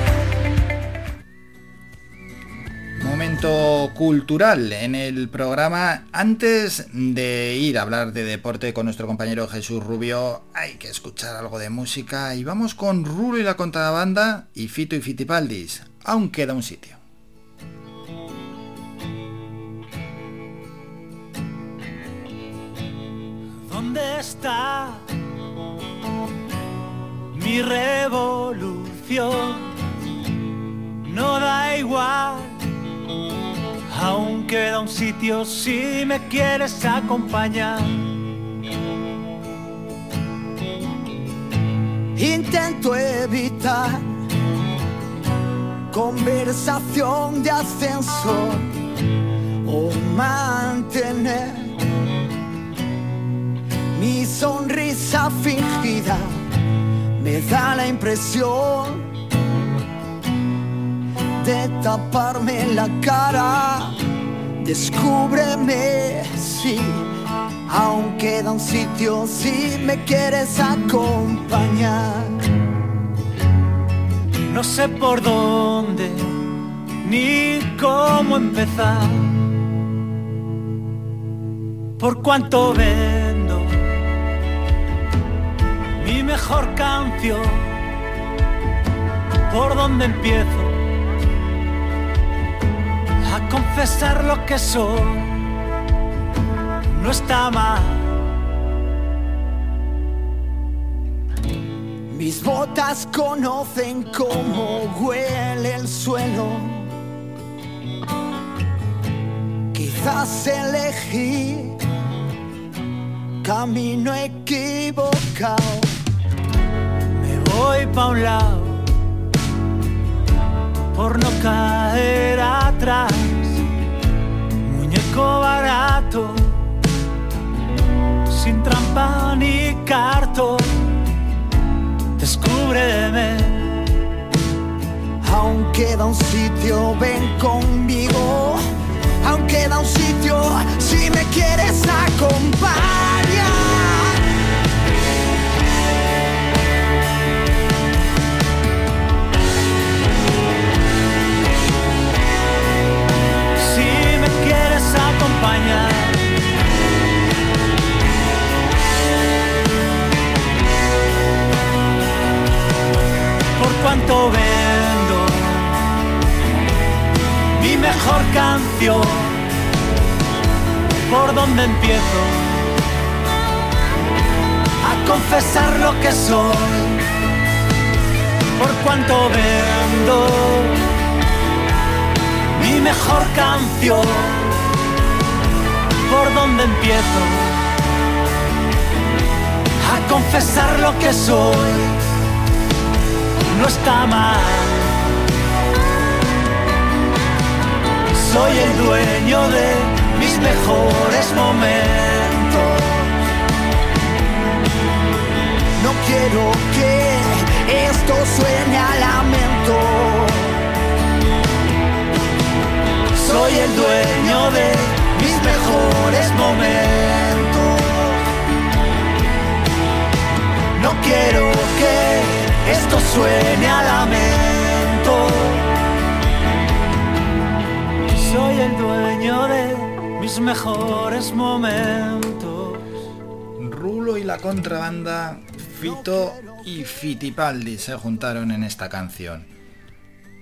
Momento cultural en el programa. Antes de ir a hablar de deporte con nuestro compañero Jesús Rubio, hay que escuchar algo de música y vamos con Rulo y la contrabanda y Fito y Fitipaldis. Aún queda un sitio. ¿Dónde está mi revolución? No da igual Aún queda un sitio si me quieres acompañar. Intento evitar conversación de ascenso o mantener mi sonrisa fingida. Me da la impresión de taparme la cara. Descúbreme si aún un sitio si me quieres acompañar. No sé por dónde ni cómo empezar. Por cuánto vendo mi mejor canción. Por dónde empiezo confesar lo que soy. No está mal. Mis botas conocen cómo huele el suelo. Quizás elegí camino equivocado. Me voy pa' un lado por no caer atrás. Muñeco barato, sin trampa ni cartón. Descúbreme. Aún queda un sitio, ven conmigo. Aún queda un sitio, si me quieres acompañar. Por cuánto vendo mi mejor canción. Por dónde empiezo a confesar lo que soy. Por cuánto vendo mi mejor canción. ¿Por dónde empiezo? A confesar lo que soy. No está mal. Soy el dueño de mis mejores momentos. No quiero que esto suene a lamento. Soy el dueño de mis mejores momentos. No quiero que esto suene a lamento. Soy el dueño de mis mejores momentos. Rulo y la contrabanda, Fito y Fitipaldi se juntaron en esta canción.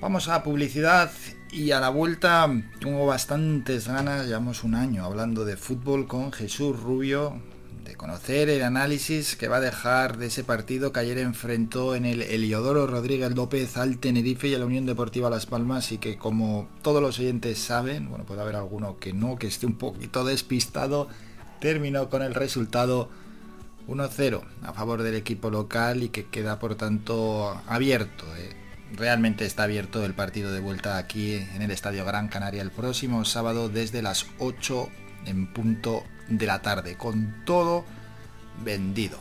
Vamos a publicidad y a la vuelta tengo bastantes ganas, llevamos un año hablando de fútbol con Jesús Rubio, de conocer el análisis que va a dejar de ese partido que ayer enfrentó en el Heliodoro Rodríguez López al Tenerife y a la Unión Deportiva Las Palmas y que como todos los oyentes saben, bueno, puede haber alguno que no, que esté un poquito despistado, terminó con el resultado 1-0 a favor del equipo local y que queda por tanto abierto. eh. Realmente está abierto el partido de vuelta aquí en el Estadio Gran Canaria el próximo sábado desde las 8 en punto de la tarde, con todo vendido.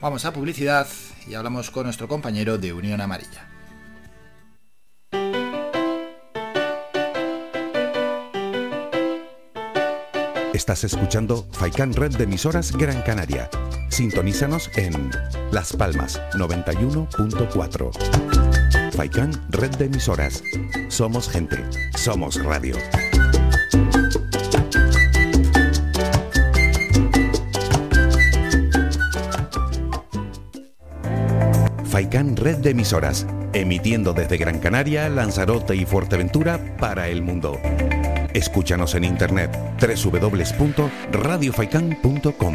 Vamos a publicidad y hablamos con nuestro compañero de Unión Amarilla. Estás escuchando Faikan Red de emisoras Gran Canaria. Sintonízanos en Las Palmas 91.4. Faikan Red de emisoras. Somos gente, somos radio. Faikan Red de emisoras, emitiendo desde Gran Canaria, Lanzarote y Fuerteventura para el mundo. Escúchanos en internet www.radiofaikan.com.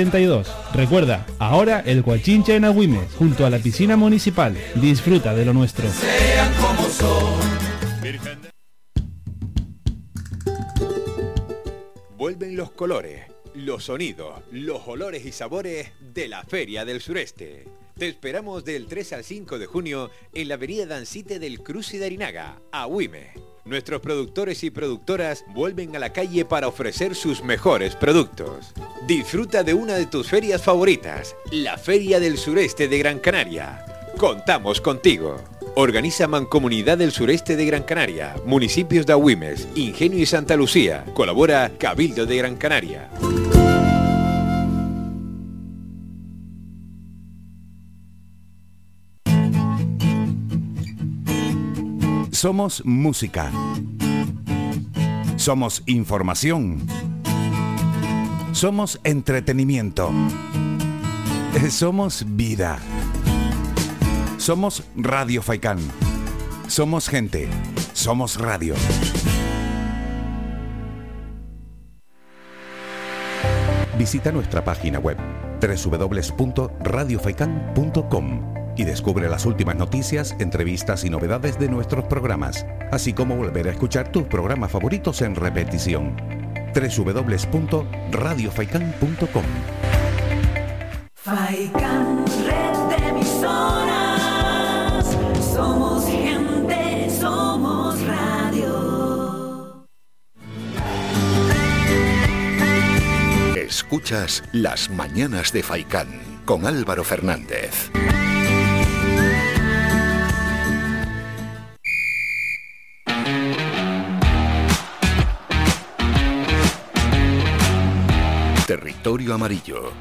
72. Recuerda, ahora el Guachincha en Agüimes, junto a la piscina municipal. Disfruta de lo nuestro. Sean como son. Vuelven los colores, los sonidos, los olores y sabores de la Feria del Sureste. Te esperamos del 3 al 5 de junio en la avenida Dancite del Cruz y de Arinaga, a Huime. Nuestros productores y productoras vuelven a la calle para ofrecer sus mejores productos. Disfruta de una de tus ferias favoritas, la Feria del Sureste de Gran Canaria. Contamos contigo. Organiza Mancomunidad del Sureste de Gran Canaria, municipios de Agüimes, Ingenio y Santa Lucía. Colabora Cabildo de Gran Canaria. Somos música. Somos información. Somos entretenimiento. Somos vida. Somos Radio Faikán. Somos gente. Somos radio. Visita nuestra página web www.radiofaikan.com y descubre las últimas noticias, entrevistas y novedades de nuestros programas, así como volver a escuchar tus programas favoritos en repetición. www.radiofaikan.com Faikan, red de emisoras. Somos gente, somos radio. Escuchas Las Mañanas de Faicán con Álvaro Fernández. Territorio Amarillo.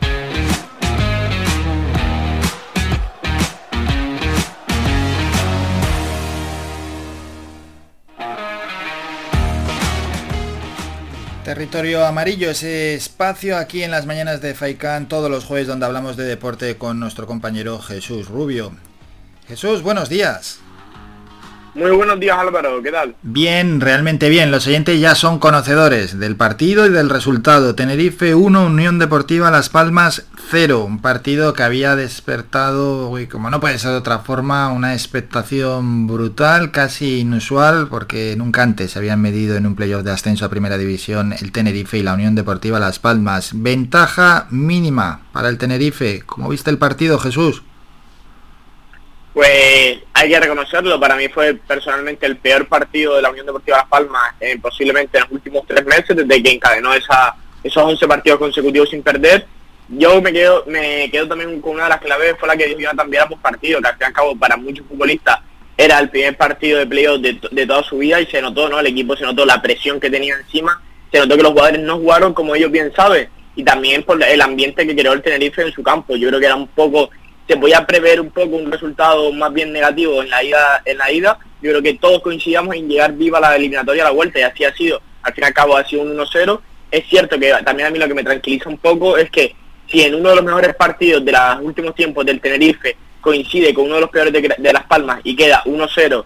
Territorio Amarillo, ese espacio aquí en las mañanas de Faikán todos los jueves donde hablamos de deporte con nuestro compañero Jesús Rubio. Jesús, buenos días. Muy buenos días Álvaro, ¿qué tal? Bien, realmente bien. Los oyentes ya son conocedores del partido y del resultado. Tenerife 1, Unión Deportiva Las Palmas 0. Un partido que había despertado, uy, como no puede ser de otra forma, una expectación brutal, casi inusual, porque nunca antes se habían medido en un playoff de ascenso a Primera División el Tenerife y la Unión Deportiva Las Palmas. Ventaja mínima para el Tenerife. ¿Cómo viste el partido, Jesús? Pues hay que reconocerlo, para mí fue personalmente el peor partido de la Unión Deportiva Las Palmas eh, posiblemente en los últimos tres meses, desde que encadenó esa, esos 11 partidos consecutivos sin perder. Yo me quedo me quedo también con una de las claves, fue la que dijo Jonathan Viera por partido, que al fin y al cabo para muchos futbolistas era el primer partido de playoff de, de toda su vida y se notó, ¿no? El equipo se notó la presión que tenía encima, se notó que los jugadores no jugaron como ellos bien saben y también por el ambiente que creó el Tenerife en su campo. Yo creo que era un poco se podía prever un poco un resultado más bien negativo en la ida en la ida. Yo creo que todos coincidamos en llegar viva la eliminatoria a la vuelta y así ha sido. Al fin y al cabo ha sido un 1-0 es cierto que también a mí lo que me tranquiliza un poco es que si en uno de los mejores partidos de los últimos tiempos del Tenerife coincide con uno de los peores de, de Las Palmas y queda 1-0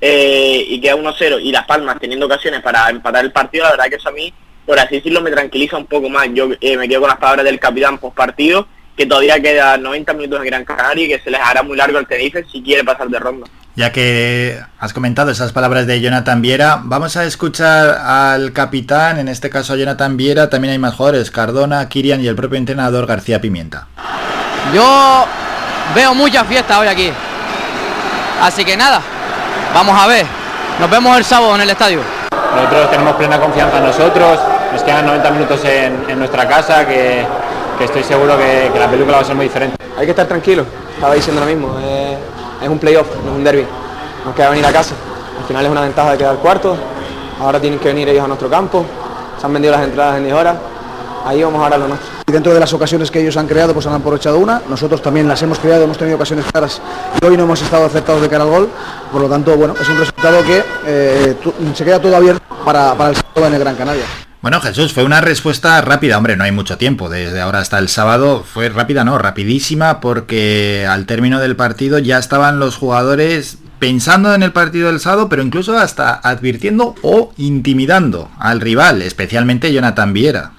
eh, y queda 1-0 y Las Palmas teniendo ocasiones para empatar el partido la verdad que eso a mí por así decirlo me tranquiliza un poco más. Yo eh, me quedo con las palabras del capitán post partido que todavía queda 90 minutos en Gran Canaria y que se les hará muy largo al Tenerife si quiere pasar de ronda. Ya que has comentado esas palabras de Jonathan Viera, vamos a escuchar al capitán, en este caso a Jonathan Viera, también hay más jugadores, Cardona, Kirian y el propio entrenador García Pimienta. Yo veo mucha fiesta hoy aquí. Así que nada, vamos a ver. Nos vemos el sábado en el estadio. Nosotros tenemos plena confianza en nosotros, nos quedan 90 minutos en, en nuestra casa que, que estoy seguro que, que, la película va a ser muy diferente. Hay que estar tranquilo, estaba diciendo lo mismo, es, es un playoff, no es un derby. Nos queda venir a casa. Al final es una ventaja de quedar cuarto, ahora tienen que venir ellos a nuestro campo, se han vendido las entradas en 10 horas, ahí vamos ahora a lo nuestro. y dentro de las ocasiones que ellos han creado, pues han aprovechado una. Nosotros también las hemos creado, hemos tenido ocasiones claras y hoy no hemos estado acertados de cara al gol. Por lo tanto, bueno, es un resultado que eh, se queda todo abierto para, para el sábado en el Gran Canaria. Bueno, Jesús, fue una respuesta rápida, hombre, no hay mucho tiempo, desde ahora hasta el sábado fue rápida, no, rapidísima, porque al término del partido ya estaban los jugadores pensando en el partido del sábado, pero incluso hasta advirtiendo o intimidando al rival, especialmente Jonathan Viera.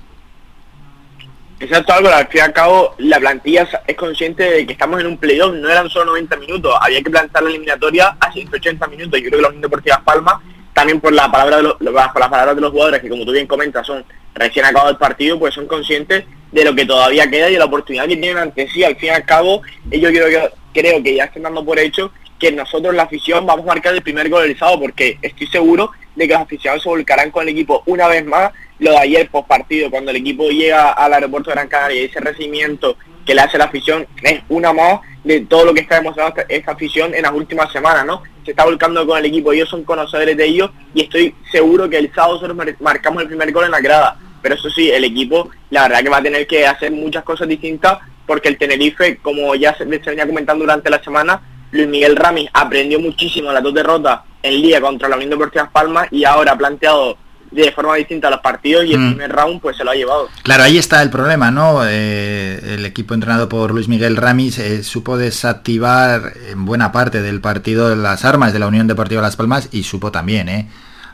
Exacto, Álvaro, al fin y al cabo la plantilla es consciente de que estamos en un playoff, no eran solo 90 minutos, había que plantar la eliminatoria a 180 minutos, yo creo que la Unión Deportiva Palma también por la palabra de por las palabras de los jugadores que como tú bien comentas son recién acabado el partido pues son conscientes de lo que todavía queda y de la oportunidad que tienen ante sí. Al fin y al cabo ellos creo que creo que ya están dando por hecho que nosotros la afición vamos a marcar el primer gol del sábado porque estoy seguro de que los aficionados se volcarán con el equipo una vez más. Lo de ayer post partido cuando el equipo llega al aeropuerto de Gran Canaria y ese recibimiento que le hace la afición es una más de todo lo que está demostrando esta, afición en las últimas semanas, ¿no? Se está volcando con el equipo, ellos son conocedores de ellos y estoy seguro que el sábado nosotros marcamos el primer gol en la grada. Pero eso sí, el equipo, la verdad que va a tener que hacer muchas cosas distintas porque el Tenerife, como ya se, se venía comentando durante la semana, Luis Miguel Ramis aprendió muchísimo las dos derrotas en Liga contra la Unión Deportiva Palmas y ahora ha planteado de forma distinta a los partidos y el mm. primer round pues se lo ha llevado. Claro, ahí está el problema, ¿no? Eh, el equipo entrenado por Luis Miguel Ramis eh, supo desactivar en buena parte del partido las armas de la Unión Deportiva Las Palmas y supo también, ¿eh?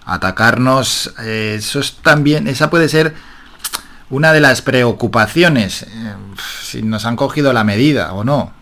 Atacarnos, eh, eso es también, esa puede ser una de las preocupaciones, si nos han cogido la medida o no.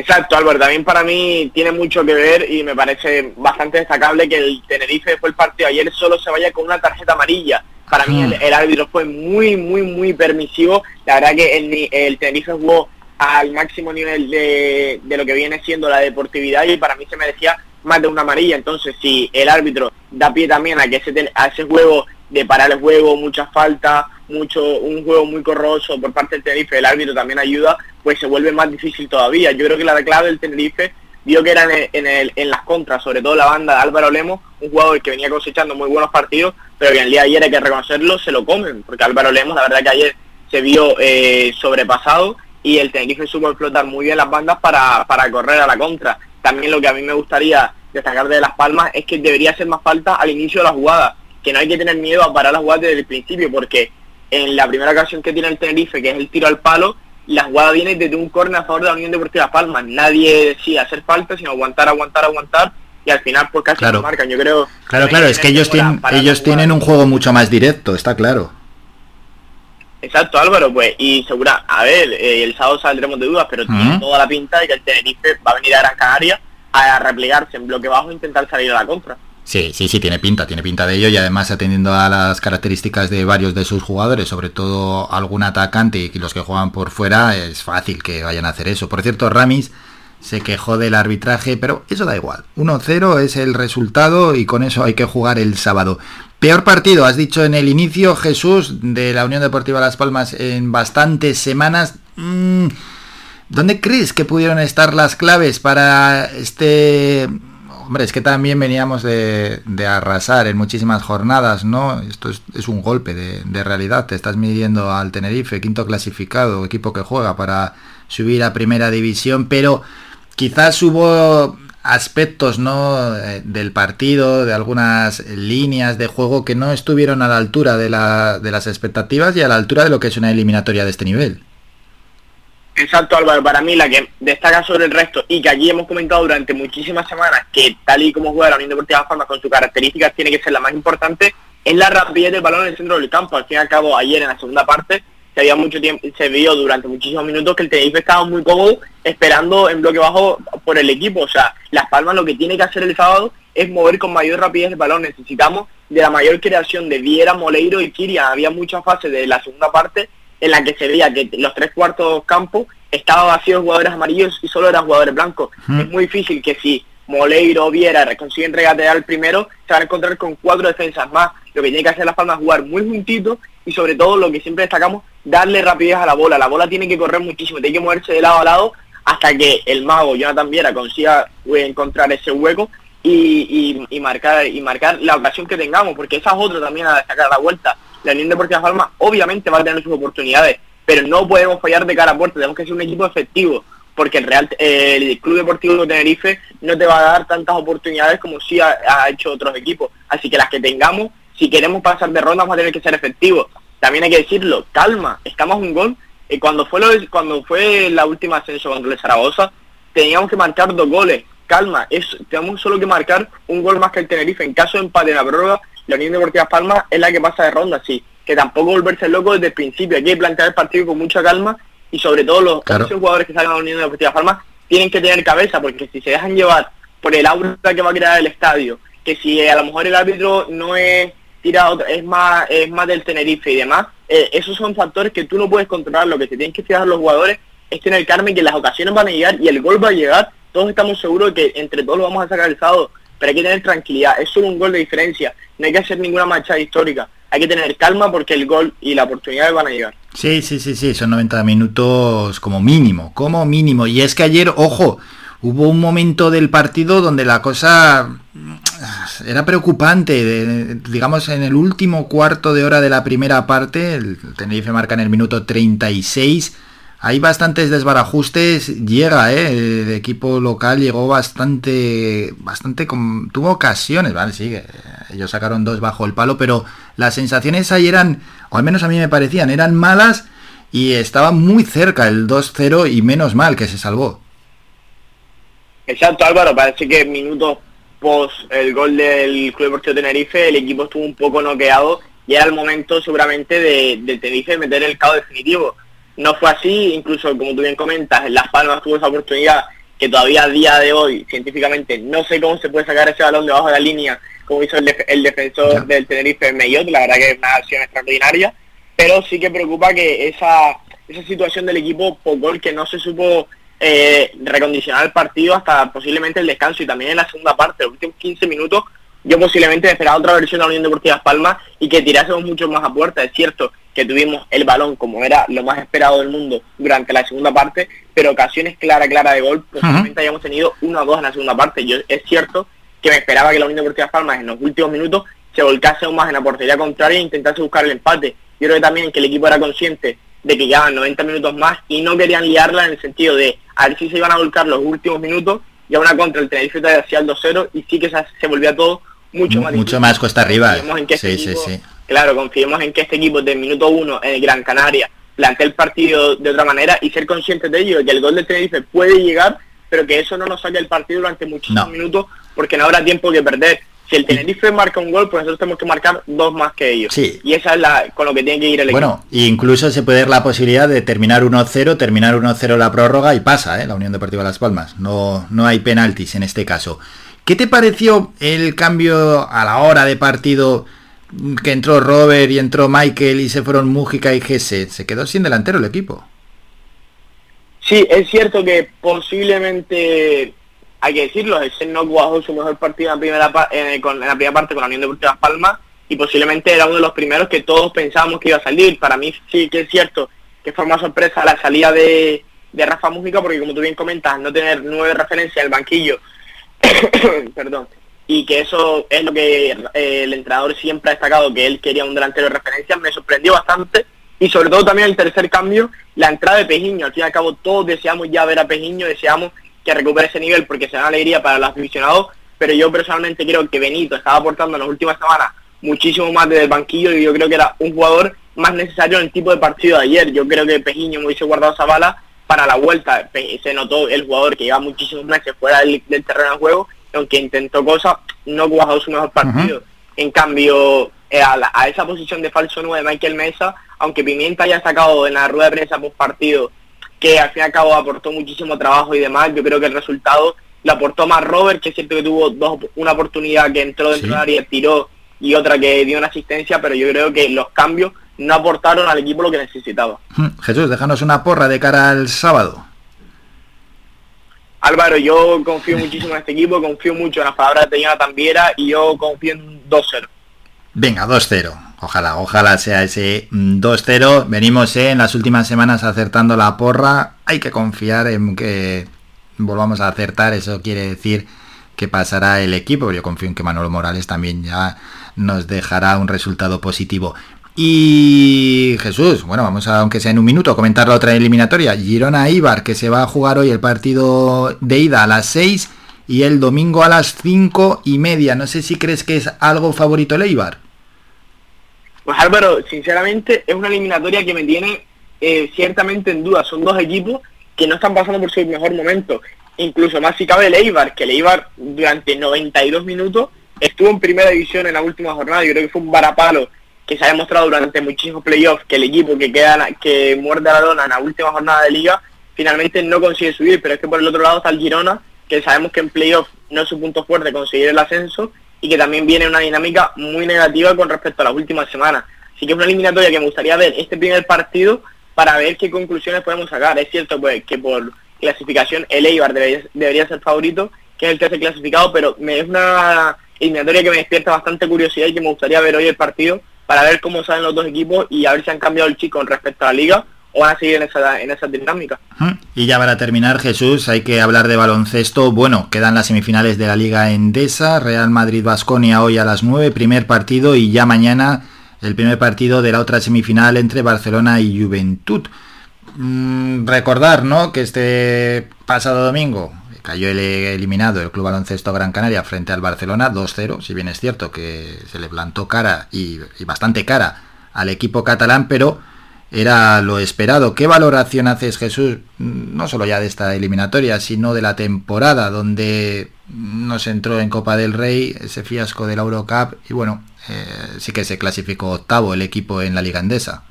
Exacto, Álvaro. También para mí tiene mucho que ver y me parece bastante destacable que el Tenerife después del partido ayer solo se vaya con una tarjeta amarilla. Para mí el, el, árbitro fue muy, muy, muy permisivo. La verdad que el, el Tenerife jugó al máximo nivel de, de, lo que viene siendo la deportividad y para mí se merecía más de una amarilla. Entonces, si el árbitro da pie también a que ese, a ese juego de parar el juego, muchas faltas, mucho, un juego muy corroso por parte del Tenerife, el árbitro también ayuda, pues se vuelve más difícil todavía. Yo creo que la clave del Tenerife vio que era en, el, en, las contras, sobre todo la banda de Álvaro Lemos, un jugador que venía cosechando muy buenos partidos, pero que en el día de ayer hay que reconocerlo, se lo comen, porque Álvaro Lemos la verdad que ayer se vio eh, sobrepasado y el Tenerife supo explotar muy bien las bandas para, para correr a la contra. También lo que a mí me gustaría destacar de Las Palmas es que debería ser más falta al inicio de la jugada, que no hay que tener miedo a parar la jugada desde el principio, porque en la primera ocasión que tiene el Tenerife, que es el tiro al palo, la jugada viene desde un córner a favor de la Unión Deportiva Palma. Nadie decía hacer falta, sino aguantar, aguantar, aguantar. Y al final pues casi claro. marcan, yo creo. Claro, claro, es que ellos tienen, ellos tienen un juego mucho más directo, está claro. Exacto, Álvaro, pues, y segura, a ver, eh, el sábado saldremos de dudas, pero tiene toda la pinta de que el Tenerife va a venir a Gran Canaria a replegarse en bloque bajo e intentar salir a la contra. Sí, sí, sí, tiene pinta, tiene pinta de ello y además atendiendo a las características de varios de sus jugadores, sobre todo algún atacante y los que juegan por fuera, es fácil que vayan a hacer eso. Por cierto, Ramis se quejó del arbitraje, pero eso da igual. 1-0 es el resultado y con eso hay que jugar el sábado. Peor partido, has dicho en el inicio, Jesús, de la Unión Deportiva Las Palmas en bastantes semanas. Mm, ¿Dónde crees que pudieron estar las claves para este Hombre, es que también veníamos de, arrasar en muchísimas jornadas, ¿no? Esto es, un golpe de, realidad. Te estás midiendo al Tenerife, quinto clasificado, equipo que juega para subir a primera división, pero quizás hubo aspectos ¿no? Eh, del partido, de algunas líneas de juego que no estuvieron a la altura de, de las expectativas y a la altura de lo que es una eliminatoria de este nivel. Exacto, Álvaro. Para mí la que destaca sobre el resto y que aquí hemos comentado durante muchísimas semanas que tal y como juega la Unión Deportiva Palma con sus características tiene que ser la más importante, es la rapidez del balón en el centro del campo. Al fin y al cabo, ayer en la segunda parte se había mucho tiempo, se vio durante muchísimos minutos que el Tenerife estaba muy cómodo esperando en bloque bajo por el equipo. O sea, Las Palmas lo que tiene que hacer el sábado es mover con mayor rapidez el balón. Necesitamos de la mayor creación de Viera, Moleiro y Kirian. Había muchas fases de la segunda parte en la que se veía que los tres cuartos campos estaban vacíos jugadores amarillos y solo eran jugadores blancos. Es muy difícil que si Moleiro Viera consiguen regatear el primero, se van a encontrar con cuatro defensas más. Lo que tiene que hacer Las Palmas es jugar muy juntito y sobre todo lo que siempre destacamos, darle rapidez a la bola. La bola tiene que correr muchísimo, tiene que moverse de lado a lado hasta que el mago Jonathan Viera consiga eh, encontrar ese hueco y, y, marcar y marcar la ocasión que tengamos, porque esa es otra también a destacar la vuelta la Unión Deportiva Palma obviamente va a tener sus oportunidades, pero no podemos fallar de cara a puerta, tenemos que ser un equipo efectivo, porque el Real el Club Deportivo de Tenerife no te va a dar tantas oportunidades como sí ha, hecho otros equipos. Así que las que tengamos, si queremos pasar de ronda, vamos a tener que ser efectivos. También hay que decirlo, calma, estamos un gol. y cuando fue lo, cuando fue la última ascenso contra el Zaragoza, teníamos que marcar dos goles. Calma, tenemos solo que marcar un gol más que el Tenerife. En caso de empate en la prórroga, la Unión Deportiva Palma es la que pasa de ronda, sí. Que tampoco volverse loco desde el principio. Hay que plantear el partido con mucha calma y sobre todo los jugadores que salen a la Unión Deportiva Palma tienen que tener cabeza, porque si se dejan llevar por el aura que va a crear el estadio, que si a lo mejor el árbitro no es tirado, es más, es más del Tenerife y demás, eh, esos son factores que tú no puedes controlar, lo que se tienen que fijar los jugadores es tener Carmen que las ocasiones van a llegar y el gol va a llegar, todos estamos seguros de que entre todos lo vamos a sacar el sábado, pero hay que tener tranquilidad, es solo un gol de diferencia, no hay que hacer ninguna marcha histórica, hay que tener calma porque el gol y la oportunidad van a llegar. Sí, sí, sí, sí, son 90 minutos como mínimo, como mínimo. Y es que ayer, ojo, hubo un momento del partido donde la cosa era preocupante. digamos, en el último cuarto de hora de la primera parte, el Tenerife marca en el minuto 36 hay bastantes desbarajustes, llega, ¿eh? el equipo local llegó bastante, bastante, tuvo ocasiones, vale, sí, ellos sacaron dos bajo el palo, pero las sensaciones ahí eran, o al menos a mí me parecían, eran malas y estaba muy cerca el 2-0 y menos mal que se salvó. Exacto Álvaro, parece que minutos post el gol del Club Deportivo Tenerife el equipo estuvo un poco noqueado y era el momento seguramente de, de Tenerife meter el caos definitivo no fue así, incluso como tú bien comentas, en Las Palmas tuvo esa oportunidad que todavía a día de hoy, científicamente, no sé cómo se puede sacar ese balón debajo de la línea, como hizo el, defensor del Tenerife Mellot, la verdad que es una acción extraordinaria, pero sí que preocupa que esa, esa situación del equipo Pocol que no se supo eh, recondicionar el partido hasta posiblemente el descanso y también en la segunda parte, los últimos 15 minutos, yo posiblemente esperaba otra versión de la Unión Deportiva Palmas y que tirásemos mucho más a puerta, es cierto, que tuvimos el balón como era lo más esperado del mundo durante la segunda parte, pero ocasiones clara, clara de gol, posiblemente hayamos tenido una o dos en la segunda parte. Yo es cierto que me esperaba que la Unión Deportiva Palmas en los últimos minutos se volcase aún más en la portería contraria e intentase buscar el empate. Yo creo que también que el equipo era consciente de que quedaban 90 minutos más y no querían liarla en el sentido de a ver si se iban a volcar los últimos minutos y a una contra el Tenerife hacia el 2-0 y sí que se, volvía todo mucho más Mucho más cuesta arriba. Sí, sí, sí claro, confiemos en que este equipo del minuto uno en el Gran Canaria plantee el partido de otra manera y ser conscientes de ello, que el gol del Tenerife puede llegar, pero que eso no nos saque el partido durante muchísimos minutos porque no habrá tiempo que perder. Si el Tenerife marca un gol, pues nosotros tenemos que marcar dos más que ellos. Sí. Y esa es la con lo que tiene que ir el equipo. Bueno, incluso se puede dar la posibilidad de terminar 1-0, terminar 1-0 la prórroga y pasa, ¿eh? la Unión Deportiva Las Palmas. No, no hay penaltis en este caso. ¿Qué te pareció el cambio a la hora de partido que entró Robert y entró Michael y se fueron Mújica y Gese, se quedó sin delantero el equipo. Sí, es cierto que posiblemente, hay que decirlo, ese no jugó su mejor partido en la, primera, en, con, la primera parte con la Unión Deportiva Palmas y posiblemente era uno de los primeros que todos pensábamos que iba a salir. Para mí sí que es cierto que fue más sorpresa la salida de, de Rafa Mújica porque como tú bien comentas, no tener nueve referencias en el banquillo, perdón, y que eso es lo que eh, el entrenador siempre ha destacado, que él quería un delantero de referencia, me sorprendió bastante. Y sobre todo también el tercer cambio, la entrada de Pejiño, al fin y al cabo todos deseamos ya ver a Pejiño, deseamos que recupere ese nivel porque será alegría para los aficionados, pero yo personalmente creo que Benito estaba aportando en las últimas semanas muchísimo más desde el banquillo y yo creo que era un jugador más necesario en el tipo de partido de ayer, yo creo que Pejiño me hubiese guardado esa bala para la vuelta, se notó el jugador que lleva muchísimos meses fuera del terreno de juego aunque intentó cosas, no cuajó su mejor partido. En cambio, eh, a, esa posición de falso 9 Michael Mesa, aunque Pimienta haya sacado en la rueda de prensa post partido que al fin y al cabo aportó muchísimo trabajo y demás, yo creo que el resultado lo aportó más Robert, que es cierto que tuvo dos, una oportunidad que entró dentro del área, tiró y otra que dio una asistencia, pero yo creo que los cambios no aportaron al equipo lo que necesitaba. Jesús, déjanos una porra de cara al sábado. Álvaro, yo confío muchísimo en este equipo, confío mucho en las palabras de Jonathan Viera y yo confío en 2-0. Venga, 2-0. Ojalá, ojalá sea ese 2-0. Venimos eh, en las últimas semanas acertando la porra. Hay que confiar en que volvamos a acertar. Eso quiere decir que pasará el equipo. Yo confío en que Manolo Morales también ya nos dejará un resultado positivo. Y Jesús, bueno, vamos a, aunque sea en un minuto, comentar la otra eliminatoria. Girona-Ibar, que se va a jugar hoy el partido de ida a las 6 y el domingo a las 5 y media. No sé si crees que es algo favorito el Ibar. Pues Álvaro, sinceramente es una eliminatoria que me tiene eh, ciertamente en duda. Son dos equipos que no están pasando por su mejor momento. Incluso más si cabe el Eibar, que el Eibar durante 92 minutos estuvo en primera división en la última jornada. Yo creo que fue un varapalo que se ha demostrado durante muchísimos playoffs que el equipo que queda que muerde la dona en la última jornada de liga finalmente no consigue subir, pero es que por el otro lado está el Girona, que sabemos que en playoffs no es su punto fuerte conseguir el ascenso y que también viene una dinámica muy negativa con respecto a las últimas semanas. Así que es una eliminatoria que me gustaría ver este primer partido para ver qué conclusiones podemos sacar. Es cierto pues, que por clasificación el Eibar debería, ser favorito, que es el tercer clasificado, pero me es una eliminatoria que me despierta bastante curiosidad y que me gustaría ver hoy el partido para ver cómo salen los dos equipos y a ver si han cambiado el chico con respecto a la liga o van a seguir en esa, en esa dinámica. Y ya para terminar, Jesús, hay que hablar de baloncesto. Bueno, quedan las semifinales de la Liga Endesa, Real Madrid-Basconia hoy a las 9, primer partido, y ya mañana el primer partido de la otra semifinal entre Barcelona y Juventud. Mm, recordar, ¿no? Que este pasado domingo cayó el eliminado el Club Baloncesto Gran Canaria frente al Barcelona 2-0, si bien es cierto que se le plantó cara y, bastante cara al equipo catalán, pero era lo esperado. ¿Qué valoración haces, Jesús, no solo ya de esta eliminatoria, sino de la temporada donde nos entró en Copa del Rey ese fiasco de la Eurocup y bueno, eh, sí que se clasificó octavo el equipo en la Liga Andesa?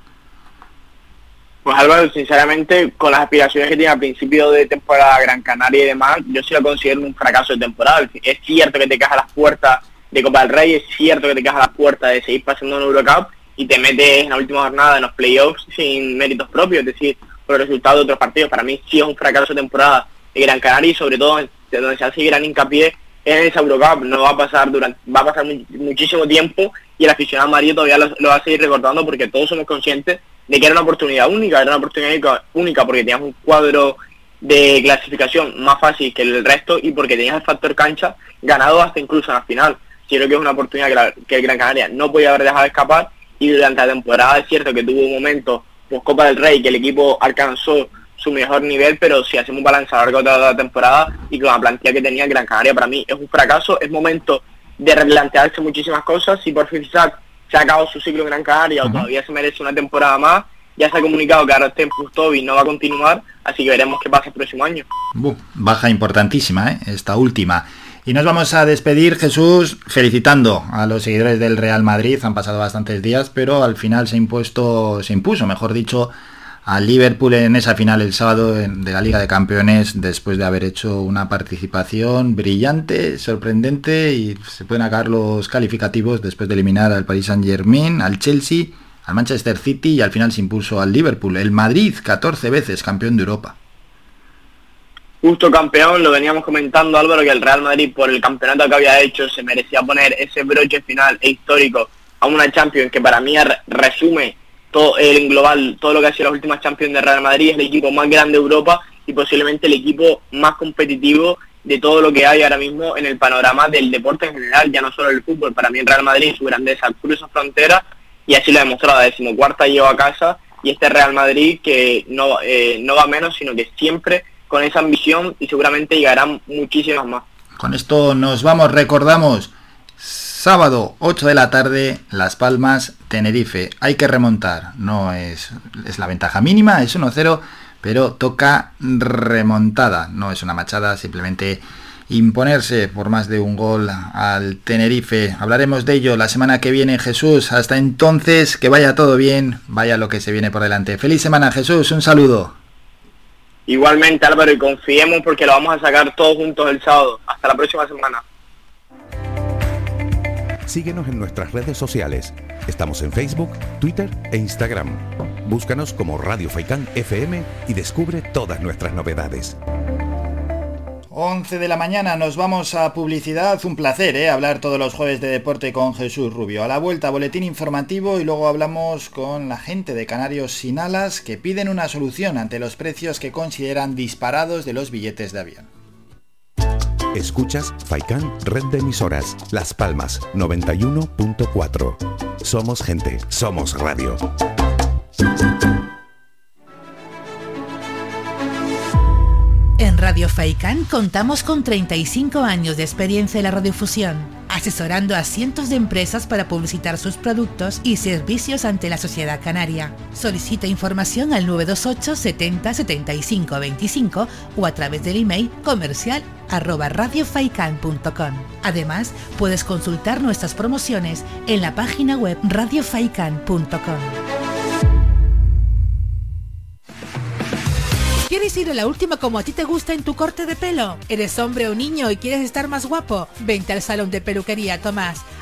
Pues Álvaro, sinceramente, con las aspiraciones que tiene al principio de temporada Gran Canaria y demás, yo sí lo considero un fracaso de temporada. Es cierto que te cajas las puertas de Copa del Rey, es cierto que te cajas las puertas de seguir pasando en Eurocup, y te metes en la última jornada en los playoffs sin méritos propios, es decir, por el resultado de otros partidos. Para mí sí es un fracaso de temporada de Gran Canaria y sobre todo donde se hace gran hincapié en esa Eurocup. No va a pasar durante, va a pasar muchísimo tiempo y el aficionado amarillo todavía lo, va a seguir recordando porque todos somos conscientes de que era una oportunidad única, era una oportunidad única porque tenías un cuadro de clasificación más fácil que el resto y porque tenías el factor cancha ganado hasta incluso en la final. Creo que es una oportunidad que, que el Gran Canaria no podía haber dejado escapar y durante la temporada es cierto que tuvo un momento pues Copa del Rey que el equipo alcanzó su mejor nivel, pero si hacemos un balance a lo largo de toda la temporada y con la plantilla que tenía Gran Canaria para mí es un fracaso, es momento de replantearse muchísimas cosas, si por fin se ha acabado su ciclo en Gran Canaria o todavía se merece una temporada más, ya se ha comunicado que ahora en Pustovi no va a continuar, así que veremos qué pasa el próximo año. baja importantísima, ¿eh? esta última. Y nos vamos a despedir, Jesús, felicitando a los seguidores del Real Madrid. Han pasado bastantes días, pero al final se, impuesto, se impuso, mejor dicho, al Liverpool en esa final el sábado de la Liga de Campeones después de haber hecho una participación brillante, sorprendente y se pueden acabar los calificativos después de eliminar al Paris Saint Germain, al Chelsea, al Manchester City y al final se impuso al Liverpool. El Madrid, 14 veces campeón de Europa justo campeón, lo veníamos comentando Álvaro, que el Real Madrid por el campeonato que había hecho se merecía poner ese broche final e histórico a una Champions que para mí resume todo el global, todo lo que ha sido las últimas Champions de Real Madrid, es el equipo más grande de Europa y posiblemente el equipo más competitivo de todo lo que hay ahora mismo en el panorama del deporte en general, ya no solo el fútbol, para mí Real Madrid su grandeza cruza fronteras y así lo ha demostrado, la decimocuarta lleva a casa y este Real Madrid que no, eh, no va menos, sino que siempre con esa ambición y seguramente llegarán muchísimas más. Con esto nos vamos, recordamos, sábado 8 de la tarde, Las Palmas, Tenerife. Hay que remontar, no es, es la ventaja mínima, es 1-0, pero toca remontada, no es una machada, simplemente imponerse por más de un gol al Tenerife. Hablaremos de ello la semana que viene, Jesús. Hasta entonces, que vaya todo bien, vaya lo que se viene por delante. Feliz semana, Jesús, un saludo. Igualmente Álvaro y confiemos porque lo vamos a sacar todos juntos el sábado. Hasta la próxima semana. Síguenos en nuestras redes sociales. Estamos en Facebook, Twitter e Instagram. Búscanos como Radio Faicán FM y descubre todas nuestras novedades. 11 de la mañana nos vamos a publicidad. Un placer, ¿eh? Hablar todos los jueves de deporte con Jesús Rubio. A la vuelta, boletín informativo y luego hablamos con la gente de Canarios Sin Alas que piden una solución ante los precios que consideran disparados de los billetes de avión. Escuchas Faikan Red de Emisoras, Las Palmas 91.4. Somos gente, somos radio. En Radio Faicán contamos con 35 años de experiencia en la radiofusión, asesorando a cientos de empresas para publicitar sus productos y servicios ante la sociedad canaria. Solicita información al 928 70 75 25 o a través del email comercial arroba radiofaikan.com. Además, puedes consultar nuestras promociones en la página web radiofaikan.com. ¿Quieres ir a la última como a ti te gusta en tu corte de pelo? ¿Eres hombre o niño y quieres estar más guapo? Vente al salón de peluquería Tomás.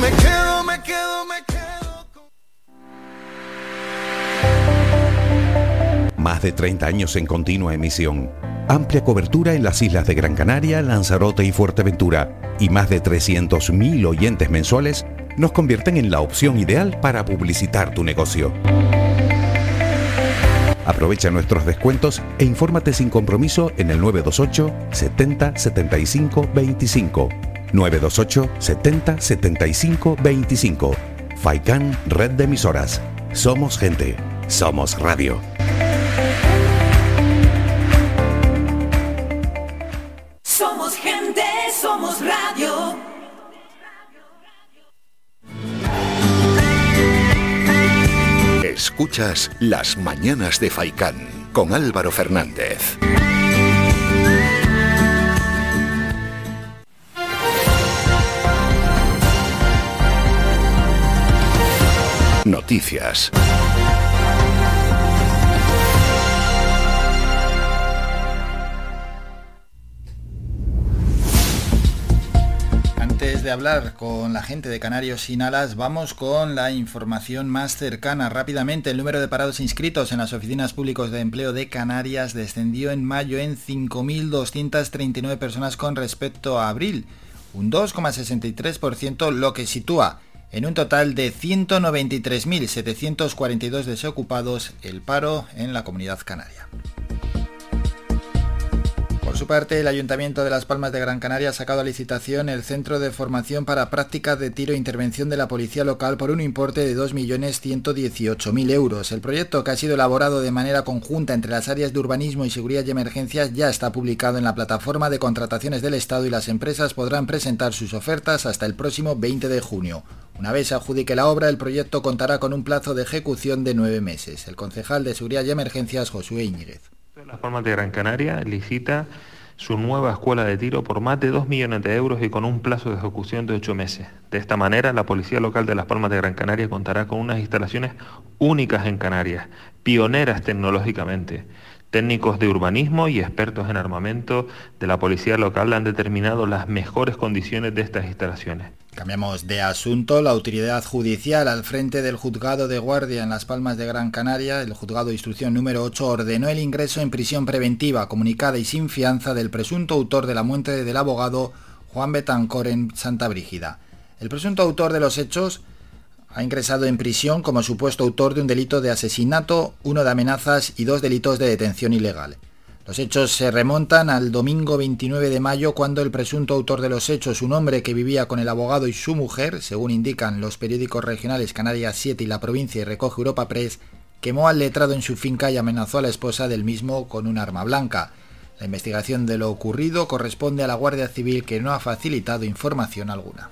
Me quedo, me quedo, me quedo. Más de 30 años en continua emisión. Amplia cobertura en las islas de Gran Canaria, Lanzarote y Fuerteventura. Y más de 300.000 oyentes mensuales nos convierten en la opción ideal para publicitar tu negocio. Aprovecha nuestros descuentos e infórmate sin compromiso en el 928 70 75 25. 928 70 75 25. Faikan Red de Emisoras. Somos gente. Somos radio. Somos gente, somos radio. Escuchas Las Mañanas de Faicán con Álvaro Fernández. Noticias. Antes de hablar con la gente de Canarios sin alas, vamos con la información más cercana. Rápidamente, el número de parados inscritos en las oficinas públicas de empleo de Canarias descendió en mayo en 5.239 personas con respecto a abril, un 2,63%, lo que sitúa en un total de 193.742 desocupados el paro en la comunidad canaria. Por su parte, el Ayuntamiento de Las Palmas de Gran Canaria ha sacado a licitación el Centro de Formación para Prácticas de Tiro e Intervención de la Policía Local por un importe de 2.118.000 euros. El proyecto, que ha sido elaborado de manera conjunta entre las áreas de urbanismo y seguridad y emergencias, ya está publicado en la plataforma de contrataciones del Estado y las empresas podrán presentar sus ofertas hasta el próximo 20 de junio. Una vez se adjudique la obra, el proyecto contará con un plazo de ejecución de nueve meses. El concejal de Seguridad y Emergencias, Josué Íñiguez. Las Palmas de Gran Canaria licita su nueva escuela de tiro por más de 2 millones de euros y con un plazo de ejecución de 8 meses. De esta manera, la Policía Local de Las Palmas de Gran Canaria contará con unas instalaciones únicas en Canarias, pioneras tecnológicamente. Técnicos de urbanismo y expertos en armamento de la Policía Local han determinado las mejores condiciones de estas instalaciones. Cambiamos de asunto. La autoridad judicial al frente del juzgado de guardia en Las Palmas de Gran Canaria, el juzgado de instrucción número 8, ordenó el ingreso en prisión preventiva, comunicada y sin fianza del presunto autor de la muerte del abogado Juan Betancor en Santa Brígida. El presunto autor de los hechos ha ingresado en prisión como supuesto autor de un delito de asesinato, uno de amenazas y dos delitos de detención ilegal. Los hechos se remontan al domingo 29 de mayo cuando el presunto autor de los hechos, un hombre que vivía con el abogado y su mujer, según indican los periódicos regionales Canarias 7 y La Provincia y Recoge Europa Press, quemó al letrado en su finca y amenazó a la esposa del mismo con un arma blanca. La investigación de lo ocurrido corresponde a la Guardia Civil que no ha facilitado información alguna.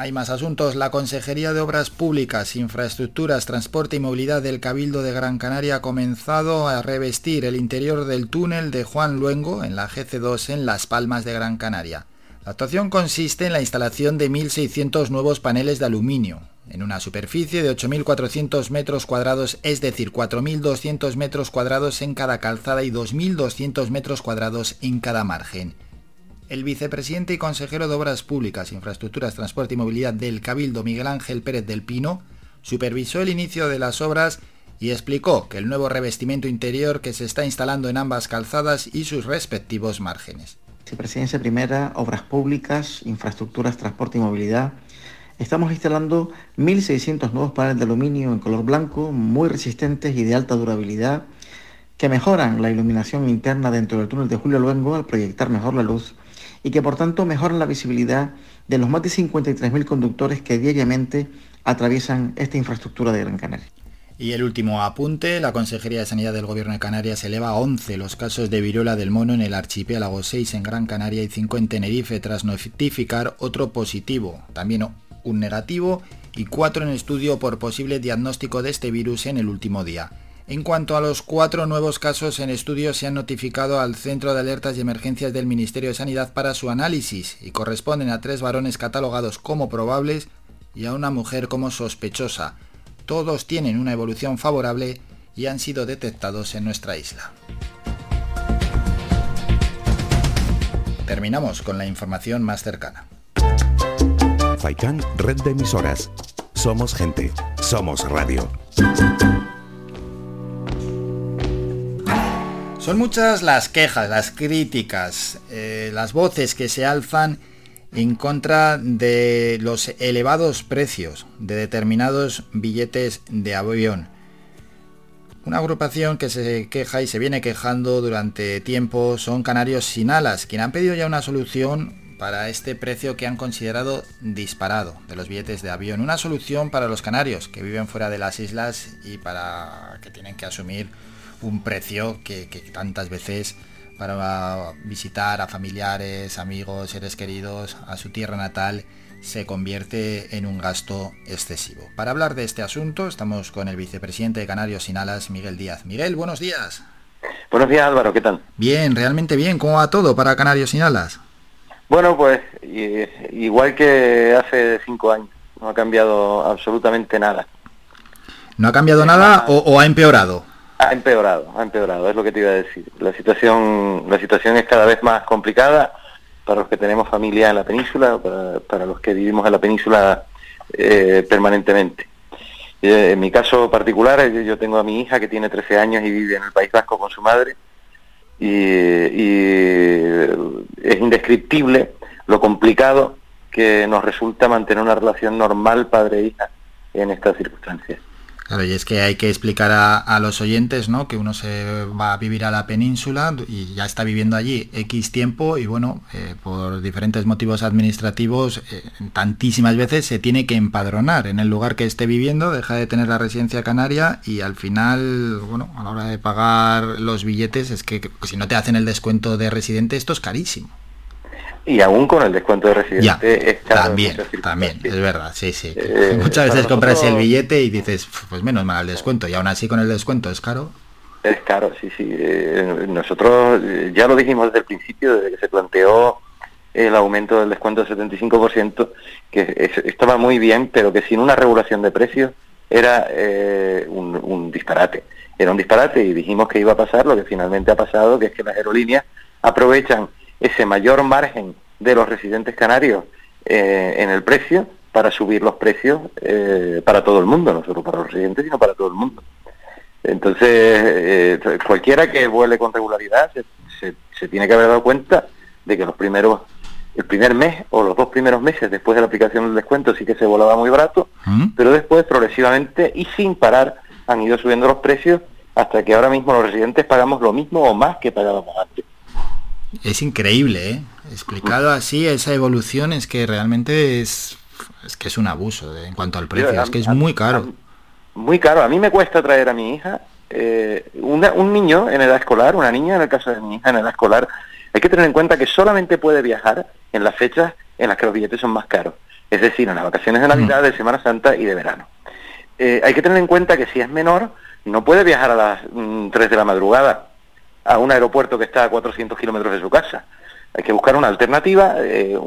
Hay más asuntos. La Consejería de Obras Públicas, Infraestructuras, Transporte y Movilidad del Cabildo de Gran Canaria ha comenzado a revestir el interior del túnel de Juan Luengo en la GC2 en Las Palmas de Gran Canaria. La actuación consiste en la instalación de 1.600 nuevos paneles de aluminio, en una superficie de 8.400 metros cuadrados, es decir, 4.200 metros cuadrados en cada calzada y 2.200 metros cuadrados en cada margen. El vicepresidente y consejero de Obras Públicas, Infraestructuras, Transporte y Movilidad del Cabildo, Miguel Ángel Pérez del Pino, supervisó el inicio de las obras y explicó que el nuevo revestimiento interior que se está instalando en ambas calzadas y sus respectivos márgenes. Vicepresidencia Primera, Obras Públicas, Infraestructuras, Transporte y Movilidad. Estamos instalando 1.600 nuevos paneles de aluminio en color blanco, muy resistentes y de alta durabilidad, que mejoran la iluminación interna dentro del túnel de Julio Luengo al proyectar mejor la luz y que por tanto mejoran la visibilidad de los más de 53.000 conductores que diariamente atraviesan esta infraestructura de Gran Canaria. Y el último apunte, la Consejería de Sanidad del Gobierno de Canarias eleva a 11 los casos de viruela del mono en el archipiélago, 6 en Gran Canaria y 5 en Tenerife, tras notificar otro positivo, también un negativo y 4 en estudio por posible diagnóstico de este virus en el último día. En cuanto a los cuatro nuevos casos en estudio, se han notificado al Centro de Alertas y Emergencias del Ministerio de Sanidad para su análisis y corresponden a tres varones catalogados como probables y a una mujer como sospechosa. Todos tienen una evolución favorable y han sido detectados en nuestra isla. Terminamos con la información más cercana. Red de emisoras. Somos gente, somos radio. Son muchas las quejas, las críticas, eh, las voces que se alzan en contra de los elevados precios de determinados billetes de avión. Una agrupación que se queja y se viene quejando durante tiempo son Canarios Sin Alas, quien han pedido ya una solución para este precio que han considerado disparado de los billetes de avión. Una solución para los canarios que viven fuera de las islas y para que tienen que asumir un precio que, que tantas veces para visitar a familiares, amigos, seres queridos, a su tierra natal, se convierte en un gasto excesivo. Para hablar de este asunto estamos con el vicepresidente de Canarios Sin Alas, Miguel Díaz. Miguel, buenos días. Buenos días Álvaro, ¿qué tal? Bien, realmente bien. ¿Cómo va todo para Canarios Sin Alas? Bueno, pues igual que hace cinco años, no ha cambiado absolutamente nada. ¿No ha cambiado nada o, o ha empeorado? Ha empeorado, ha empeorado, es lo que te iba a decir. La situación, la situación es cada vez más complicada para los que tenemos familia en la península, para, para los que vivimos en la península eh, permanentemente. Eh, en mi caso particular, yo, yo tengo a mi hija que tiene 13 años y vive en el País Vasco con su madre, y, y es indescriptible lo complicado que nos resulta mantener una relación normal padre-hija en estas circunstancias. Claro, y es que hay que explicar a, los oyentes, ¿no? Que uno se va a vivir a la península y ya está viviendo allí X tiempo y bueno, eh, por diferentes motivos administrativos, eh, tantísimas veces se tiene que empadronar en el lugar que esté viviendo, deja de tener la residencia canaria y al final, bueno, a la hora de pagar los billetes es que si no te hacen el descuento de residente esto es carísimo y aún con el descuento de residente ya, es también también es verdad sí sí eh, muchas veces compras nosotros... el billete y dices pues menos mal el descuento y aún así con el descuento es caro. Es caro sí sí eh, nosotros eh, ya lo dijimos desde el principio desde que se planteó el aumento del descuento del 75% que es, estaba muy bien pero que sin una regulación de precios era eh, un, un disparate. Era un disparate y dijimos que iba a pasar lo que finalmente ha pasado que es que las aerolíneas aprovechan ese mayor margen de los residentes canarios eh, en el precio para subir los precios eh, para todo el mundo, no solo para los residentes, sino para todo el mundo. Entonces, eh, cualquiera que vuele con regularidad se, se, se, tiene que haber dado cuenta de que los primeros, el primer mes o los dos primeros meses después de la aplicación del descuento sí que se volaba muy barato, ¿Mm? pero después progresivamente y sin parar han ido subiendo los precios hasta que ahora mismo los residentes pagamos lo mismo o más que pagábamos antes. Es increíble, ¿eh? Explicado así, esa evolución es que realmente es, es que es un abuso de, en cuanto al precio, es que es muy caro. A, muy caro. A mí me cuesta traer a mi hija, eh, una, un niño en edad escolar, una niña en el caso de mi hija en edad escolar, hay que tener en cuenta que solamente puede viajar en las fechas en las que los billetes son más caros. es decir, en las vacaciones de Navidad, de Semana Santa y de verano. Eh, hay que tener en cuenta que si es menor, no puede viajar a las 3 mm, de la madrugada a un aeropuerto que está a 400 kilómetros de su casa. Hay que buscar una alternativa eh,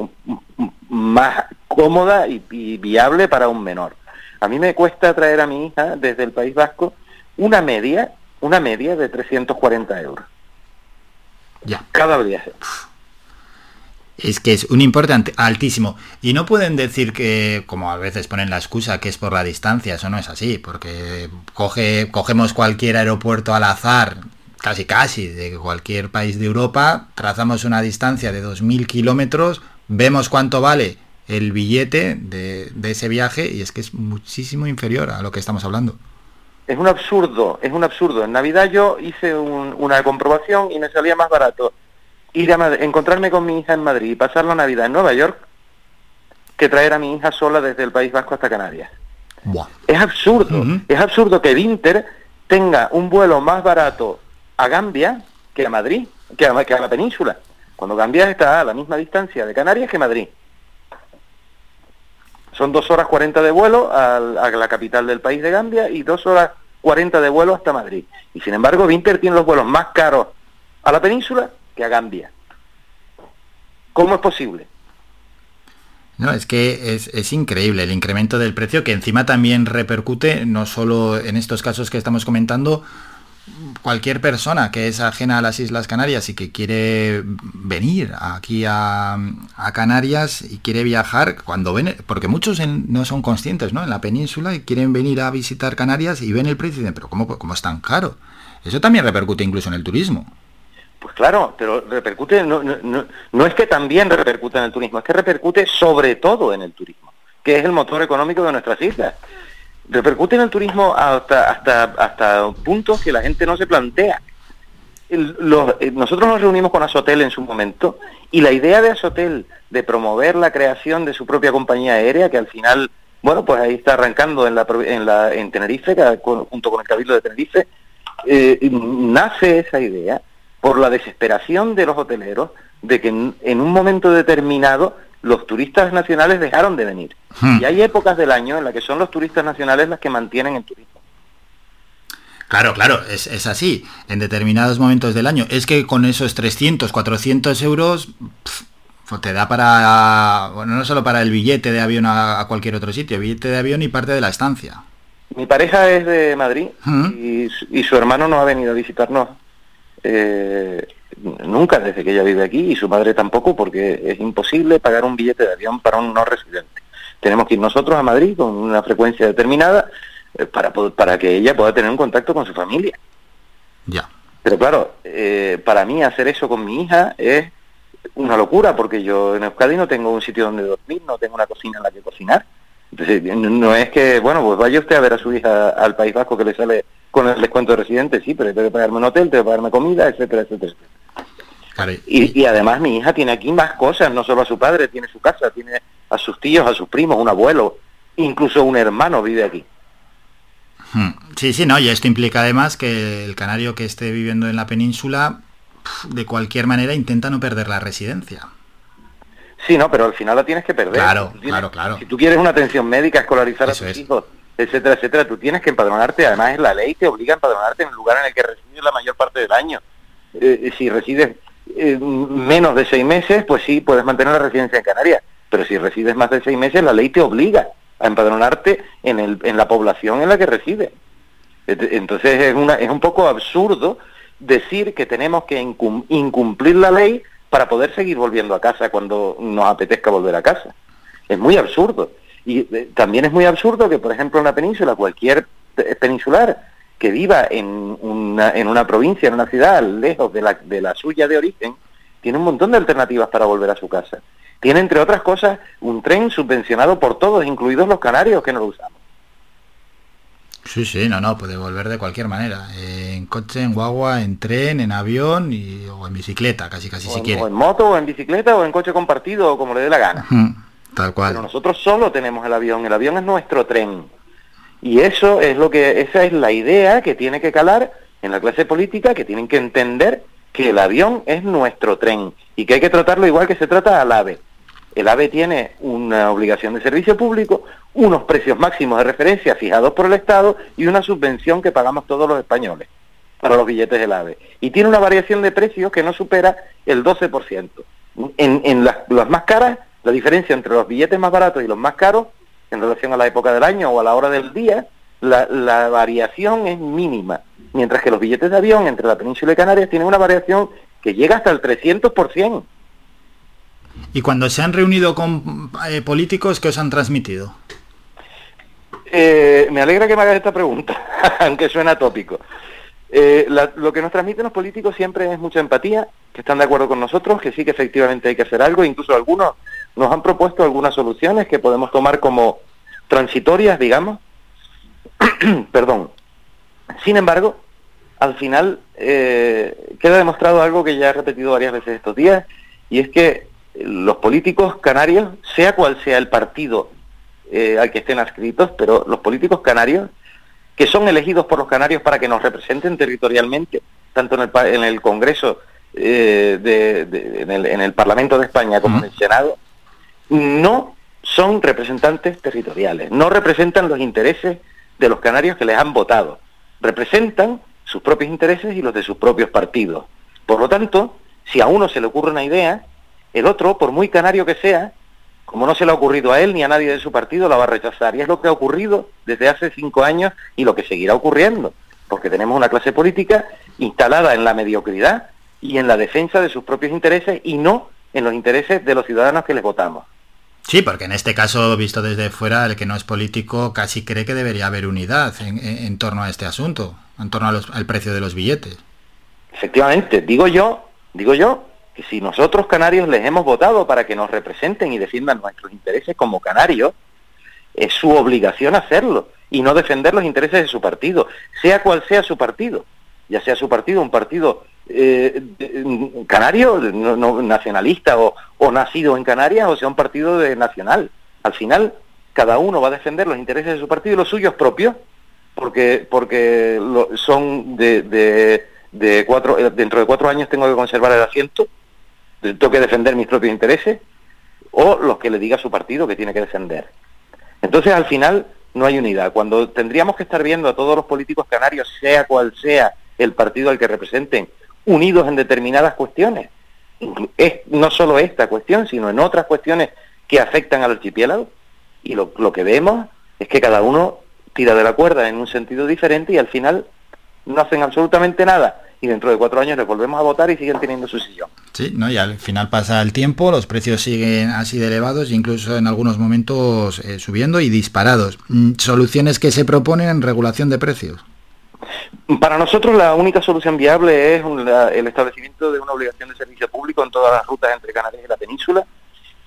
más cómoda y, y, viable para un menor. A mí me cuesta traer a mi hija desde el País Vasco una media, una media de 340 euros. Ya. Cada viaje. Es que es un importante altísimo. Y no pueden decir que, como a veces ponen la excusa, que es por la distancia. Eso no es así, porque coge, cogemos cualquier aeropuerto al azar, casi casi, de cualquier país de Europa, trazamos una distancia de 2.000 kilómetros, vemos cuánto vale el billete de, ese viaje y es que es muchísimo inferior a lo que estamos hablando. Es un absurdo, es un absurdo. En Navidad yo hice una comprobación y me salía más barato ir a encontrarme con mi hija en Madrid y pasar la Navidad en Nueva York que traer a mi hija sola desde el País Vasco hasta Canarias. Es absurdo, es absurdo que Vinter tenga un vuelo más barato a Gambia que a Madrid, que a, que a la península, cuando Gambia está a la misma distancia de Canarias que Madrid. Son dos horas cuarenta de vuelo a, a la capital del país de Gambia y dos horas cuarenta de vuelo hasta Madrid. Y sin embargo, Vinter tiene los vuelos más caros a la península que a Gambia. ¿Cómo es posible? No, es que es, increíble el incremento del precio que encima también repercute no solo en estos casos que estamos comentando, cualquier persona que es ajena a las Islas Canarias y que quiere venir aquí a, Canarias y quiere viajar, cuando ven, porque muchos no son conscientes, ¿no? En la península y quieren venir a visitar Canarias y ven el precio y dicen, pero ¿cómo, cómo es tan caro? Eso también repercute incluso en el turismo. Pues claro, pero repercute, no, no, no, es que también repercute en el turismo, es que repercute sobre todo en el turismo, que es el motor económico de nuestras islas. Repercute en el turismo hasta, hasta, hasta puntos que la gente no se plantea. Eh, nosotros nos reunimos con Asotel en su momento y la idea de Asotel de promover la creación de su propia compañía aérea, que al final, bueno, pues ahí está arrancando en, la, en, la, en Tenerife, junto con el Cabildo de Tenerife, eh, nace esa idea por la desesperación de los hoteleros de que en, un momento determinado los turistas nacionales dejaron de venir. Hmm. Y hay épocas del año en las que son los turistas nacionales las que mantienen el turismo. Claro, claro, es, así. En determinados momentos del año. Es que con esos 300, 400 euros te da para, bueno, no solo para el billete de avión a, cualquier otro sitio, billete de avión y parte de la estancia. Mi pareja es de Madrid hmm. y, y, su hermano no ha venido a visitarnos eh, nunca desde que ella vive aquí y su madre tampoco porque es imposible pagar un billete de avión para un no residente. Tenemos que ir nosotros a Madrid con una frecuencia determinada eh, para, para que ella pueda tener un contacto con su familia. Ya. Pero claro, eh, para mí hacer eso con mi hija es una locura porque yo en Euskadi no tengo un sitio donde dormir, no tengo una cocina en la que cocinar. Entonces, no es que, bueno, pues vaya usted a ver a su hija al País Vasco que le sale con el descuento de residente, sí, pero tengo que pagarme un hotel, tengo que pagarme comida, etcétera, etcétera. Y, además mi hija tiene aquí más cosas, no solo a su padre, tiene su casa, tiene a sus tíos, a sus primos, un abuelo, incluso un hermano vive aquí. Hmm. Sí, sí, no, y esto implica además que el canario que esté viviendo en la península, de cualquier manera, intenta no perder la residencia. Sí, no, pero al final la tienes que perder. Claro, claro, claro. Si tú quieres una atención médica, escolarizar a tus hijos, etcétera, etcétera, tú tienes que empadronarte, además es la ley te obliga a empadronarte en el lugar en el que resides la mayor parte del año. Eh, si resides eh, menos de seis meses, pues sí, puedes mantener la residencia en Canarias, pero si resides más de seis meses, la ley te obliga a empadronarte en, el, en la población en la que resides. Entonces es, una, es un poco absurdo decir que tenemos que incumplir la ley para poder seguir volviendo a casa cuando nos apetezca volver a casa. Es muy absurdo. Y eh, también es muy absurdo que, por ejemplo, en la península, cualquier peninsular que viva en una, en una provincia, en una ciudad, lejos de la, de la suya de origen, tiene un montón de alternativas para volver a su casa. Tiene, entre otras cosas, un tren subvencionado por todos, incluidos los canarios que no lo usamos. Sí, sí, no, no, puede volver de cualquier manera. en coche, en guagua, en tren, en avión y, o en bicicleta, casi casi si quiere. O en moto, o en bicicleta, o en coche compartido, o como le dé la gana. Tal cual. Pero nosotros solo tenemos el avión, el avión es nuestro tren. Y eso es lo que, esa es la idea que tiene que calar en la clase política, que tienen que entender que el avión es nuestro tren y que hay que tratarlo igual que se trata al ave. el AVE tiene una obligación de servicio público, unos precios máximos de referencia fijados por el Estado y una subvención que pagamos todos los españoles para los billetes del AVE. Y tiene una variación de precios que no supera el 12%. En, en las, las más caras, la diferencia entre los billetes más baratos y los más caros, en relación a la época del año o a la hora del día, la, la variación es mínima. Mientras que los billetes de avión entre la península y Canarias tienen una variación que llega hasta el 300%. Y cuando se han reunido con eh, políticos, ¿qué os han transmitido? Eh, me alegra que me hagas esta pregunta, aunque suena tópico. Eh, la- lo que nos transmiten los políticos siempre es mucha empatía, que están de acuerdo con nosotros, que sí que efectivamente hay que hacer algo, incluso algunos nos han propuesto algunas soluciones que podemos tomar como transitorias, digamos. Perdón. Sin embargo, al final eh, queda demostrado algo que ya he repetido varias veces estos días, y es que los políticos canarios, sea cual sea el partido eh, al que estén adscritos, pero los políticos canarios, que son elegidos por los canarios para que nos representen territorialmente, tanto en el, en el Congreso, eh, de- de- en, el, en el Parlamento de España como en el Senado, no son representantes territoriales, no representan los intereses de los canarios que les han votado, representan sus propios intereses y los de sus propios partidos. Por lo tanto, si a uno se le ocurre una idea, el otro, por muy canario que sea, como no se le ha ocurrido a él ni a nadie de su partido, la va a rechazar. Y es lo que ha ocurrido desde hace cinco años y lo que seguirá ocurriendo, porque tenemos una clase política instalada en la mediocridad y en la defensa de sus propios intereses y no en los intereses de los ciudadanos que les votamos. Sí, porque en este caso, visto desde fuera, el que no es político casi cree que debería haber unidad en, en- torno a este asunto, en torno a los- al precio de los billetes. Efectivamente, digo yo, digo yo, que si nosotros canarios les hemos votado para que nos representen y defiendan nuestros intereses como canarios, es su obligación hacerlo y no defender los intereses de su partido, sea cual sea su partido, ya sea su partido un partido eh, canario, no- no- nacionalista o, o nacido en Canarias, o sea un partido de nacional. Al final, cada uno va a defender los intereses de su partido y los suyos propios, porque porque lo- son de, de, de cuatro eh, dentro de cuatro años tengo que conservar el asiento tengo que defender mis propios intereses o los que le diga su partido que tiene que defender entonces al final no hay unidad cuando tendríamos que estar viendo a todos los políticos canarios sea cual sea el partido al que representen unidos en determinadas cuestiones es no solo esta cuestión sino en otras cuestiones que afectan al archipiélago y lo, lo que vemos es que cada uno tira de la cuerda en un sentido diferente y al final no hacen absolutamente nada y dentro de cuatro años les volvemos a votar y siguen teniendo su sillón. Sí, ¿no? Y al final pasa el tiempo, los precios siguen así de elevados, incluso en algunos momentos eh, subiendo y disparados. Mm, Soluciones que se proponen en regulación de precios. Para nosotros la única solución viable es la- el establecimiento de una obligación de servicio público en todas las rutas entre Canarias y la península,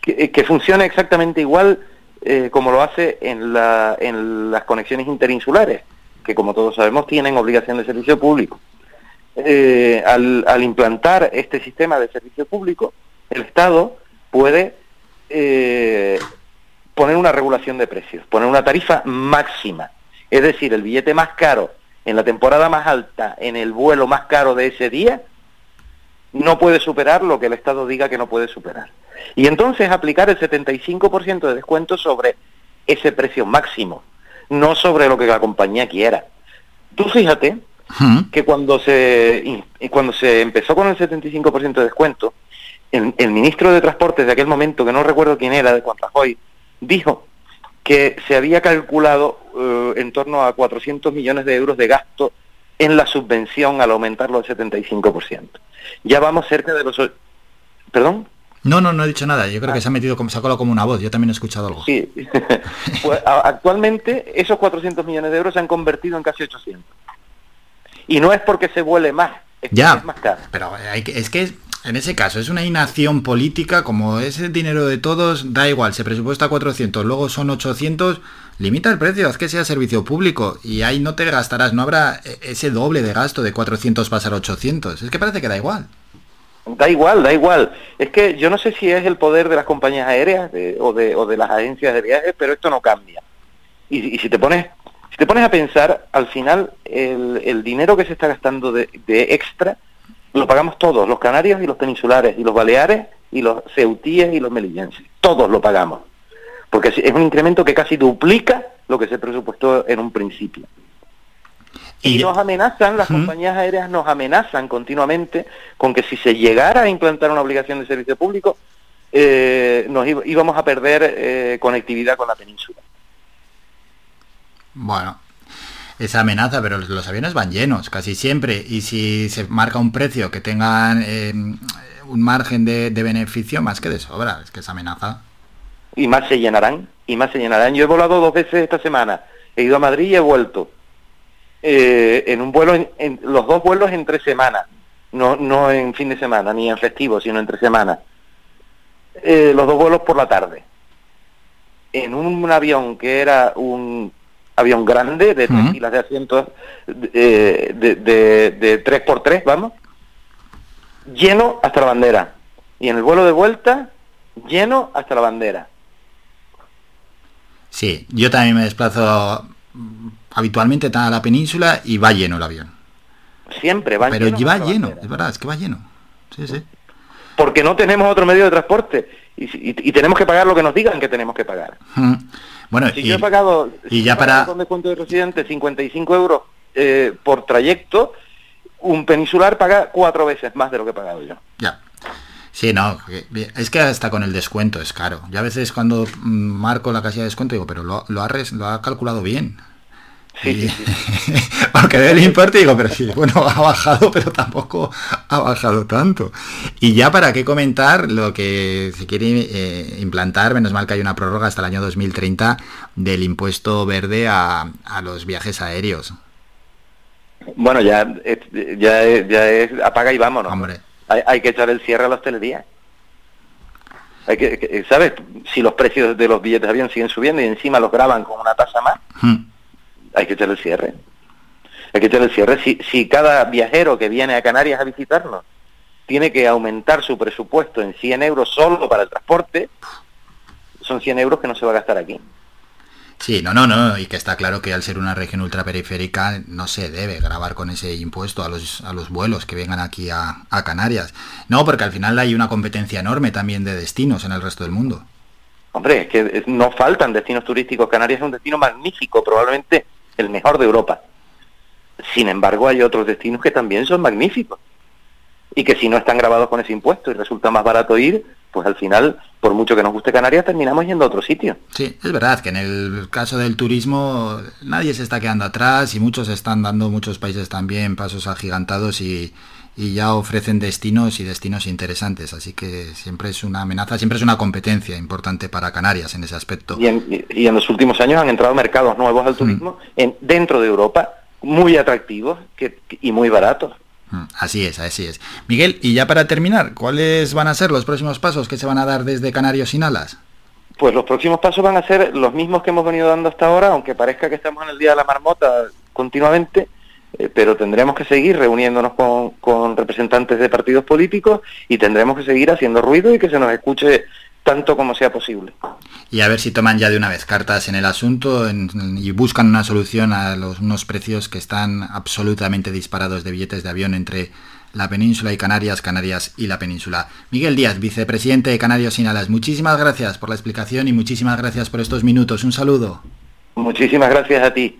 que, eh, que funcione exactamente igual eh, como lo hace en, la- en las conexiones interinsulares, que como todos sabemos tienen obligación de servicio público. Eh, al, al implantar este sistema de servicio público, el Estado puede eh, poner una regulación de precios, poner una tarifa máxima, es decir, el billete más caro en la temporada más alta, en el vuelo más caro de ese día, no puede superar lo que el Estado diga que no puede superar. Y entonces aplicar el 75% de descuento sobre ese precio máximo, no sobre lo que la compañía quiera. Tú fíjate que cuando se, cuando se empezó con el 75% de descuento, el, el ministro de Transportes de aquel momento, que no recuerdo quién era, de Juan Rajoy, dijo que se había calculado eh, en torno a 400 millones de euros de gasto en la subvención al aumentarlo al 75%. Ya vamos cerca de los... ¿Perdón? No, no, no he dicho nada. Yo creo que se ha metido como, como una voz. Yo también he escuchado algo. Sí. Pues, actualmente esos 400 millones de euros se han convertido en casi 800. Y no es porque se vuele más, es Ya, es más caro. pero hay que- es que es- en ese caso es una inacción política, como es el dinero de todos, da igual, se presupuesta 400, luego son 800, limita el precio, haz que sea servicio público y ahí no te gastarás, no habrá eh, ese doble de gasto de 400 pasar a 800, es que parece que da igual. Da igual, da igual. Es que yo no sé si es el poder de las compañías aéreas o, de, o de las agencias de viajes, pero esto no cambia. Y, y si te pones si te pones a pensar, al final el, el dinero que se está gastando de, de extra lo pagamos todos, los canarios y los peninsulares, y los baleares y los ceutíes y los melillenses. todos lo pagamos, porque es un incremento que casi duplica lo que se presupuestó en un principio. Y, nos amenazan, las compañías aéreas nos amenazan continuamente con que si se llegara a implantar una obligación de servicio público, eh, nos íbamos a perder eh, conectividad con la península. Bueno, esa amenaza, pero los aviones van llenos casi siempre y si se marca un precio que tengan eh, un margen de, beneficio más que de sobra, es que esa amenaza. Y más se llenarán, y más se llenarán. Yo he volado dos veces esta semana, he ido a Madrid y he vuelto. Eh, en un vuelo, en, los dos vuelos entre semanas, no, no en fin de semana, ni en festivo, sino entre semanas. Eh, los dos vuelos por la tarde. En un avión que era un avión grande de tres filas de asientos eh, de, de, de, 3 por 3 vamos, lleno hasta la bandera. Y en el vuelo de vuelta, lleno hasta la bandera. Sí, yo también me desplazo habitualmente a la península y va lleno el avión. Siempre va Pero lleno. Pero va lleno, es verdad, es que va lleno. Sí, sí. Porque no tenemos otro medio de transporte y, tenemos que pagar lo que nos digan que tenemos que pagar. Bueno, si y, yo he pagado, y ya para descuento de residente 55 euros eh, por trayecto, un peninsular paga cuatro veces más de lo que he pagado yo. Ya. Sí, no, es que hasta con el descuento es caro. Yo a veces cuando mm, marco la casilla de descuento digo, pero lo, lo, ha, lo ha calculado bien. Sí, porque veo el importe digo, pero sí, bueno, ha bajado, pero tampoco ha bajado tanto. Y ya para qué comentar lo que se quiere eh, implantar, menos mal que hay una prórroga hasta el año 2030 del impuesto verde a, los viajes aéreos. Bueno, ya, ya, ya es apaga y vámonos. Hombre. Hay, que echar el cierre a la hostelería. Hay que, ¿sabes? Si los precios de los billetes de avión siguen subiendo y encima los graban con una tasa más, hay que echar el cierre. Hay que echar el cierre. Si, si cada viajero que viene a Canarias a visitarnos tiene que aumentar su presupuesto en 100 euros solo para el transporte, son 100 euros que no se va a gastar aquí. Sí, no, no, no, y que está claro que al ser una región ultraperiférica no se debe grabar con ese impuesto a los, a los vuelos que vengan aquí a, a Canarias. No, porque al final hay una competencia enorme también de destinos en el resto del mundo. Hombre, es que no faltan destinos turísticos. Canarias es un destino magnífico, probablemente el mejor de Europa. Sin embargo, hay otros destinos que también son magníficos y que si no están grabados con ese impuesto y resulta más barato ir, pues al final, por mucho que nos guste Canarias, terminamos yendo a otro sitio. Sí, es verdad que en el caso del turismo nadie se está quedando atrás y muchos están dando, muchos países también, pasos agigantados y, y ya ofrecen destinos y destinos interesantes. Así que siempre es una amenaza, siempre es una competencia importante para Canarias en ese aspecto. Y en, y en los últimos años han entrado mercados nuevos al mm. turismo en, dentro de Europa, muy atractivos que, y muy baratos. Mm, así es, así es. Miguel, y ya para terminar, ¿cuáles van a ser los próximos pasos que se van a dar desde Canarios sin alas? Pues los próximos pasos van a ser los mismos que hemos venido dando hasta ahora, aunque parezca que estamos en el Día de la Marmota continuamente, eh, pero tendremos que seguir reuniéndonos con, con representantes de partidos políticos y tendremos que seguir haciendo ruido y que se nos escuche tanto como sea posible. Y a ver si toman ya de una vez cartas en el asunto y buscan una solución a los, unos precios que están absolutamente disparados de billetes de avión entre la península y Canarias, Canarias y la península. Miguel Díaz, vicepresidente de Canarios sin Alas, muchísimas gracias por la explicación y muchísimas gracias por estos minutos. Un saludo. Muchísimas gracias a ti.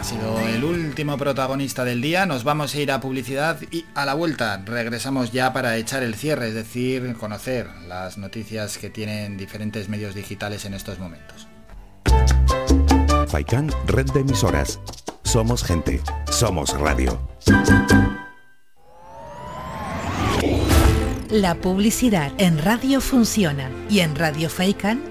Ha sido el último protagonista del día. Nos vamos a ir a publicidad y a la vuelta regresamos ya para echar el cierre, es decir, conocer las noticias que tienen diferentes medios digitales en estos momentos. Faikan, red de emisoras. Somos gente, somos radio. La publicidad en radio funciona y en Radio Faikan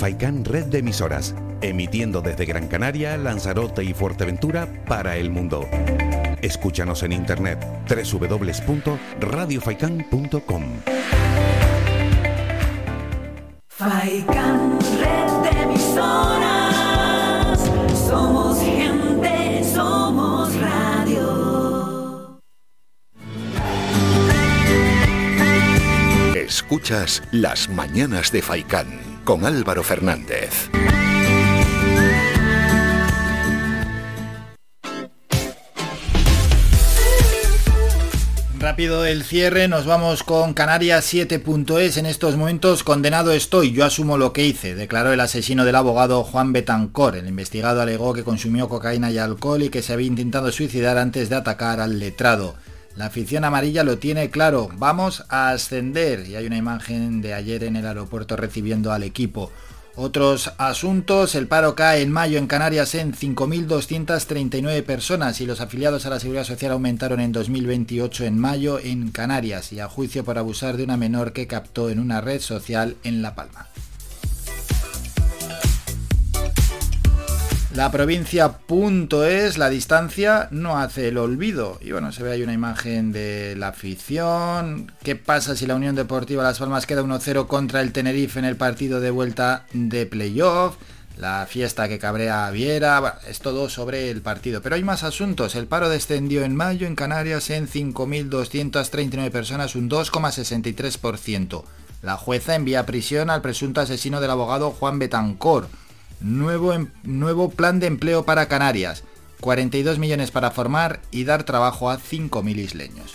Faikan Red de Emisoras, emitiendo desde Gran Canaria, Lanzarote y Fuerteventura para el mundo. Escúchanos en internet www.radiofaikan.com. Faikan, red de emisoras. Somos gente, somos radio. Escuchas Las Mañanas de Faikán con Álvaro Fernández. Rápido el cierre, nos vamos con Canarias 7.es. En estos momentos condenado estoy, yo asumo lo que hice, declaró el asesino del abogado Juan Betancor. El investigado alegó que consumió cocaína y alcohol y que se había intentado suicidar antes de atacar al letrado. La afición amarilla lo tiene claro, vamos a ascender. Y hay una imagen de ayer en el aeropuerto recibiendo al equipo. Otros asuntos, el paro cae en mayo en Canarias en 5.239 personas y los afiliados a la Seguridad Social aumentaron en 2028 en mayo en Canarias y a juicio por abusar de una menor que captó en una red social en La Palma. La provincia punto es, la distancia no hace el olvido. Y bueno, se ve ahí una imagen de la afición. ¿Qué pasa si la Unión Deportiva Las Palmas queda 1-0 contra el Tenerife en el partido de vuelta de playoff? La fiesta que cabrea a Viera, es todo sobre el partido. Pero hay más asuntos. El paro descendió en mayo en Canarias en 5.239 personas, un 2,63%. La jueza envía prisión al presunto asesino del abogado Juan Betancor Nuevo, em, nuevo plan de empleo para Canarias. 42 millones para formar y dar trabajo a 5.000 isleños.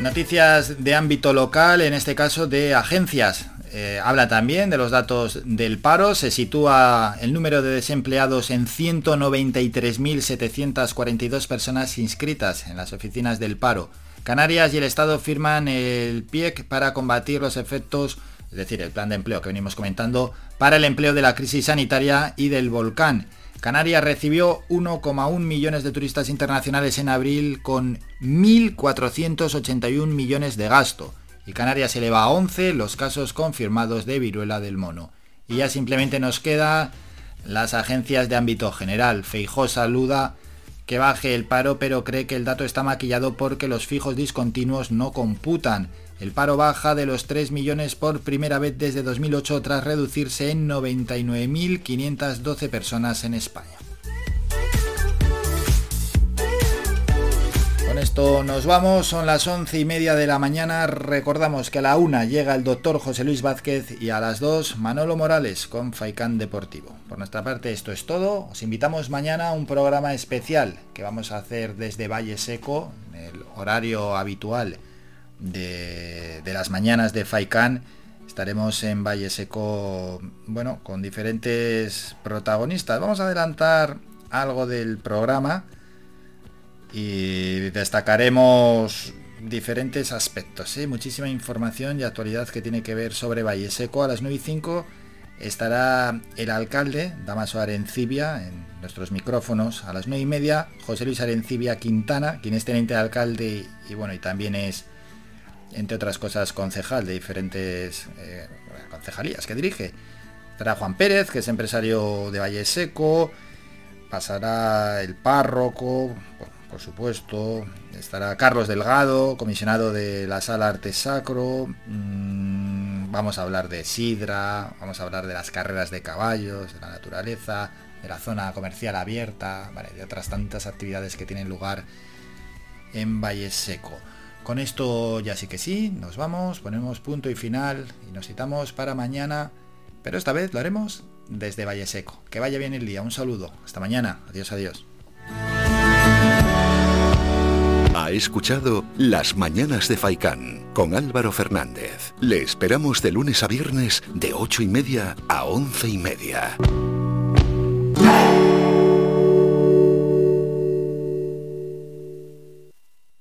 Noticias de ámbito local, en este caso de agencias. Eh, habla también de los datos del paro. Se sitúa el número de desempleados en 193.742 personas inscritas en las oficinas del paro. Canarias y el Estado firman el PIEC para combatir los efectos es decir, el plan de empleo que venimos comentando, para el empleo de la crisis sanitaria y del volcán. Canarias recibió 1,1 millones de turistas internacionales en abril con 1.481 millones de gasto. Y Canarias eleva a 11 los casos confirmados de viruela del mono. Y ya simplemente nos queda las agencias de ámbito general. Feijó saluda que baje el paro pero cree que el dato está maquillado porque los fijos discontinuos no computan. El paro baja de los 3 millones por primera vez desde 2008 tras reducirse en 99.512 personas en España. Con esto nos vamos, son las once y media de la mañana. Recordamos que a la una llega el doctor José Luis Vázquez y a las dos Manolo Morales con Faicán Deportivo. Por nuestra parte esto es todo. Os invitamos mañana a un programa especial que vamos a hacer desde Valle Seco, en el horario habitual de, las mañanas de Faicán. Estaremos en Valle Seco, bueno, con diferentes protagonistas. Vamos a adelantar algo del programa y destacaremos diferentes aspectos, ¿eh? muchísima información y actualidad que tiene que ver sobre Valle Seco. A las 9 y 5 estará el alcalde, Damaso Arencibia, en nuestros micrófonos. A las 9 y media, José Luis Arencibia Quintana, quien es teniente de alcalde y, bueno, y también es, entre otras cosas, concejal de diferentes eh, concejalías que dirige. Estará Juan Pérez, que es empresario de Valle Seco. Pasará el párroco, por supuesto. Estará Carlos Delgado, comisionado de la Sala Arte Sacro. Mm, vamos a hablar de Sidra, vamos a hablar de las carreras de caballos, de la naturaleza, de la zona comercial abierta, de otras tantas actividades que tienen lugar en Valle Seco. Con esto ya sí que sí, nos vamos, ponemos punto y final y nos citamos para mañana, pero esta vez lo haremos desde Valle Seco. Que vaya bien el día, un saludo, hasta mañana, adiós, adiós. Ha escuchado Las Mañanas de Faicán con Álvaro Fernández. Le esperamos de lunes a viernes de ocho y media a once y media.